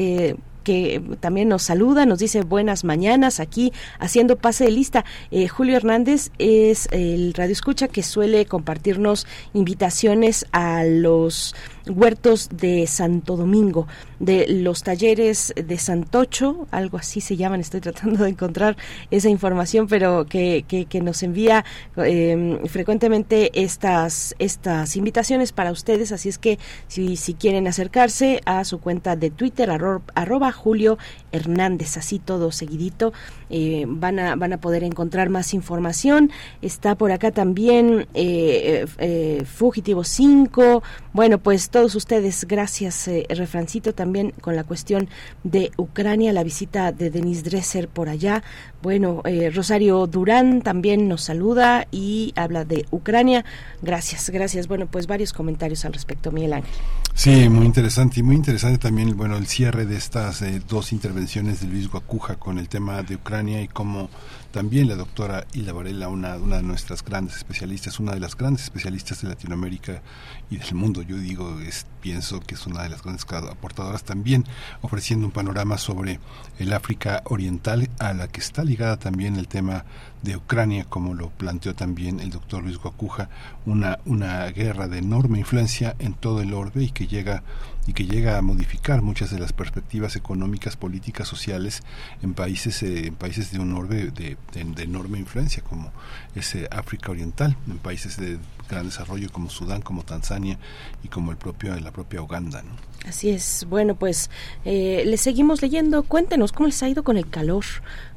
[SPEAKER 2] que también nos saluda, nos dice buenas mañanas aquí haciendo pase de lista. Julio Hernández es el radio escucha que suele compartirnos invitaciones a los Huertos de Santo Domingo, de los talleres de Santocho, algo así se llaman, estoy tratando de encontrar esa información, pero que, que, nos envía em, frecuentemente estas, estas invitaciones para ustedes, así es que si, si quieren acercarse a su cuenta de Twitter, arroba, Julio Hernández, así todo seguidito, eh, van, a, van a poder encontrar más información. Está por acá también eh, eh, Fugitivo 5. Bueno, pues todos ustedes, gracias, Refrancito, también con la cuestión de Ucrania, la visita de Denis Dresser por allá. Bueno, Rosario Durán también nos saluda y habla de Ucrania. Gracias, gracias. Bueno, pues varios comentarios al respecto, Miguel Ángel.
[SPEAKER 1] Sí, muy interesante y muy interesante también, bueno, el cierre de estas dos intervenciones de Luis Guacuja con el tema de Ucrania y cómo también la doctora Hilda Varela, una, de nuestras grandes especialistas, una de las grandes especialistas de Latinoamérica y del mundo, yo digo, es, pienso que es una de las grandes aportadoras también, ofreciendo un panorama sobre el África Oriental, a la que está ligada también el tema de Ucrania, como lo planteó también el doctor Luis Guacuja, una, una guerra de enorme influencia en todo el orbe y que llega y que llega a modificar muchas de las perspectivas económicas, políticas, sociales en países, eh, en países de un orbe de, enorme influencia, como ese África Oriental, en países de gran desarrollo como Sudán, como Tanzania y como el propio, la propia Uganda.
[SPEAKER 2] Así es. Bueno, pues eh, seguimos leyendo. Cuéntenos cómo les ha ido con el calor.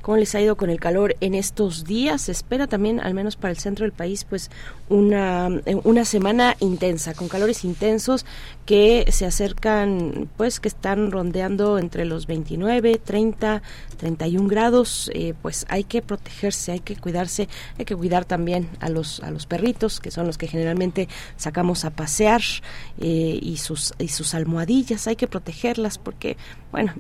[SPEAKER 2] ¿Cómo les ha ido con el calor en estos días? Se espera también, al menos para el centro del país, pues una, una semana intensa, con calores intensos que se acercan, pues que están rondeando entre los 29, 30, 31 grados. Eh, pues hay que protegerse, hay que cuidarse, hay que cuidar también a los, a los perritos, que son los que generalmente sacamos a pasear, eh, y, sus, y sus almohadillas, hay que protegerlas porque, bueno,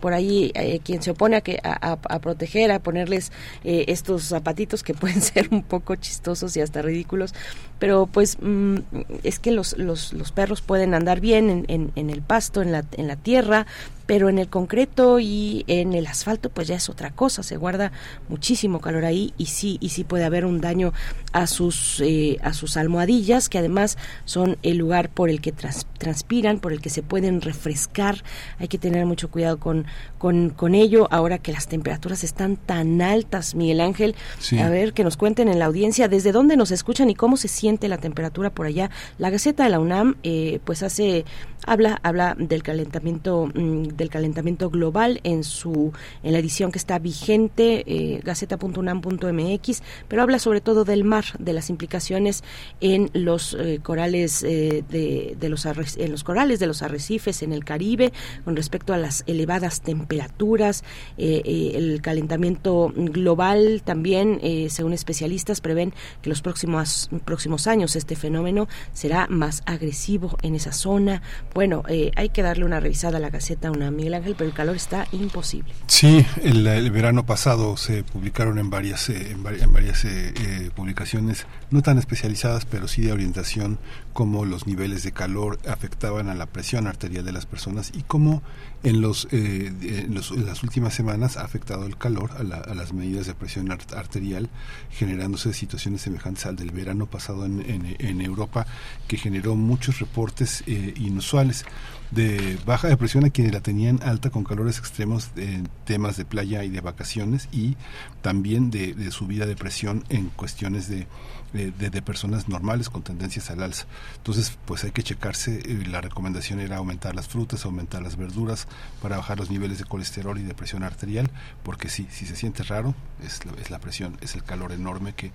[SPEAKER 2] por ahí quien se opone a, que, a, a proteger, a ponerles eh, estos zapatitos que pueden ser un poco chistosos y hasta ridículos, pero pues mm, es que los, los, los, perros pueden andar bien en, en, en el pasto, en la, en la tierra, pero en el concreto y en el asfalto pues ya es otra cosa, se guarda muchísimo calor ahí y sí y sí puede haber un daño a sus eh, a sus almohadillas que además son el lugar por el que transpiran, por el que se pueden refrescar, hay que tener mucho cuidado con con, con ello. Ahora que las temperaturas están tan altas, Miguel Ángel, a ver que nos cuenten en la audiencia desde dónde nos escuchan y cómo se la temperatura por allá. La Gaceta de la UNAM eh, pues hace habla habla del calentamiento mm, del calentamiento global en su en la edición que está vigente eh, gaceta.unam.mx pero habla sobre todo del mar de las implicaciones en los eh, corales eh, de, de, los en los corales de los arrecifes en el Caribe con respecto a las elevadas temperaturas eh, el calentamiento global también según especialistas prevén que los próximos próximos años este fenómeno será más agresivo en esa zona bueno, eh, hay que darle una revisada a la Gaceta una Miguel Ángel, pero el calor está imposible.
[SPEAKER 1] Sí, el, verano pasado se publicaron en varias, eh, en, varias eh, publicaciones, no tan especializadas, pero sí de orientación, cómo los niveles de calor afectaban a la presión arterial de las personas y cómo en, los, en, las últimas semanas ha afectado el calor a, las medidas de presión arterial, generándose situaciones semejantes al del verano pasado en, Europa, que generó muchos reportes inusuales de baja de presión a quienes la tenían alta con calores extremos en temas de playa y de vacaciones y también de, subida de presión en cuestiones de, de, personas normales con tendencias al alza. Entonces, pues hay que checarse. Eh, la recomendación era aumentar las frutas, aumentar las verduras para bajar los niveles de colesterol y de presión arterial, porque sí, si se siente raro, es la, es la presión, es el calor enorme que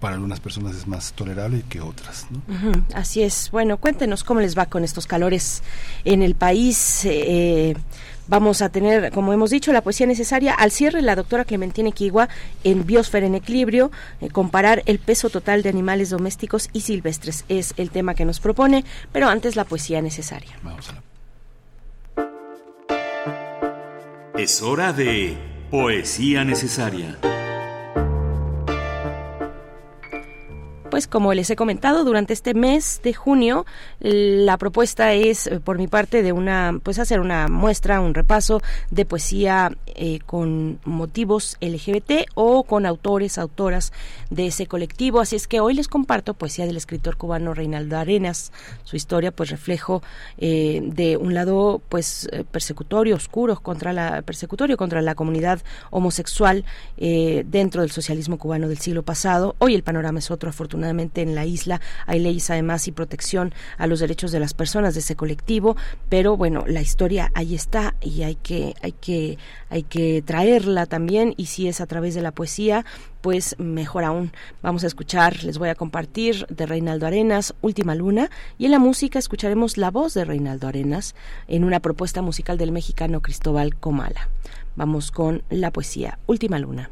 [SPEAKER 1] para algunas personas es más tolerable que otras.
[SPEAKER 2] así es. Bueno, cuéntenos cómo les va con estos calores en el país. Eh, vamos a tener, como hemos dicho, la poesía necesaria. Al cierre, la doctora Clementina Equigua en Biosfera en Equilibrio, eh, comparar el peso total de animales domésticos y silvestres es el tema que nos propone, pero antes la poesía necesaria. Vamos a.
[SPEAKER 3] Es hora de poesía necesaria.
[SPEAKER 2] Pues como les he comentado, durante este mes de junio, la propuesta es, eh, por mi parte, de una, pues hacer una muestra, un repaso de poesía eh, con motivos LGBT o con autores, autoras de ese colectivo. Así es que hoy les comparto poesía del escritor cubano Reinaldo Arenas, su historia, pues reflejo eh, de un lado, pues persecutorio, oscuro contra la persecutorio contra la comunidad homosexual dentro del socialismo cubano del siglo pasado. Hoy el panorama es otro, afortunadamente en la isla hay leyes además y protección a los derechos de las personas de ese colectivo, pero bueno, la historia ahí está y hay que hay que hay que traerla también y si es a través de la poesía, pues mejor aún. Vamos a escuchar, les voy a compartir de Reinaldo Arenas, Última Luna, y en la música escucharemos la voz de Reinaldo Arenas en una propuesta musical del mexicano Cristóbal Comala. Vamos con la poesía, Última Luna.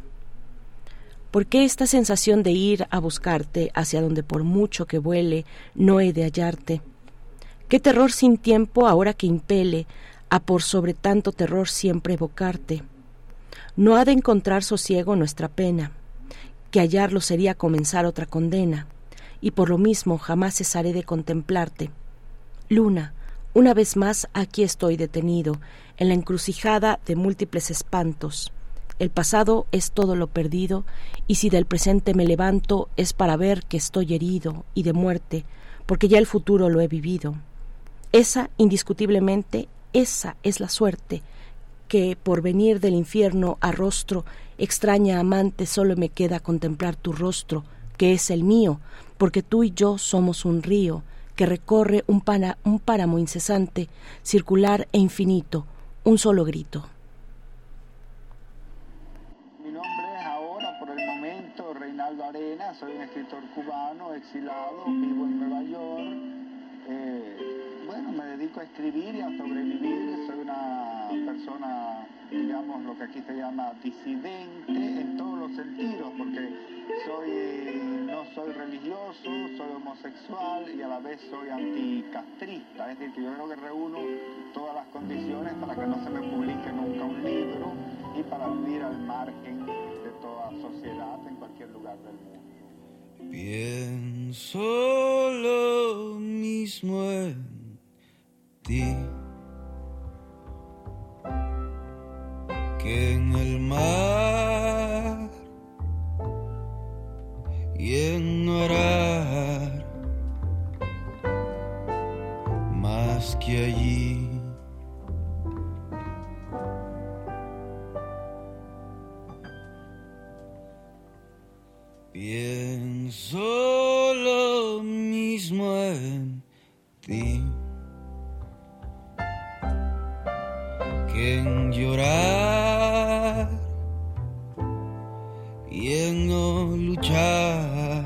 [SPEAKER 2] ¿Por qué esta sensación de ir a buscarte hacia donde por mucho que vuele no he de hallarte? ¿Qué terror sin tiempo ahora que impele a por sobre tanto terror siempre evocarte? No ha de encontrar sosiego nuestra pena, que hallarlo sería comenzar otra condena, y por lo mismo jamás cesaré de contemplarte. Luna, una vez más aquí estoy detenido, en la encrucijada de múltiples espantos. El pasado es todo lo perdido, y si del presente me levanto es para ver que estoy herido y de muerte, porque ya el futuro lo he vivido. Esa, indiscutiblemente, esa es la suerte, que por venir del infierno a rostro, extraña amante, solo me queda contemplar tu rostro, que es el mío, porque tú y yo somos un río, que recorre un, un páramo incesante, circular e infinito, un solo grito.
[SPEAKER 26] Soy un escritor cubano, exilado, vivo en Nueva York. Eh, bueno, me dedico a escribir y a sobrevivir. Soy una persona, digamos, lo que aquí se llama disidente en todos los sentidos, porque soy, no soy religioso, soy homosexual y a la vez soy anticastrista. Es decir, que yo creo que reúno todas las condiciones para que no se me publique nunca un libro y para vivir al margen de toda sociedad en cualquier lugar del mundo.
[SPEAKER 27] Pienso lo mismo en ti que en el mar y en orar más que allí. Pienso lo mismo en llorar y en no luchar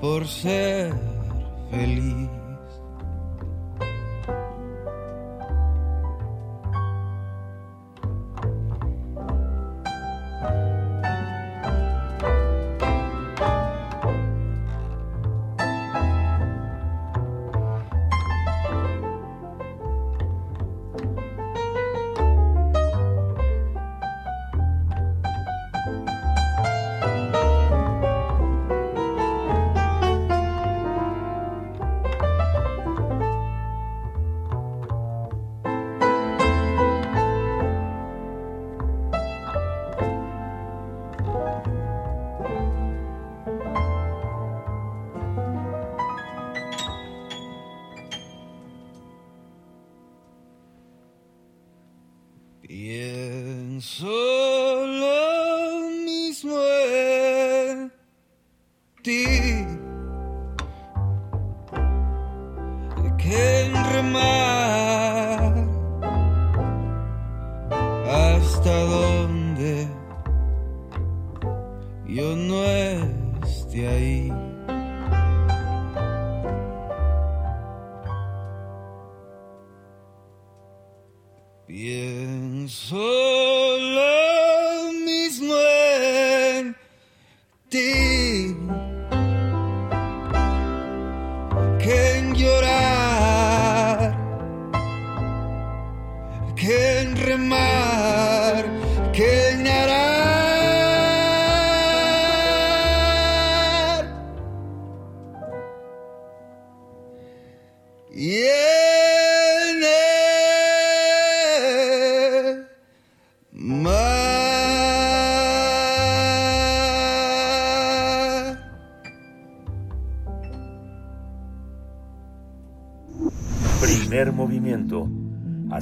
[SPEAKER 27] por ser feliz.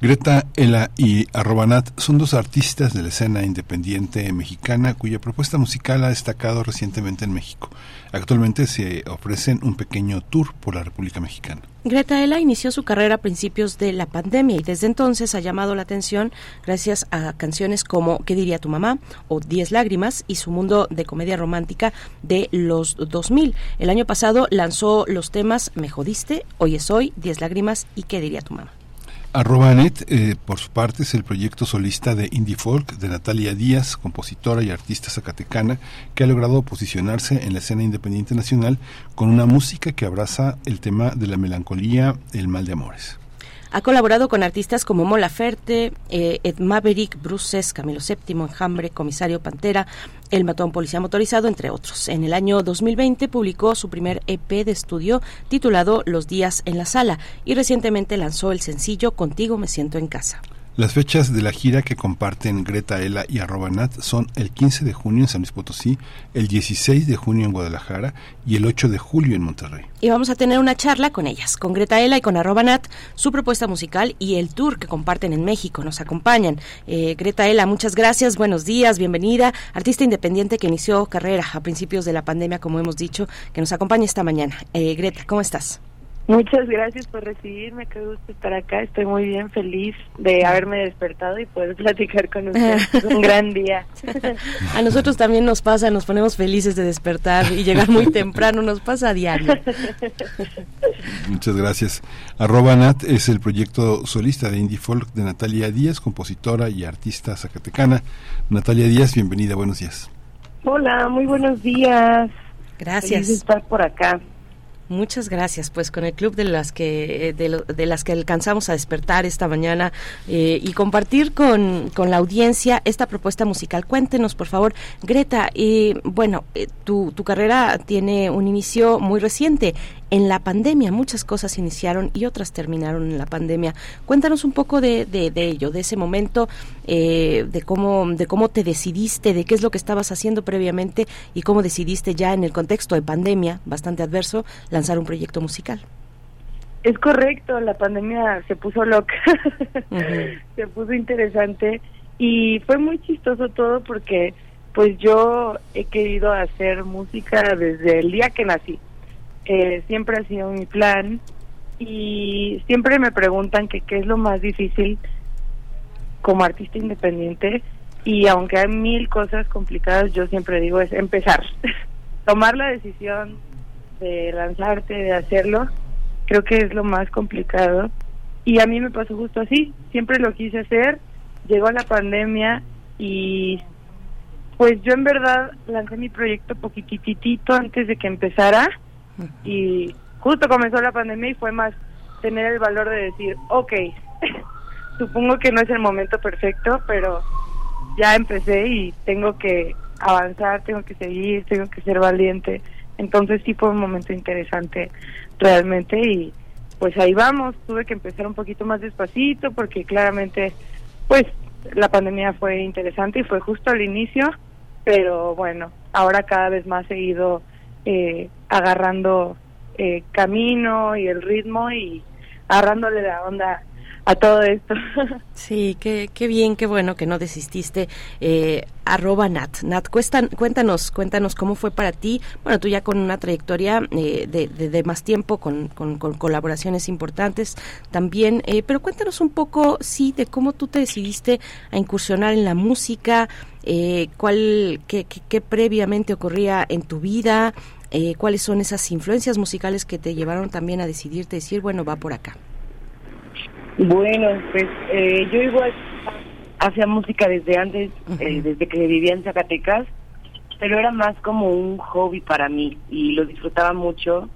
[SPEAKER 1] Greta Ela y Arrobanat son dos artistas de la escena independiente mexicana cuya propuesta musical ha destacado recientemente en México. Actualmente se ofrecen un pequeño tour por la República Mexicana.
[SPEAKER 2] Greta Ela inició su carrera a principios de la pandemia y desde entonces ha llamado la atención gracias a canciones como ¿Qué diría tu mamá? o Diez lágrimas y su mundo de comedia romántica de los 2000. El año pasado lanzó los temas Me jodiste, Hoy es hoy, Diez lágrimas y ¿Qué diría tu mamá?
[SPEAKER 1] Arrobanet, eh, por su parte, es el proyecto solista de Indie Folk de Natalia Díaz, compositora y artista zacatecana, que ha logrado posicionarse en la escena independiente nacional con una música que abraza el tema de la melancolía, el mal de amores.
[SPEAKER 2] Ha colaborado con artistas como Mola Ferte, eh, Ed Maverick, Bruces, Camilo VII, Enjambre, Comisario Pantera, El Matón Policía Motorizado, entre otros. En el año 2020 publicó su primer EP de estudio titulado Los días en la sala y recientemente lanzó el sencillo Contigo me siento en casa.
[SPEAKER 1] Las fechas de la gira que comparten Greta Ela y Arrobanat son el 15 de junio en San Luis Potosí, el 16 de junio en Guadalajara y el 8 de julio en Monterrey.
[SPEAKER 2] Y vamos a tener una charla con ellas, con Greta Ela y con Arrobanat, su propuesta musical y el tour que comparten en México. Nos acompañan. Eh, Greta Ela, muchas gracias, buenos días, bienvenida. Artista independiente que inició carrera a principios de la pandemia, como hemos dicho, que nos acompaña esta mañana. Eh, Greta, ¿cómo estás?
[SPEAKER 28] Muchas gracias por recibirme, qué gusto estar acá. Estoy muy bien, feliz de haberme despertado y poder platicar con ustedes. es un gran día.
[SPEAKER 2] A nosotros también nos pasa, nos ponemos felices de despertar y llegar muy temprano, nos pasa a diario.
[SPEAKER 1] Muchas gracias. Arroba Nat es el proyecto solista de Indie Folk de Natalia Díaz, compositora y artista zacatecana. Natalia Díaz, bienvenida, buenos días.
[SPEAKER 28] Hola, muy buenos días.
[SPEAKER 2] Gracias.
[SPEAKER 28] Feliz de estar por acá.
[SPEAKER 2] Muchas gracias, pues con el club de las que de, lo, de las que alcanzamos a despertar esta mañana eh, y compartir con, con, la audiencia esta propuesta musical. Cuéntenos, por favor, Greta. Eh, bueno, eh, tu, tu carrera tiene un inicio muy reciente en la pandemia. Muchas cosas iniciaron y otras terminaron en la pandemia. Cuéntanos un poco de, de, de ello, de ese momento, eh, de cómo de cómo te decidiste, de qué es lo que estabas haciendo previamente y cómo decidiste ya en el contexto de pandemia bastante adverso lanzar un proyecto musical.
[SPEAKER 28] Es correcto, la pandemia se puso loca, uh -huh. se puso interesante y fue muy chistoso todo porque pues yo he querido hacer música desde el día que nací. Eh, siempre ha sido mi plan y siempre me preguntan que qué es lo más difícil como artista independiente y aunque hay mil cosas complicadas, yo siempre digo es empezar, tomar la decisión de lanzarte, de hacerlo, creo que es lo más complicado. Y a mí me pasó justo así, siempre lo quise hacer, llegó la pandemia y pues yo en verdad lancé mi proyecto poquititito antes de que empezara y justo comenzó la pandemia y fue más tener el valor de decir, ok, supongo que no es el momento perfecto, pero ya empecé y tengo que avanzar, tengo que seguir, tengo que ser valiente. Entonces sí fue un momento interesante realmente y pues ahí vamos, tuve que empezar un poquito más despacito porque claramente pues la pandemia fue interesante y fue justo al inicio, pero bueno, ahora cada vez más he ido eh, agarrando eh, camino y el ritmo y agarrándole la onda a todo esto.
[SPEAKER 2] Sí, qué, qué bien, qué bueno que no desististe. Eh, arroba Nat. Nat, cuéntanos, cuéntanos cómo fue para ti. Bueno, tú ya con una trayectoria eh, de, de, más tiempo, con, con, con, colaboraciones importantes también, eh, pero cuéntanos un poco, sí, de cómo tú te decidiste a incursionar en la música, eh, cuál, qué, qué, qué previamente ocurría en tu vida, eh, cuáles son esas influencias musicales que te llevaron también a decidirte decir, bueno, va por acá.
[SPEAKER 28] Bueno, pues eh, yo igual hacía música desde antes, uh -huh. eh, desde que vivía en Zacatecas pero era más como un hobby para mí y lo disfrutaba mucho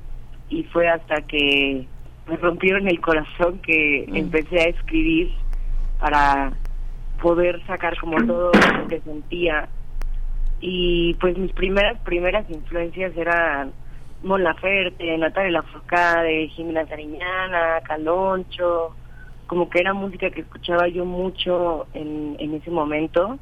[SPEAKER 28] y fue hasta que me rompieron el corazón que
[SPEAKER 2] Mm.
[SPEAKER 28] empecé a escribir para poder sacar como todo lo que sentía. Y pues mis primeras primeras influencias eran Mon Laferte, Natalia Lafourcade, Jimena Sariñana, Caloncho, como que era música que escuchaba yo mucho en, en ese momento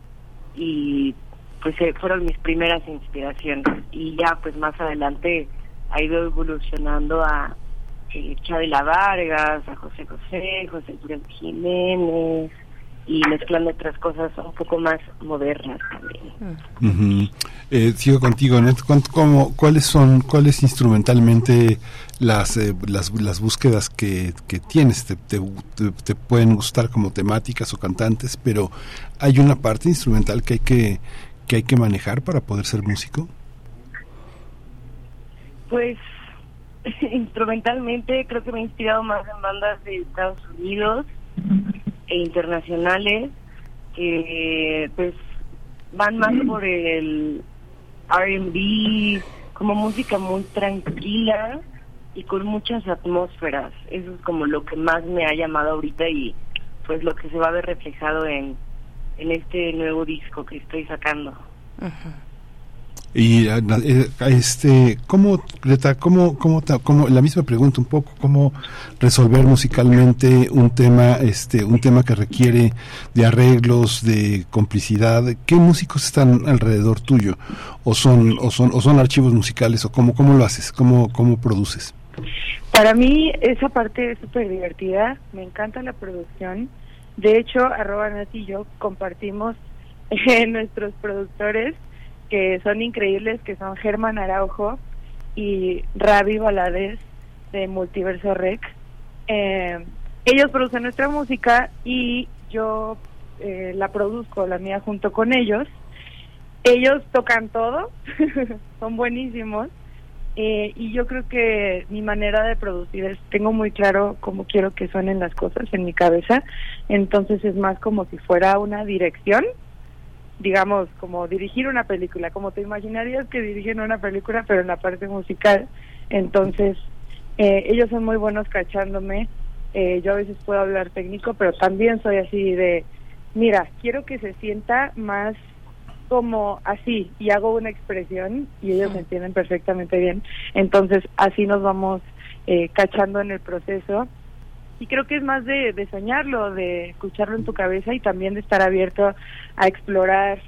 [SPEAKER 28] y pues eh, fueron mis primeras inspiraciones. Y ya pues más adelante ha ido evolucionando a eh, Chabela Vargas, a José José, José Turel Jiménez y mezclando otras cosas un poco más modernas también.
[SPEAKER 1] Eh, sigo contigo. ¿Cuán- cómo- ¿Cuáles son, cuáles instrumentalmente las, eh, las, las búsquedas que, que tienes? Te, te, te- te pueden gustar como temáticas o cantantes, pero hay una parte instrumental que hay que, que hay que manejar para poder ser músico.
[SPEAKER 28] Pues instrumentalmente creo que me he inspirado más en bandas de Estados Unidos e internacionales que pues van más por el R&B, como música muy tranquila y con muchas atmósferas. Eso es como lo que más me ha llamado ahorita y pues lo que se va a ver reflejado en, en este nuevo disco que estoy sacando.
[SPEAKER 1] Y eh, eh, este, ¿cómo, Greta, cómo, cómo, cómo- la misma pregunta un poco, cómo resolver musicalmente un tema, este, un tema que requiere de arreglos, de complicidad? ¿Qué músicos están alrededor tuyo? ¿O son, o son, o son archivos musicales? ¿O cómo, cómo lo haces? ¿Cómo, cómo produces?
[SPEAKER 28] Para mí esa parte es súper divertida, me encanta la producción. De hecho, arroba Nati y yo compartimos eh, nuestros productores que son increíbles, que son Germán Araujo y Ravi Valadez de Multiverso Rec. Eh, ellos producen nuestra música y yo eh, la produzco, la mía, junto con ellos. Ellos tocan todo, son buenísimos. Eh, y yo creo que mi manera de producir es, tengo muy claro cómo quiero que suenen las cosas en mi cabeza, entonces es más como si fuera una dirección, digamos, como dirigir una película, como te imaginarías que dirigen una película, pero en la parte musical, entonces eh, ellos son muy buenos cachándome, eh, yo a veces puedo hablar técnico, pero también soy así de, mira, quiero que se sienta más como así y hago una expresión y ellos me entienden perfectamente bien. Entonces así nos vamos eh, cachando en el proceso y creo que es más de, de soñarlo, de escucharlo en tu cabeza y también de estar abierto a explorar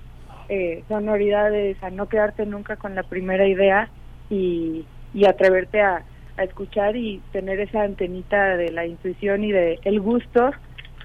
[SPEAKER 28] eh, sonoridades, a no quedarte nunca con la primera idea y, y atreverte a, a escuchar y tener esa antenita de la intuición y de el gusto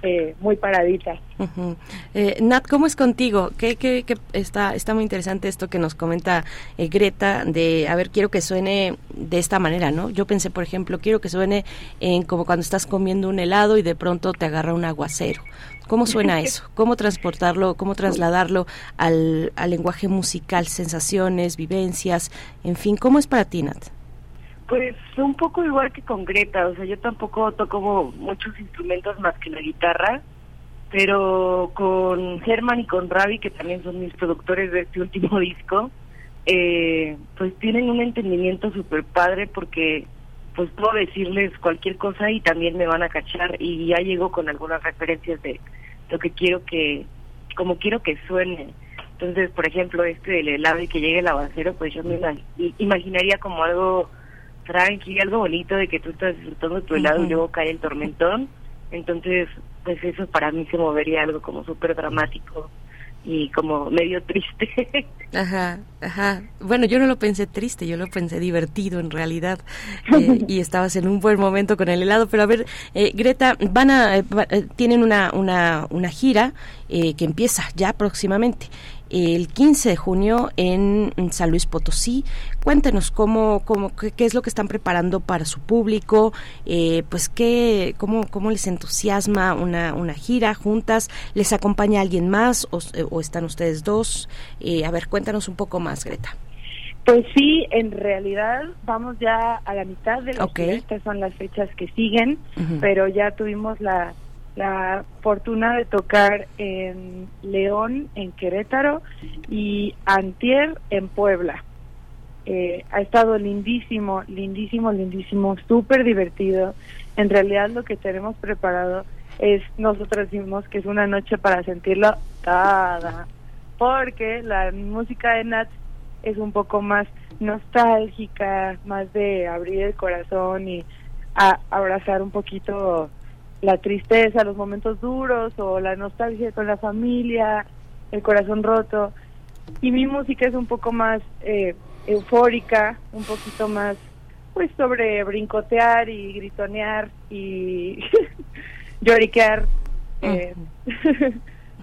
[SPEAKER 28] eh, muy paradita.
[SPEAKER 2] Ujú. Eh, Nat, ¿cómo es contigo? ¿Qué, qué, qué- está, está muy interesante esto que nos comenta eh, Greta de, a ver, quiero que suene de esta manera, ¿no? Yo pensé, por ejemplo, quiero que suene en como cuando estás comiendo un helado y de pronto te agarra un aguacero. ¿Cómo suena eso? ¿Cómo transportarlo, cómo trasladarlo al, al lenguaje musical, sensaciones, vivencias, en fin, ¿cómo es para ti, Nat?
[SPEAKER 28] Pues un poco igual que con Greta, o sea, yo tampoco toco muchos instrumentos más que la guitarra, pero con Germán y con Ravi, que también son mis productores de este último disco, eh, pues tienen un entendimiento súper padre porque pues puedo decirles cualquier cosa y también me van a cachar y ya llego con algunas referencias de lo que quiero que, como quiero que suene. Entonces, por ejemplo, este del y que llegue el aguacero, pues yo me imaginaría como algo tranqui, algo bonito de que tú estás disfrutando tu helado y luego cae el tormentón. Entonces, pues eso para mí se movería algo como súper dramático y como medio triste.
[SPEAKER 2] Ajá, ajá. Bueno, yo no lo pensé triste, yo lo pensé divertido en realidad. Eh, y estabas en un buen momento con el helado. Pero a ver, eh, Greta, van a, eh, eh, tienen una, una, una gira eh, que empieza ya próximamente. El 15 de junio en San Luis Potosí. Cuéntenos cómo, cómo, qué, qué es lo que están preparando para su público, eh, pues qué, cómo, cómo les entusiasma una, una gira juntas, les acompaña alguien más o, o están ustedes dos. Eh, a ver, cuéntanos un poco más, Greta.
[SPEAKER 28] Pues sí, en realidad vamos ya a la mitad de la
[SPEAKER 2] Ok.
[SPEAKER 28] gira. Estas son las fechas que siguen, pero ya tuvimos la la fortuna de tocar en León, en Querétaro y Antier en Puebla. Eh, ha estado lindísimo, lindísimo, lindísimo, súper divertido. En realidad lo que tenemos preparado es, nosotros decimos que es una noche para sentirlo toda, porque la música de Nat es un poco más nostálgica, más de abrir el corazón y a abrazar un poquito la tristeza, los momentos duros o la nostalgia con la familia, el corazón roto. Y mi música es un poco más eh, eufórica, un poquito más pues sobre brincotear y gritonear y lloriquear. Eh,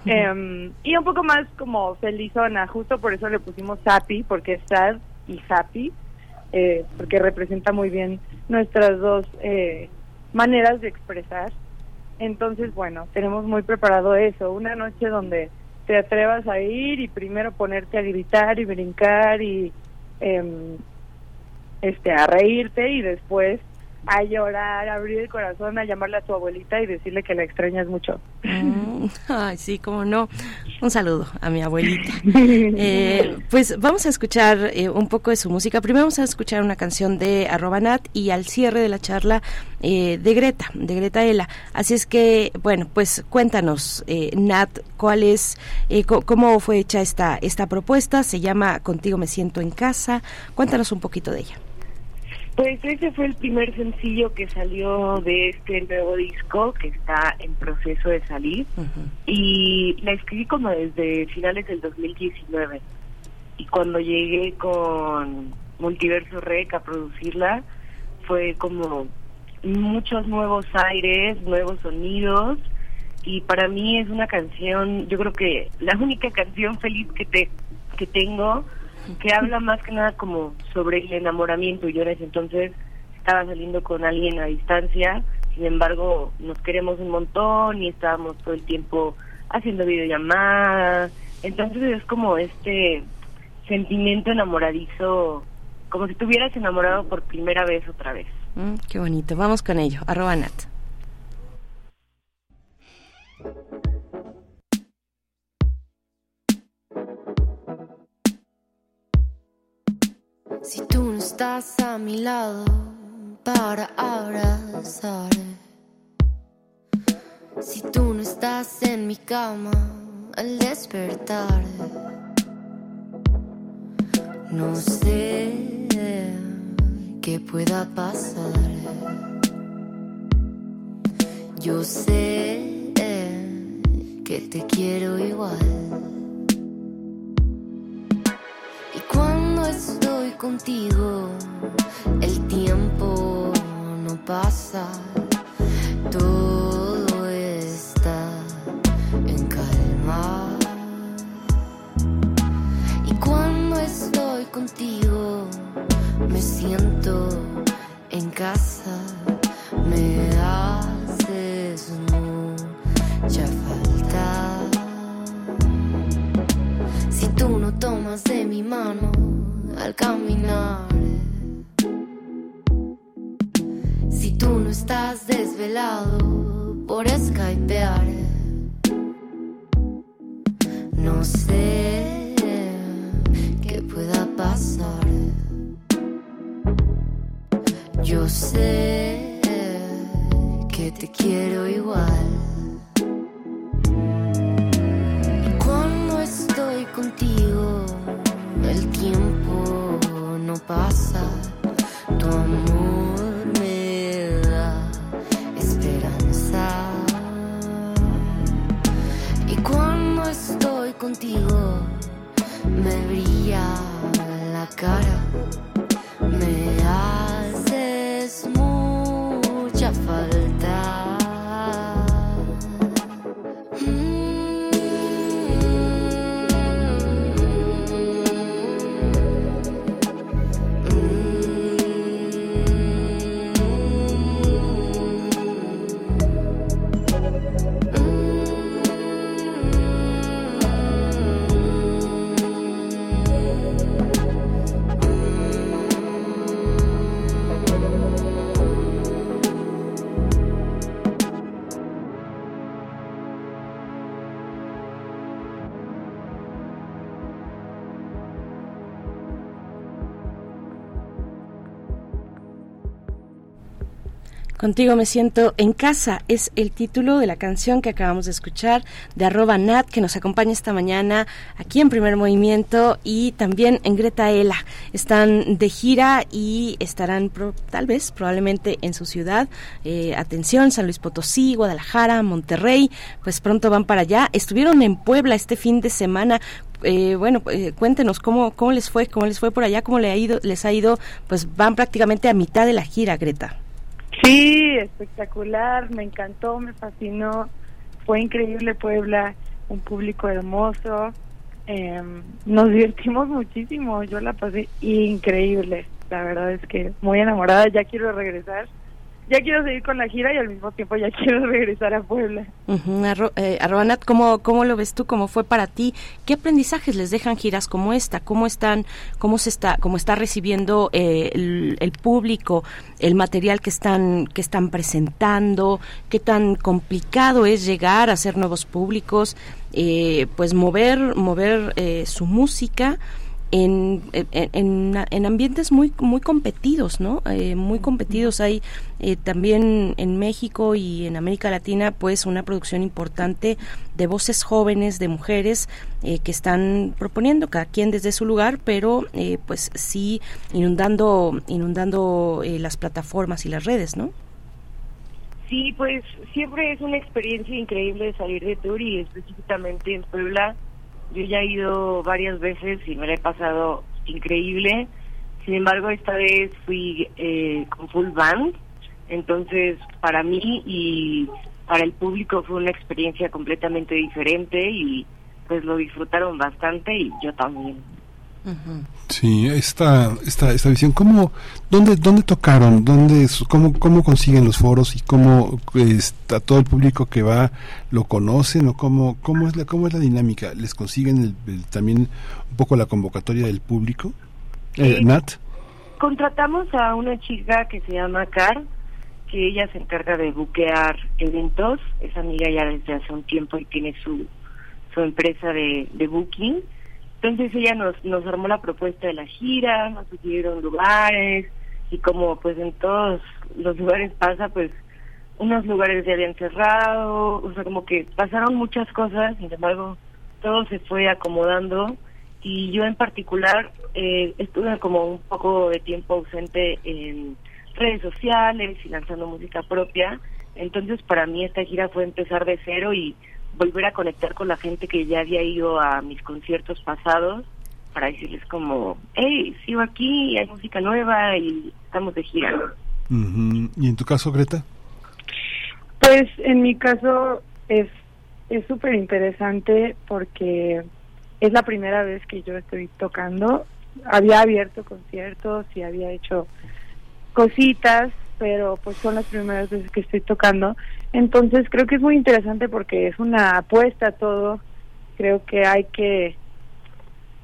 [SPEAKER 28] em, y un poco más como felizona, justo por eso le pusimos happy, porque es sad y happy, eh, porque representa muy bien nuestras dos eh, maneras de expresar. Entonces, bueno, tenemos muy preparado eso, una noche donde te atrevas a ir y primero ponerte a gritar y brincar y em, este a reírte y después a llorar, a abrir el corazón, a llamarle a tu abuelita y decirle que la extrañas mucho.
[SPEAKER 2] Mm, ay, sí, cómo no. Un saludo a mi abuelita. Eh, pues vamos a escuchar eh, un poco de su música. Primero vamos a escuchar una canción de arroba Nat y al cierre de la charla eh, de Greta, de Greta Ela. Así es que, bueno, pues cuéntanos, Nat, cuál es, cómo fue hecha esta, esta propuesta. Se llama Contigo me siento en casa. Cuéntanos un poquito de ella.
[SPEAKER 28] Pues ese fue el primer sencillo que salió de este nuevo disco que está en proceso de salir. Y la escribí como desde finales del 2019 y cuando llegué con Multiverso Rec a producirla fue como muchos nuevos aires, nuevos sonidos. Y para mí es una canción, yo creo que la única canción feliz que te que tengo que habla más que nada como sobre el enamoramiento. Yo en ese entonces estaba saliendo con alguien a distancia, sin embargo nos queremos un montón y estábamos todo el tiempo haciendo videollamadas. Entonces es como este sentimiento enamoradizo, como si estuvieras enamorado por primera vez otra vez.
[SPEAKER 2] Mm, qué bonito, vamos con ello. Arroba Nat.
[SPEAKER 29] Si tú no estás a mi lado para abrazar, si tú no estás en mi cama al despertar, no sé qué pueda pasar. Yo sé que te quiero igual. Contigo, el tiempo no pasa, todo está en calma. Y cuando estoy contigo, me siento en casa, me haces mucha falta. Si tú no tomas de mi mano, al caminar. Si tú no estás desvelado por skypear, no sé qué pueda pasar. Yo sé que te quiero igual. Cuando estoy contigo, el tiempo no pasa, tu amor me da esperanza. Y cuando estoy contigo, me brilla la cara, me haces
[SPEAKER 2] Contigo me siento en casa es el título de la canción que acabamos de escuchar de arroba Nat que nos acompaña esta mañana aquí en Primer Movimiento y también en Greta Ela. Están de gira y estarán tal vez probablemente en su ciudad. Eh, atención, San Luis Potosí, Guadalajara, Monterrey, pues pronto van para allá. Estuvieron en Puebla este fin de semana eh, bueno, eh, cuéntenos cómo, cómo les fue, cómo les fue por allá, cómo le ha ido, les ha ido, pues van prácticamente a mitad de la gira, Greta.
[SPEAKER 28] Sí, espectacular, me encantó, me fascinó, fue increíble Puebla, un público hermoso, em, nos divertimos muchísimo, yo la pasé increíble, la verdad es que muy enamorada, ya quiero regresar ya quiero seguir con la gira y al mismo tiempo ya quiero regresar a Puebla.
[SPEAKER 2] Eh, Arrobanat, ¿cómo, ¿cómo lo ves tú? ¿Cómo fue para ti? ¿Qué aprendizajes les dejan giras como esta? ¿Cómo están, cómo se está, cómo está recibiendo eh, el, público el material que están, que están presentando? ¿Qué tan complicado es llegar a ser nuevos públicos? Eh, pues mover, mover su música en, en, en, ambientes muy muy competidos, ¿no? Eh, muy competidos. Hay eh, también en México y en América Latina, pues, una producción importante de voces jóvenes, de mujeres eh, que están proponiendo cada quien desde su lugar, pero pues sí inundando inundando las plataformas y las redes, ¿no?
[SPEAKER 28] Sí, pues siempre es una experiencia increíble salir de tour y específicamente en Puebla yo ya he ido varias veces y me la he pasado increíble. Sin embargo, esta vez fui eh, con full band. Entonces, para mí y para el público fue una experiencia completamente diferente y pues lo disfrutaron bastante y yo también.
[SPEAKER 1] Sí, esta, esta, esta visión, ¿cómo, dónde, dónde tocaron? ¿Dónde, cómo, ¿Cómo consiguen los foros y cómo está todo el público que va lo conocen o cómo, cómo, es, la, cómo es la dinámica? ¿Les consiguen también un poco la convocatoria del público? Eh, Nat.
[SPEAKER 28] Contratamos a una chica que se llama Car, que ella se encarga de buquear eventos. Esa amiga ya desde hace un tiempo y tiene su, su empresa de, de booking entonces ella nos, nos armó la propuesta de la gira, nos sugirieron lugares y como pues en todos los lugares pasa, pues unos lugares ya habían cerrado, o sea, como que pasaron muchas cosas, sin embargo, todo se fue acomodando y yo en particular eh, estuve como un poco de tiempo ausente en redes sociales y lanzando música propia, entonces para mí esta gira fue empezar de cero y volver a conectar con la gente que ya había ido a mis conciertos pasados para decirles como, hey, sigo aquí, hay música nueva y estamos de gira.
[SPEAKER 1] ¿Y en tu caso, Greta?
[SPEAKER 28] Pues en mi caso es es súper interesante porque es la primera vez que yo estoy tocando. Había abierto conciertos y había hecho cositas, pero pues son las primeras veces que estoy tocando entonces creo que es muy interesante porque es una apuesta todo. Creo que hay que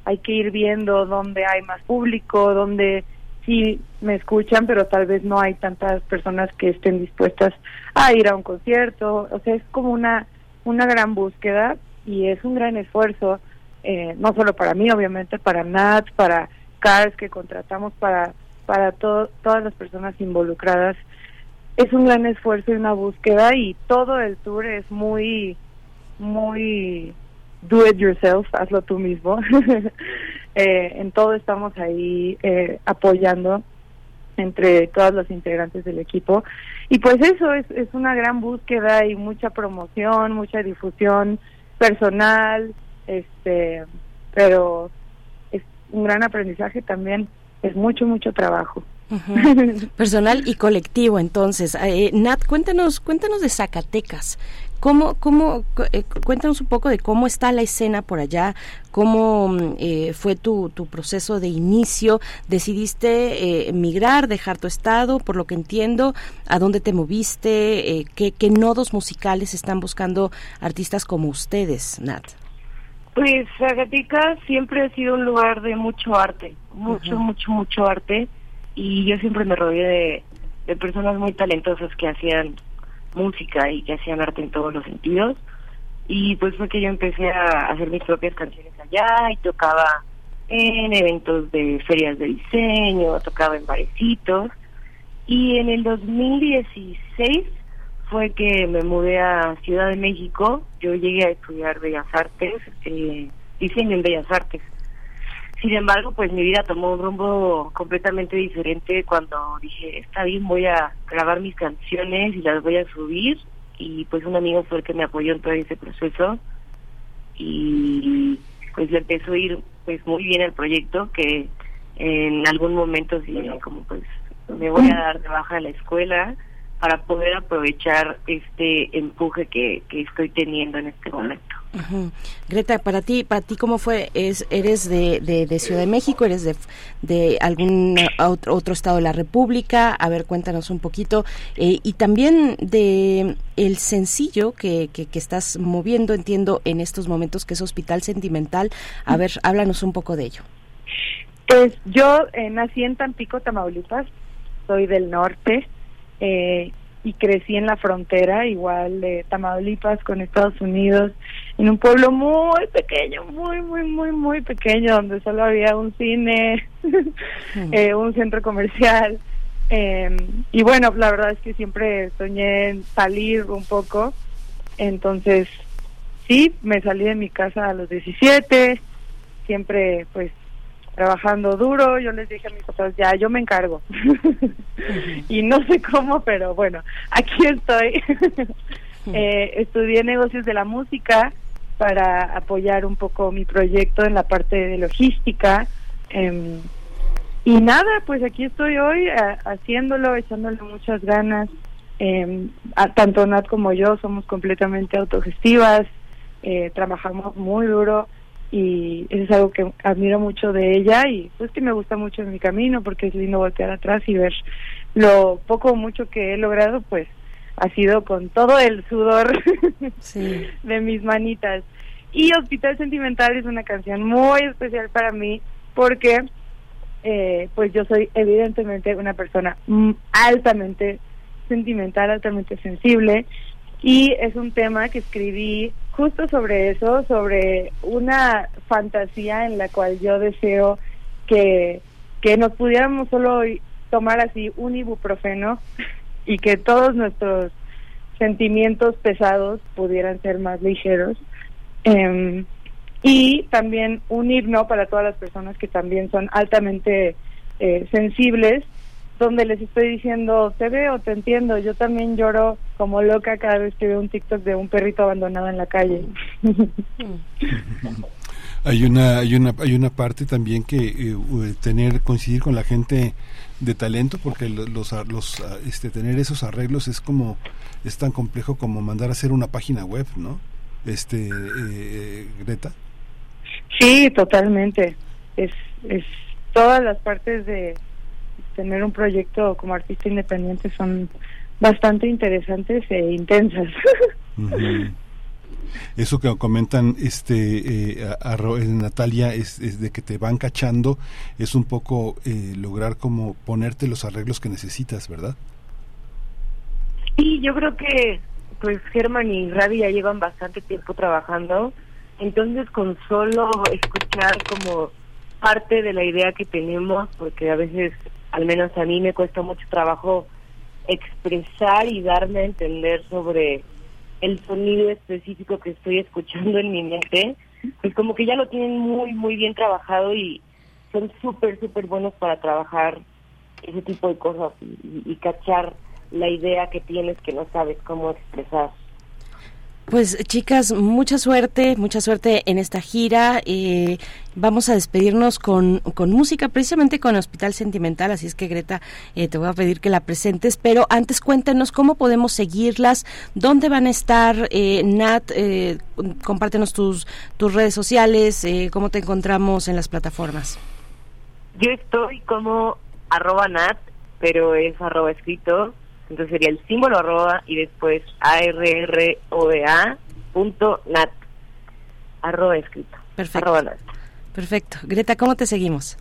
[SPEAKER 28] hay que ir viendo dónde hay más público, dónde sí me escuchan, pero tal vez no hay tantas personas que estén dispuestas a ir a un concierto. O sea, es como una una gran búsqueda y es un gran esfuerzo, eh, no solo para mí, obviamente, para Nat, para Cars que contratamos, para para todas las personas involucradas es un gran esfuerzo y una búsqueda y todo el tour es muy, muy do it yourself, hazlo tú mismo. eh, en todo estamos ahí eh, apoyando entre todos los integrantes del equipo. Y pues eso es, es una gran búsqueda y mucha promoción, mucha difusión personal, este, pero es un gran aprendizaje también, es mucho, mucho trabajo.
[SPEAKER 2] Personal y colectivo, entonces. Eh, Nat, cuéntanos, cuéntanos de Zacatecas. ¿Cómo, cómo, eh, cuéntanos un poco de cómo está la escena por allá, cómo mm, eh, fue tu, tu proceso de inicio, decidiste emigrar, dejar tu estado, por lo que entiendo, a dónde te moviste, qué, qué nodos musicales están buscando artistas como ustedes, Nat.
[SPEAKER 28] Pues Zacatecas siempre ha sido un lugar de mucho arte, mucho, mucho, mucho arte. Y yo siempre me rodeé de, personas muy talentosas que hacían música y que hacían arte en todos los sentidos. Y pues fue que yo empecé a hacer mis propias canciones allá y tocaba en eventos de ferias de diseño, tocaba en barecitos. Y en el 2016 fue que me mudé a Ciudad de México. Yo llegué a estudiar Bellas Artes, eh, diseño en Bellas Artes. Sin embargo, pues mi vida tomó un rumbo completamente diferente cuando dije, está bien, voy a grabar mis canciones y las voy a subir. Y pues un amigo fue el que me apoyó en todo ese proceso. Y pues le empezó a ir pues muy bien el proyecto, que en algún momento sí, como pues me voy a dar de baja de la escuela para poder aprovechar este empuje que, que estoy teniendo en este momento.
[SPEAKER 2] Greta, para ti, para ti cómo fue? Es, eres de, de, de Ciudad de México, eres de, de algún otro, otro estado de la República. A ver, cuéntanos un poquito eh, y también de el sencillo que, que, que estás moviendo, entiendo en estos momentos que es Hospital Sentimental. A ver, háblanos un poco de ello.
[SPEAKER 28] Pues yo eh, nací en Tampico, Tamaulipas, soy del norte eh, y crecí en la frontera, igual de Tamaulipas con Estados Unidos, en un pueblo muy pequeño, muy, muy, muy, muy pequeño, donde solo había un cine, eh, un centro comercial. eh, y bueno, la verdad es que siempre soñé en salir un poco, entonces sí, me salí de mi casa a los 17, siempre pues trabajando duro, yo les dije a mis papás, ya, yo me encargo. y no sé cómo, pero bueno, aquí estoy. eh, estudié negocios de la música para apoyar un poco mi proyecto en la parte de logística. em, y nada, pues aquí estoy hoy a- haciéndolo, echándole muchas ganas. em, a- tanto Nat como yo somos completamente autogestivas, eh, trabajamos muy duro y eso es algo que admiro mucho de ella y pues que me gusta mucho en mi camino porque es lindo voltear atrás y ver lo poco o mucho que he logrado pues ha sido con todo el sudor de mis manitas. Y Hospital Sentimental es una canción muy especial para mí porque eh, pues yo soy evidentemente una persona altamente sentimental, altamente sensible y es un tema que escribí justo sobre eso, sobre una fantasía en la cual yo deseo que, que nos pudiéramos solo tomar así un ibuprofeno y que todos nuestros sentimientos pesados pudieran ser más ligeros. Em, y también un himno para todas las personas que también son altamente eh, sensibles, donde les estoy diciendo, te veo, te entiendo, yo también lloro como loca cada vez que veo un TikTok de un perrito abandonado en la calle.
[SPEAKER 1] Hay una, hay una, hay una parte también que eh, tener, coincidir con la gente de talento, porque lo- los, los, este, tener esos arreglos es como, es tan complejo como mandar a hacer una página web, ¿no? Este, eh, Greta.
[SPEAKER 28] Sí, totalmente. Es, es todas las partes de tener un proyecto como artista independiente son bastante interesantes e intensas.
[SPEAKER 1] Eso que comentan este eh, a- eh, Natalia es, es de que te van cachando, es un poco eh, lograr como ponerte los arreglos que necesitas, ¿verdad?
[SPEAKER 28] Sí, yo creo que pues Germán y Ravi ya llevan bastante tiempo trabajando, entonces con solo escuchar como parte de la idea que tenemos, porque a veces, al menos a mí me cuesta mucho trabajo expresar y darme a entender sobre el sonido específico que estoy escuchando en mi mente, pues como que ya lo tienen muy, muy bien trabajado y son súper, súper buenos para trabajar ese tipo de cosas y, y- cachar la idea que tienes que no sabes cómo expresar.
[SPEAKER 2] Pues chicas, mucha suerte, mucha suerte en esta gira. Eh, vamos a despedirnos con, con música, precisamente con Hospital Sentimental, así es que Greta, eh, te voy a pedir que la presentes, pero antes cuéntanos cómo podemos seguirlas, dónde van a estar, eh, Nat, eh, compártenos tus, tus redes sociales, eh, cómo te encontramos en las plataformas.
[SPEAKER 28] Yo estoy como arroba nat, pero es arroba escrito, entonces sería el símbolo arroba y después arroba punto nat, arroba escrito.
[SPEAKER 2] Perfecto.
[SPEAKER 28] Arroba nat.
[SPEAKER 2] Perfecto. Greta, ¿cómo te seguimos?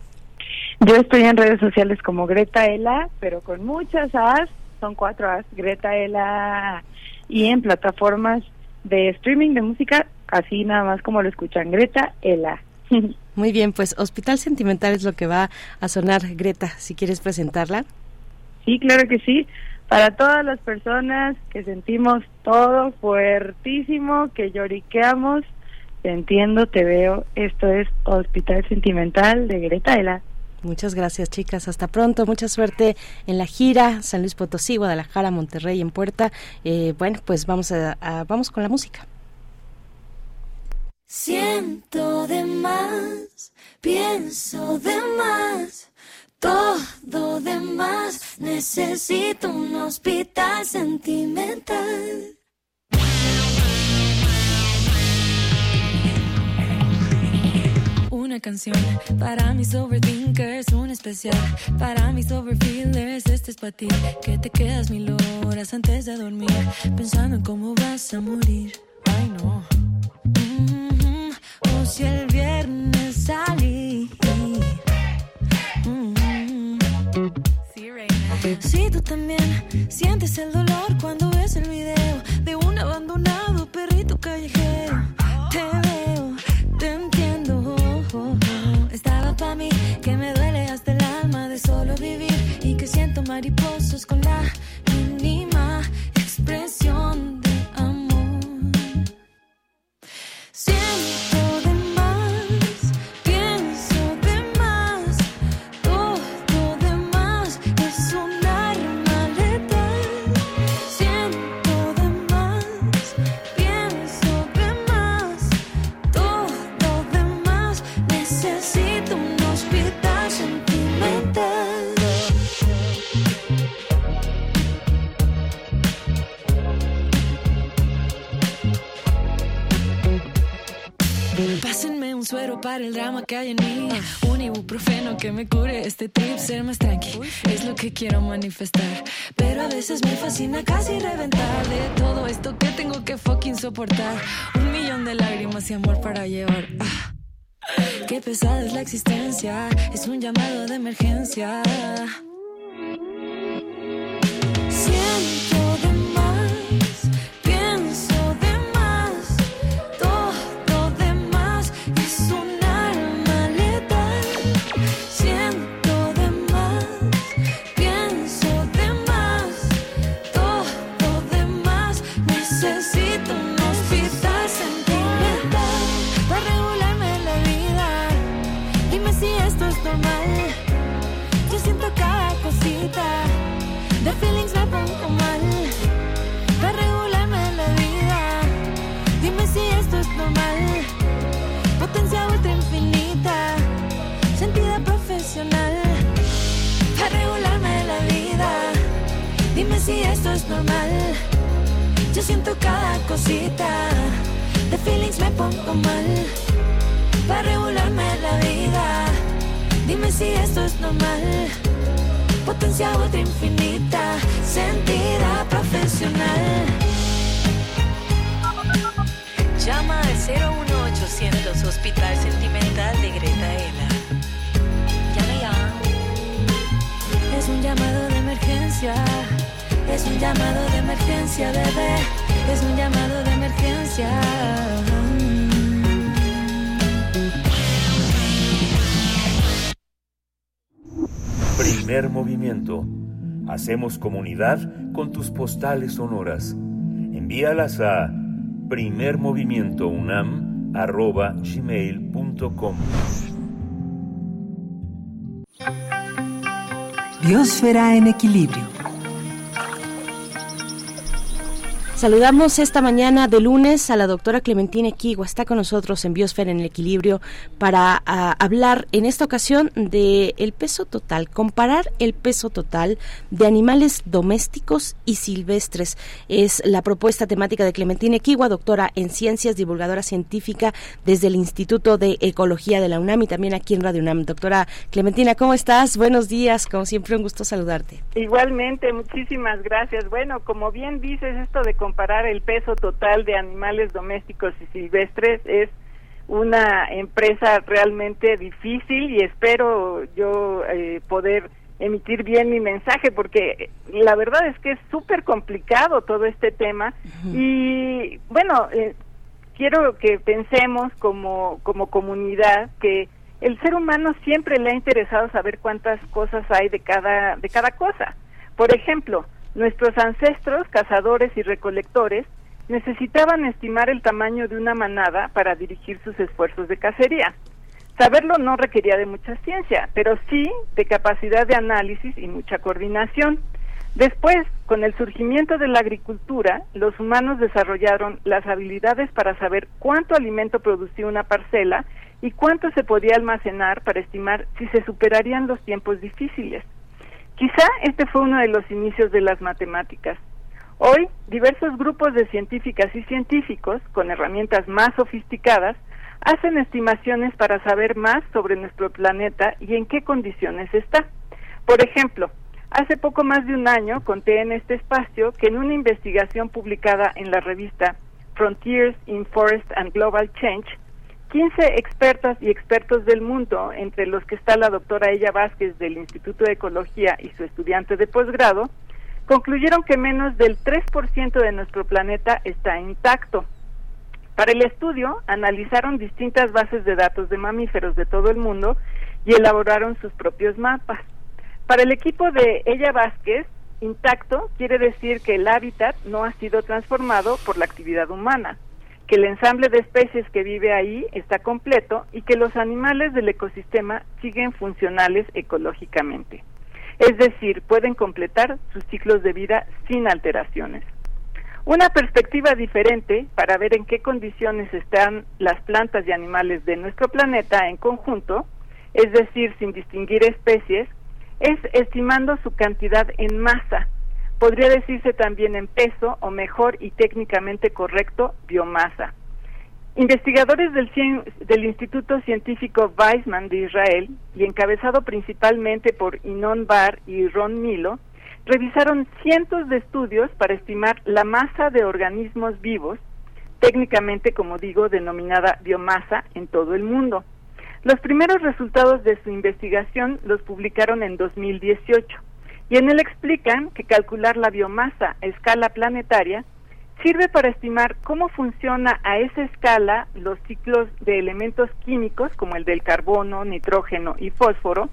[SPEAKER 28] Yo estoy en redes sociales como Greta Ela, pero con muchas As, son cuatro As, Greta Ela, y en plataformas de streaming de música, así nada más como lo escuchan, Greta Ela.
[SPEAKER 2] Muy bien, pues Hospital Sentimental es lo que va a sonar, Greta, si quieres presentarla.
[SPEAKER 28] Sí, claro que sí. Para todas las personas que sentimos todo fuertísimo, que lloriqueamos, te entiendo, te veo. Esto es Hospital Sentimental de Greta Ela.
[SPEAKER 2] Muchas gracias, chicas. Hasta pronto. Mucha suerte en la gira San Luis Potosí, Guadalajara, Monterrey, en Puerta. Eh, bueno, pues vamos a, a, vamos con la música.
[SPEAKER 29] Siento de más, pienso de más, todo de más. Necesito un hospital sentimental.
[SPEAKER 30] Una canción para mis overthinkers, un especial para mis overfeelers. Este es para ti, que te quedas mil horas antes de dormir, pensando en cómo vas a morir. Ay, no. Mm -hmm. O si el Si tú también. Sientes el dolor cuando ves el video de un abandonado perrito callejero, te veo, te entiendo. Estaba para mí que me duele hasta el alma de solo vivir y que siento mariposas con la mínima expresión Para el drama que hay en mí. Un ibuprofeno que me cure este trip. Ser más tranqui es lo que quiero manifestar. Pero a veces me fascina casi reventar de todo esto que tengo que fucking soportar. Un millón de lágrimas y amor para llevar. Ah. Qué pesada es la existencia. Es un llamado de emergencia. Cosita. De feelings me pongo mal. Para regularme la vida. Dime si esto es normal. Potencia ultra infinita. Sentida profesional. Para regularme la vida. Dime si esto es normal. Yo siento cada cosita. De feelings me pongo mal. Para regularme la vida. Dime si esto es normal. Potencia ultra infinita. Sentida profesional.
[SPEAKER 31] Llama al 01800 Hospital Sentimental de Greta Ela. Llama ya.
[SPEAKER 30] Es un llamado de emergencia. Es un llamado de emergencia, bebé. Es un llamado de emergencia.
[SPEAKER 3] Primer movimiento. Hacemos comunidad con tus postales sonoras. Envíalas a primermovimientounam.gmail.com
[SPEAKER 9] Biosfera en equilibrio.
[SPEAKER 2] Saludamos esta mañana de lunes a la doctora Clementina Equigua. Está con nosotros en Biosfera en el Equilibrio para a, hablar en esta ocasión de el peso total, comparar el peso total de animales domésticos y silvestres. Es la propuesta temática de Clementina Equigua, doctora en ciencias, divulgadora científica desde el Instituto de Ecología de la UNAM y también aquí en Radio UNAM. Doctora Clementina, ¿cómo estás? Buenos días, como siempre un gusto saludarte.
[SPEAKER 28] Igualmente, muchísimas gracias. Bueno, como bien dices, esto de comparar el peso total de animales domésticos y silvestres es una empresa realmente difícil y espero yo eh, poder emitir bien mi mensaje porque la verdad es que es súper complicado todo este tema. Y bueno eh, quiero que pensemos como como comunidad que el ser humano siempre le ha interesado saber cuántas cosas hay de cada de cada cosa.
[SPEAKER 32] Por ejemplo, nuestros ancestros, cazadores y recolectores, necesitaban estimar el tamaño de una manada para dirigir sus esfuerzos de cacería. Saberlo no requería de mucha ciencia, pero sí de capacidad de análisis y mucha coordinación. Después, con el surgimiento de la agricultura, los humanos desarrollaron las habilidades para saber cuánto alimento producía una parcela y cuánto se podía almacenar para estimar si se superarían los tiempos difíciles. Quizá este fue uno de los inicios de las matemáticas. Hoy, diversos grupos de científicas y científicos, con herramientas más sofisticadas, hacen estimaciones para saber más sobre nuestro planeta y en qué condiciones está. Por ejemplo, hace poco más de un año conté en este espacio que en una investigación publicada en la revista Frontiers in Forest and Global Change, 15 expertas y expertos del mundo, entre los que está la doctora Ella Vázquez del Instituto de Ecología y su estudiante de posgrado, concluyeron que menos del 3% de nuestro planeta está intacto. Para el estudio, analizaron distintas bases de datos de mamíferos de todo el mundo y elaboraron sus propios mapas. Para el equipo de Ella Vázquez, intacto quiere decir que el hábitat no ha sido transformado por la actividad humana que el ensamble de especies que vive ahí está completo y que los animales del ecosistema siguen funcionales ecológicamente. Es decir, pueden completar sus ciclos de vida sin alteraciones. Una perspectiva diferente para ver en qué condiciones están las plantas y animales de nuestro planeta en conjunto, es decir, sin distinguir especies, es estimando su cantidad en masa, podría decirse también en peso o mejor y técnicamente correcto, biomasa. Investigadores del, Instituto Científico Weizmann de Israel y encabezado principalmente por Inon Bar y Ron Milo, revisaron cientos de estudios para estimar la masa de organismos vivos, técnicamente, como digo, denominada biomasa en todo el mundo. Los primeros resultados de su investigación los publicaron en 2018 y en él explican que calcular la biomasa a escala planetaria sirve para estimar cómo funciona a esa escala los ciclos de elementos químicos como el del carbono, nitrógeno y fósforo,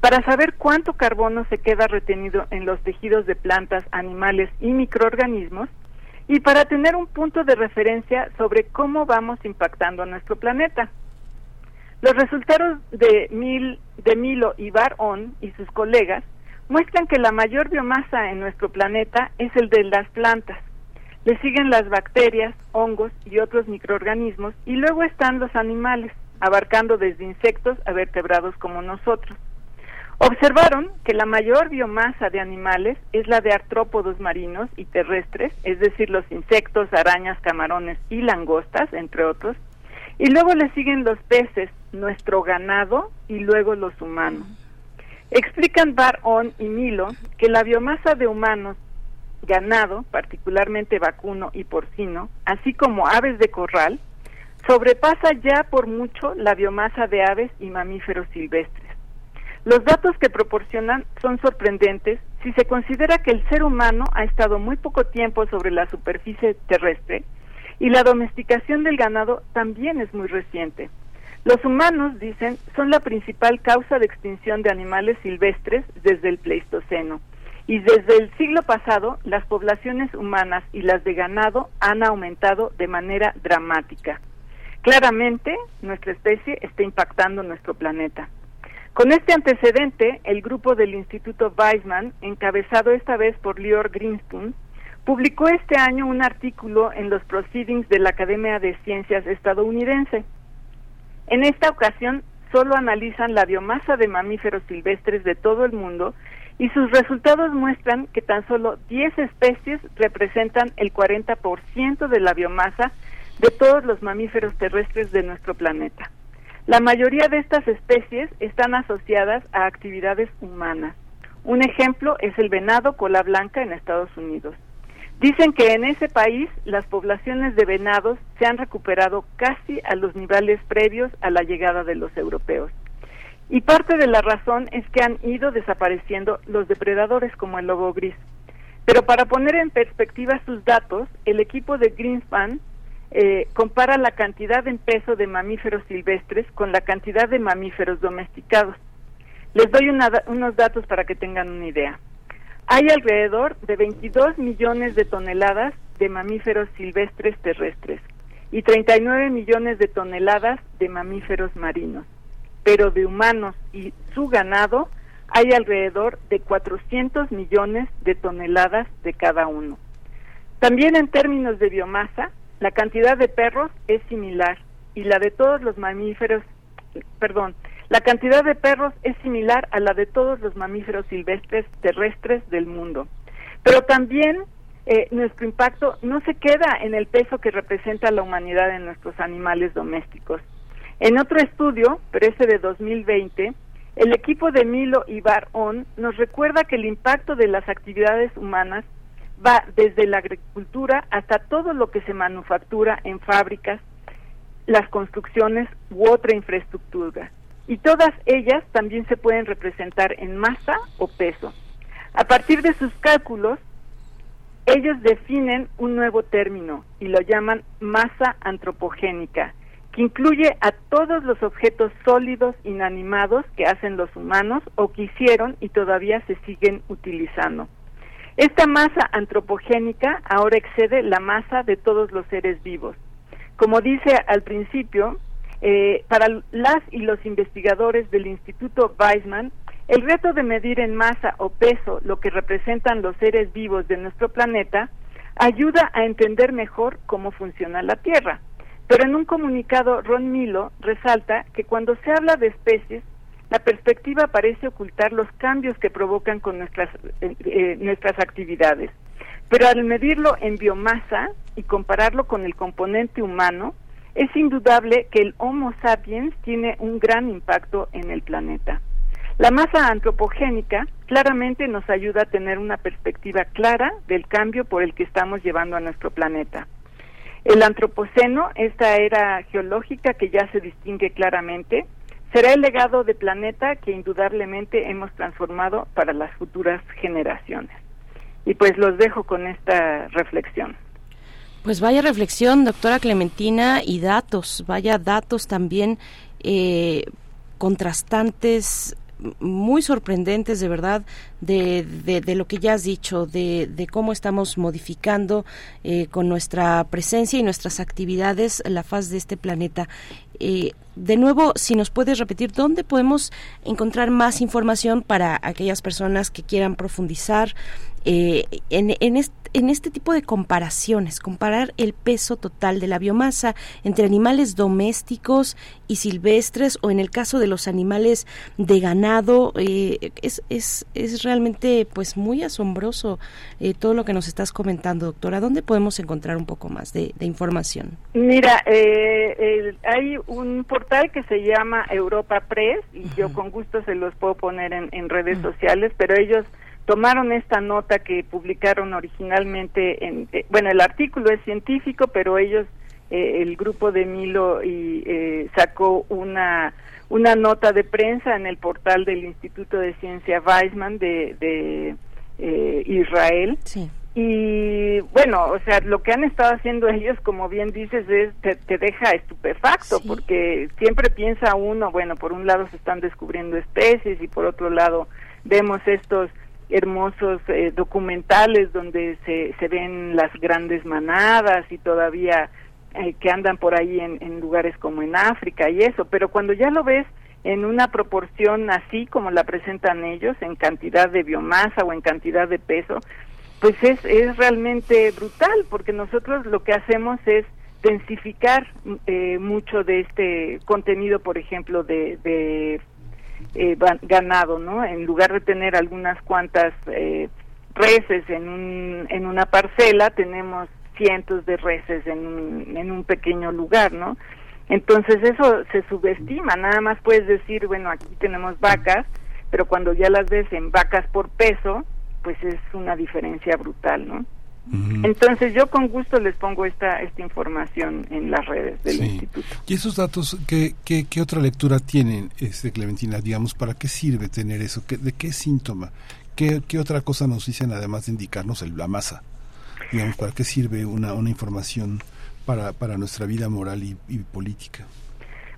[SPEAKER 32] para saber cuánto carbono se queda retenido en los tejidos de plantas, animales y microorganismos, y para tener un punto de referencia sobre cómo vamos impactando a nuestro planeta. Los resultados de, Mil, de Milo y Bar-On y sus colegas muestran que la mayor biomasa en nuestro planeta es el de las plantas. Le siguen las bacterias, hongos y otros microorganismos y luego están los animales, abarcando desde insectos a vertebrados como nosotros. Observaron que la mayor biomasa de animales es la de artrópodos marinos y terrestres, es decir, los insectos, arañas, camarones y langostas, entre otros, y luego le siguen los peces, nuestro ganado y luego los humanos. Explican Bar-On y Milo que la biomasa de humanos, ganado, particularmente vacuno y porcino, así como aves de corral, sobrepasa ya por mucho la biomasa de aves y mamíferos silvestres. Los datos que proporcionan son sorprendentes si se considera que el ser humano ha estado muy poco tiempo sobre la superficie terrestre y la domesticación del ganado también es muy reciente. Los humanos, dicen, son la principal causa de extinción de animales silvestres desde el Pleistoceno. Y desde el siglo pasado, las poblaciones humanas y las de ganado han aumentado de manera dramática. Claramente, nuestra especie está impactando nuestro planeta. Con este antecedente, el grupo del Instituto Weizmann, encabezado esta vez por Lior Greenspun, publicó este año un artículo en los Proceedings de la Academia de Ciencias estadounidense en esta ocasión solo analizan la biomasa de mamíferos silvestres de todo el mundo y sus resultados muestran que tan solo 10 especies representan el 40% de la biomasa de todos los mamíferos terrestres de nuestro planeta. La mayoría de estas especies están asociadas a actividades humanas. Un ejemplo es el venado cola blanca en Estados Unidos. Dicen que en ese país las poblaciones de venados se han recuperado casi a los niveles previos a la llegada de los europeos. Y parte de la razón es que han ido desapareciendo los depredadores como el lobo gris. Pero para poner en perspectiva sus datos, el equipo de Greenspan eh, compara la cantidad en peso de mamíferos silvestres con la cantidad de mamíferos domesticados. Les doy unos datos para que tengan una idea. Hay alrededor de 22 millones de toneladas de mamíferos silvestres terrestres y 39 millones de toneladas de mamíferos marinos. Pero de humanos y su ganado hay alrededor de 400 millones de toneladas de cada uno. También en términos de biomasa, la cantidad de perros es similar y la de todos los mamíferos, perdón, la cantidad de perros es similar a la de todos los mamíferos silvestres terrestres del mundo. Pero también eh, nuestro impacto no se queda en el peso que representa la humanidad en nuestros animales domésticos. En otro estudio, pero ese de 2020, el equipo de Milo y Bar On nos recuerda que el impacto de las actividades humanas va desde la agricultura hasta todo lo que se manufactura en fábricas, las construcciones u otra infraestructura. Y todas ellas también se pueden representar en masa o peso. A partir de sus cálculos, ellos definen un nuevo término y lo llaman masa antropogénica, que incluye a todos los objetos sólidos inanimados que hacen los humanos o que hicieron y todavía se siguen utilizando. Esta masa antropogénica ahora excede la masa de todos los seres vivos. Como dice al principio, eh, para las y los investigadores del Instituto Weizmann, el reto de medir en masa o peso lo que representan los seres vivos de nuestro planeta ayuda a entender mejor cómo funciona la Tierra. Pero en un comunicado, Ron Milo resalta que cuando se habla de especies, la perspectiva parece ocultar los cambios que provocan con nuestras, eh, eh, nuestras actividades. Pero al medirlo en biomasa y compararlo con el componente humano, es indudable que el Homo sapiens tiene un gran impacto en el planeta. La masa antropogénica claramente nos ayuda a tener una perspectiva clara del cambio por el que estamos llevando a nuestro planeta. El antropoceno, esta era geológica que ya se distingue claramente, será el legado de planeta que indudablemente hemos transformado para las futuras generaciones. Y pues los dejo con esta reflexión.
[SPEAKER 2] Pues vaya reflexión, doctora Clementina, y datos, vaya datos también eh, contrastantes, muy sorprendentes de verdad de, de, lo que ya has dicho, de, de cómo estamos modificando eh, con nuestra presencia y nuestras actividades la faz de este planeta. Eh, de nuevo, si nos puedes repetir, ¿dónde podemos encontrar más información para aquellas personas que quieran profundizar eh, en, en, en este tipo de comparaciones, comparar el peso total de la biomasa entre animales domésticos y silvestres o en el caso de los animales de ganado, eh, es, es, es, realmente pues muy asombroso eh, todo lo que nos estás comentando, doctora. ¿Dónde podemos encontrar un poco más de, información?
[SPEAKER 32] Mira, eh, hay un portal que se llama Europa Press y yo con gusto se los puedo poner en, redes sociales, pero ellos tomaron esta nota que publicaron originalmente en eh, bueno el artículo es científico pero ellos eh, el grupo de Milo y eh, sacó una una nota de prensa en el portal del Instituto de Ciencia Weizmann de, de Israel. Y bueno o sea lo que han estado haciendo ellos como bien dices es te, deja estupefacto porque siempre piensa uno bueno por un lado se están descubriendo especies y por otro lado vemos estos hermosos eh, documentales donde se, se ven las grandes manadas y todavía eh, que andan por ahí en, en lugares como en África y eso, pero cuando ya lo ves en una proporción así como la presentan ellos, en cantidad de biomasa o en cantidad de peso, pues es, es realmente brutal, porque nosotros lo que hacemos es densificar eh, mucho de este contenido, por ejemplo, de, de eh, ganado, ¿no? En lugar de tener algunas cuantas eh, reses en, un, en una parcela, tenemos cientos de reses en un, en un pequeño lugar, ¿no? Entonces eso se subestima, nada más puedes decir, bueno, aquí tenemos vacas, pero cuando ya las ves en vacas por peso, pues es una diferencia brutal, ¿no? Entonces yo con gusto les pongo esta esta información en las redes del instituto.
[SPEAKER 1] ¿Y esos datos qué, qué, qué, otra lectura tienen, este Clementina? Digamos, ¿para qué sirve tener eso? ¿Qué, ¿De qué síntoma? ¿Qué, ¿Qué otra cosa nos dicen además de indicarnos el, la masa? Digamos, ¿para qué sirve una, una información para, para nuestra vida moral y, política?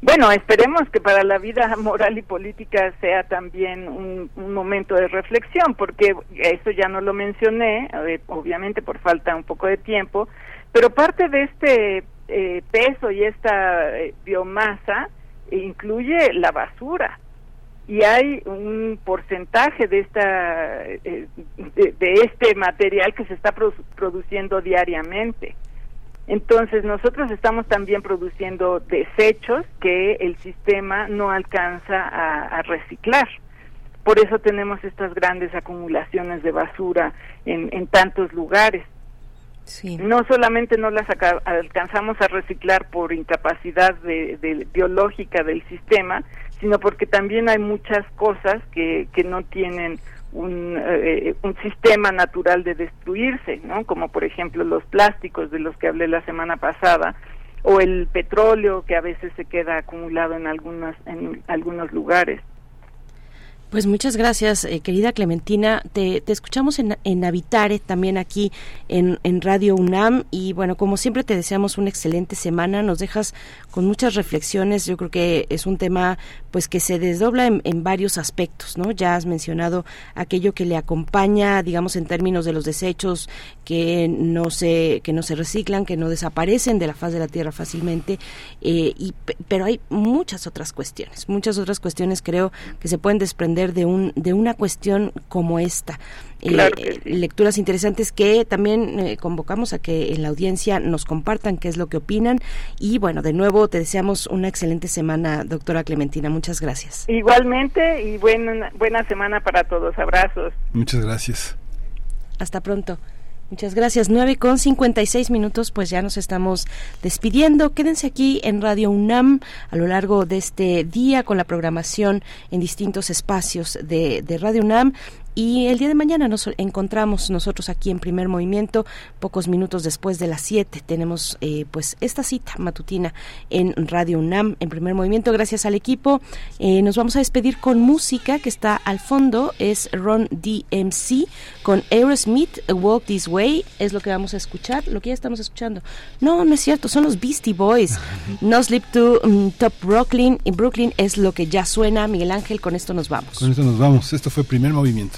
[SPEAKER 32] Bueno, esperemos que para la vida moral y política sea también un, momento de reflexión, porque eso ya no lo mencioné, eh, obviamente por falta un poco de tiempo, pero parte de este eh, peso y esta eh, biomasa incluye la basura y hay un porcentaje de esta de, este material que se está produ- produciendo diariamente. Entonces nosotros estamos también produciendo desechos que el sistema no alcanza a, a reciclar. Por eso tenemos estas grandes acumulaciones de basura en, en tantos lugares. No solamente no las alcanzamos a reciclar por incapacidad de, de- biológica del sistema, sino porque también hay muchas cosas que, que no tienen un, eh, un sistema natural de destruirse, ¿no? Como por ejemplo los plásticos de los que hablé la semana pasada, o el petróleo que a veces se queda acumulado en algunos, en algunos lugares.
[SPEAKER 2] Pues muchas gracias, eh, querida Clementina. Te, te escuchamos en, en Habitare, también aquí en, en Radio UNAM. Y bueno, como siempre te deseamos una excelente semana. Nos dejas con muchas reflexiones. Yo creo que es un tema pues que se desdobla en, varios aspectos, ¿no? Ya has mencionado aquello que le acompaña, digamos, en términos de los desechos que no se, que no se reciclan, que no desaparecen de la faz de la tierra fácilmente. eh, y, pe- pero hay muchas otras cuestiones, muchas otras cuestiones creo que se pueden desprender de un de una cuestión como esta. Eh,
[SPEAKER 32] Claro
[SPEAKER 2] eh, lecturas interesantes que también eh, convocamos a que en la audiencia nos compartan qué es lo que opinan y bueno de nuevo te deseamos una excelente semana doctora Clementina muchas gracias
[SPEAKER 32] Igualmente y buena, buena semana para todos. Abrazos.
[SPEAKER 1] Muchas gracias.
[SPEAKER 2] hasta pronto Muchas gracias. 9 con 56 minutos, pues ya nos estamos despidiendo. Quédense aquí en Radio UNAM a lo largo de este día con la programación en distintos espacios de, de Radio UNAM. Y el día de mañana nos encontramos nosotros aquí en primer movimiento, pocos minutos después de las 7. Tenemos eh, pues esta cita matutina en Radio UNAM en primer movimiento. Gracias al equipo. Eh, nos vamos a despedir con música que está al fondo. Es Ron DMC con Aerosmith, Walk This Way. Es lo que vamos a escuchar, lo que ya estamos escuchando. No, no es cierto, son los Beastie Boys. No Sleep to mm, Top Brooklyn. Brooklyn es lo que ya suena. Miguel Ángel, con esto nos vamos.
[SPEAKER 1] Con esto nos vamos. Esto fue primer movimiento.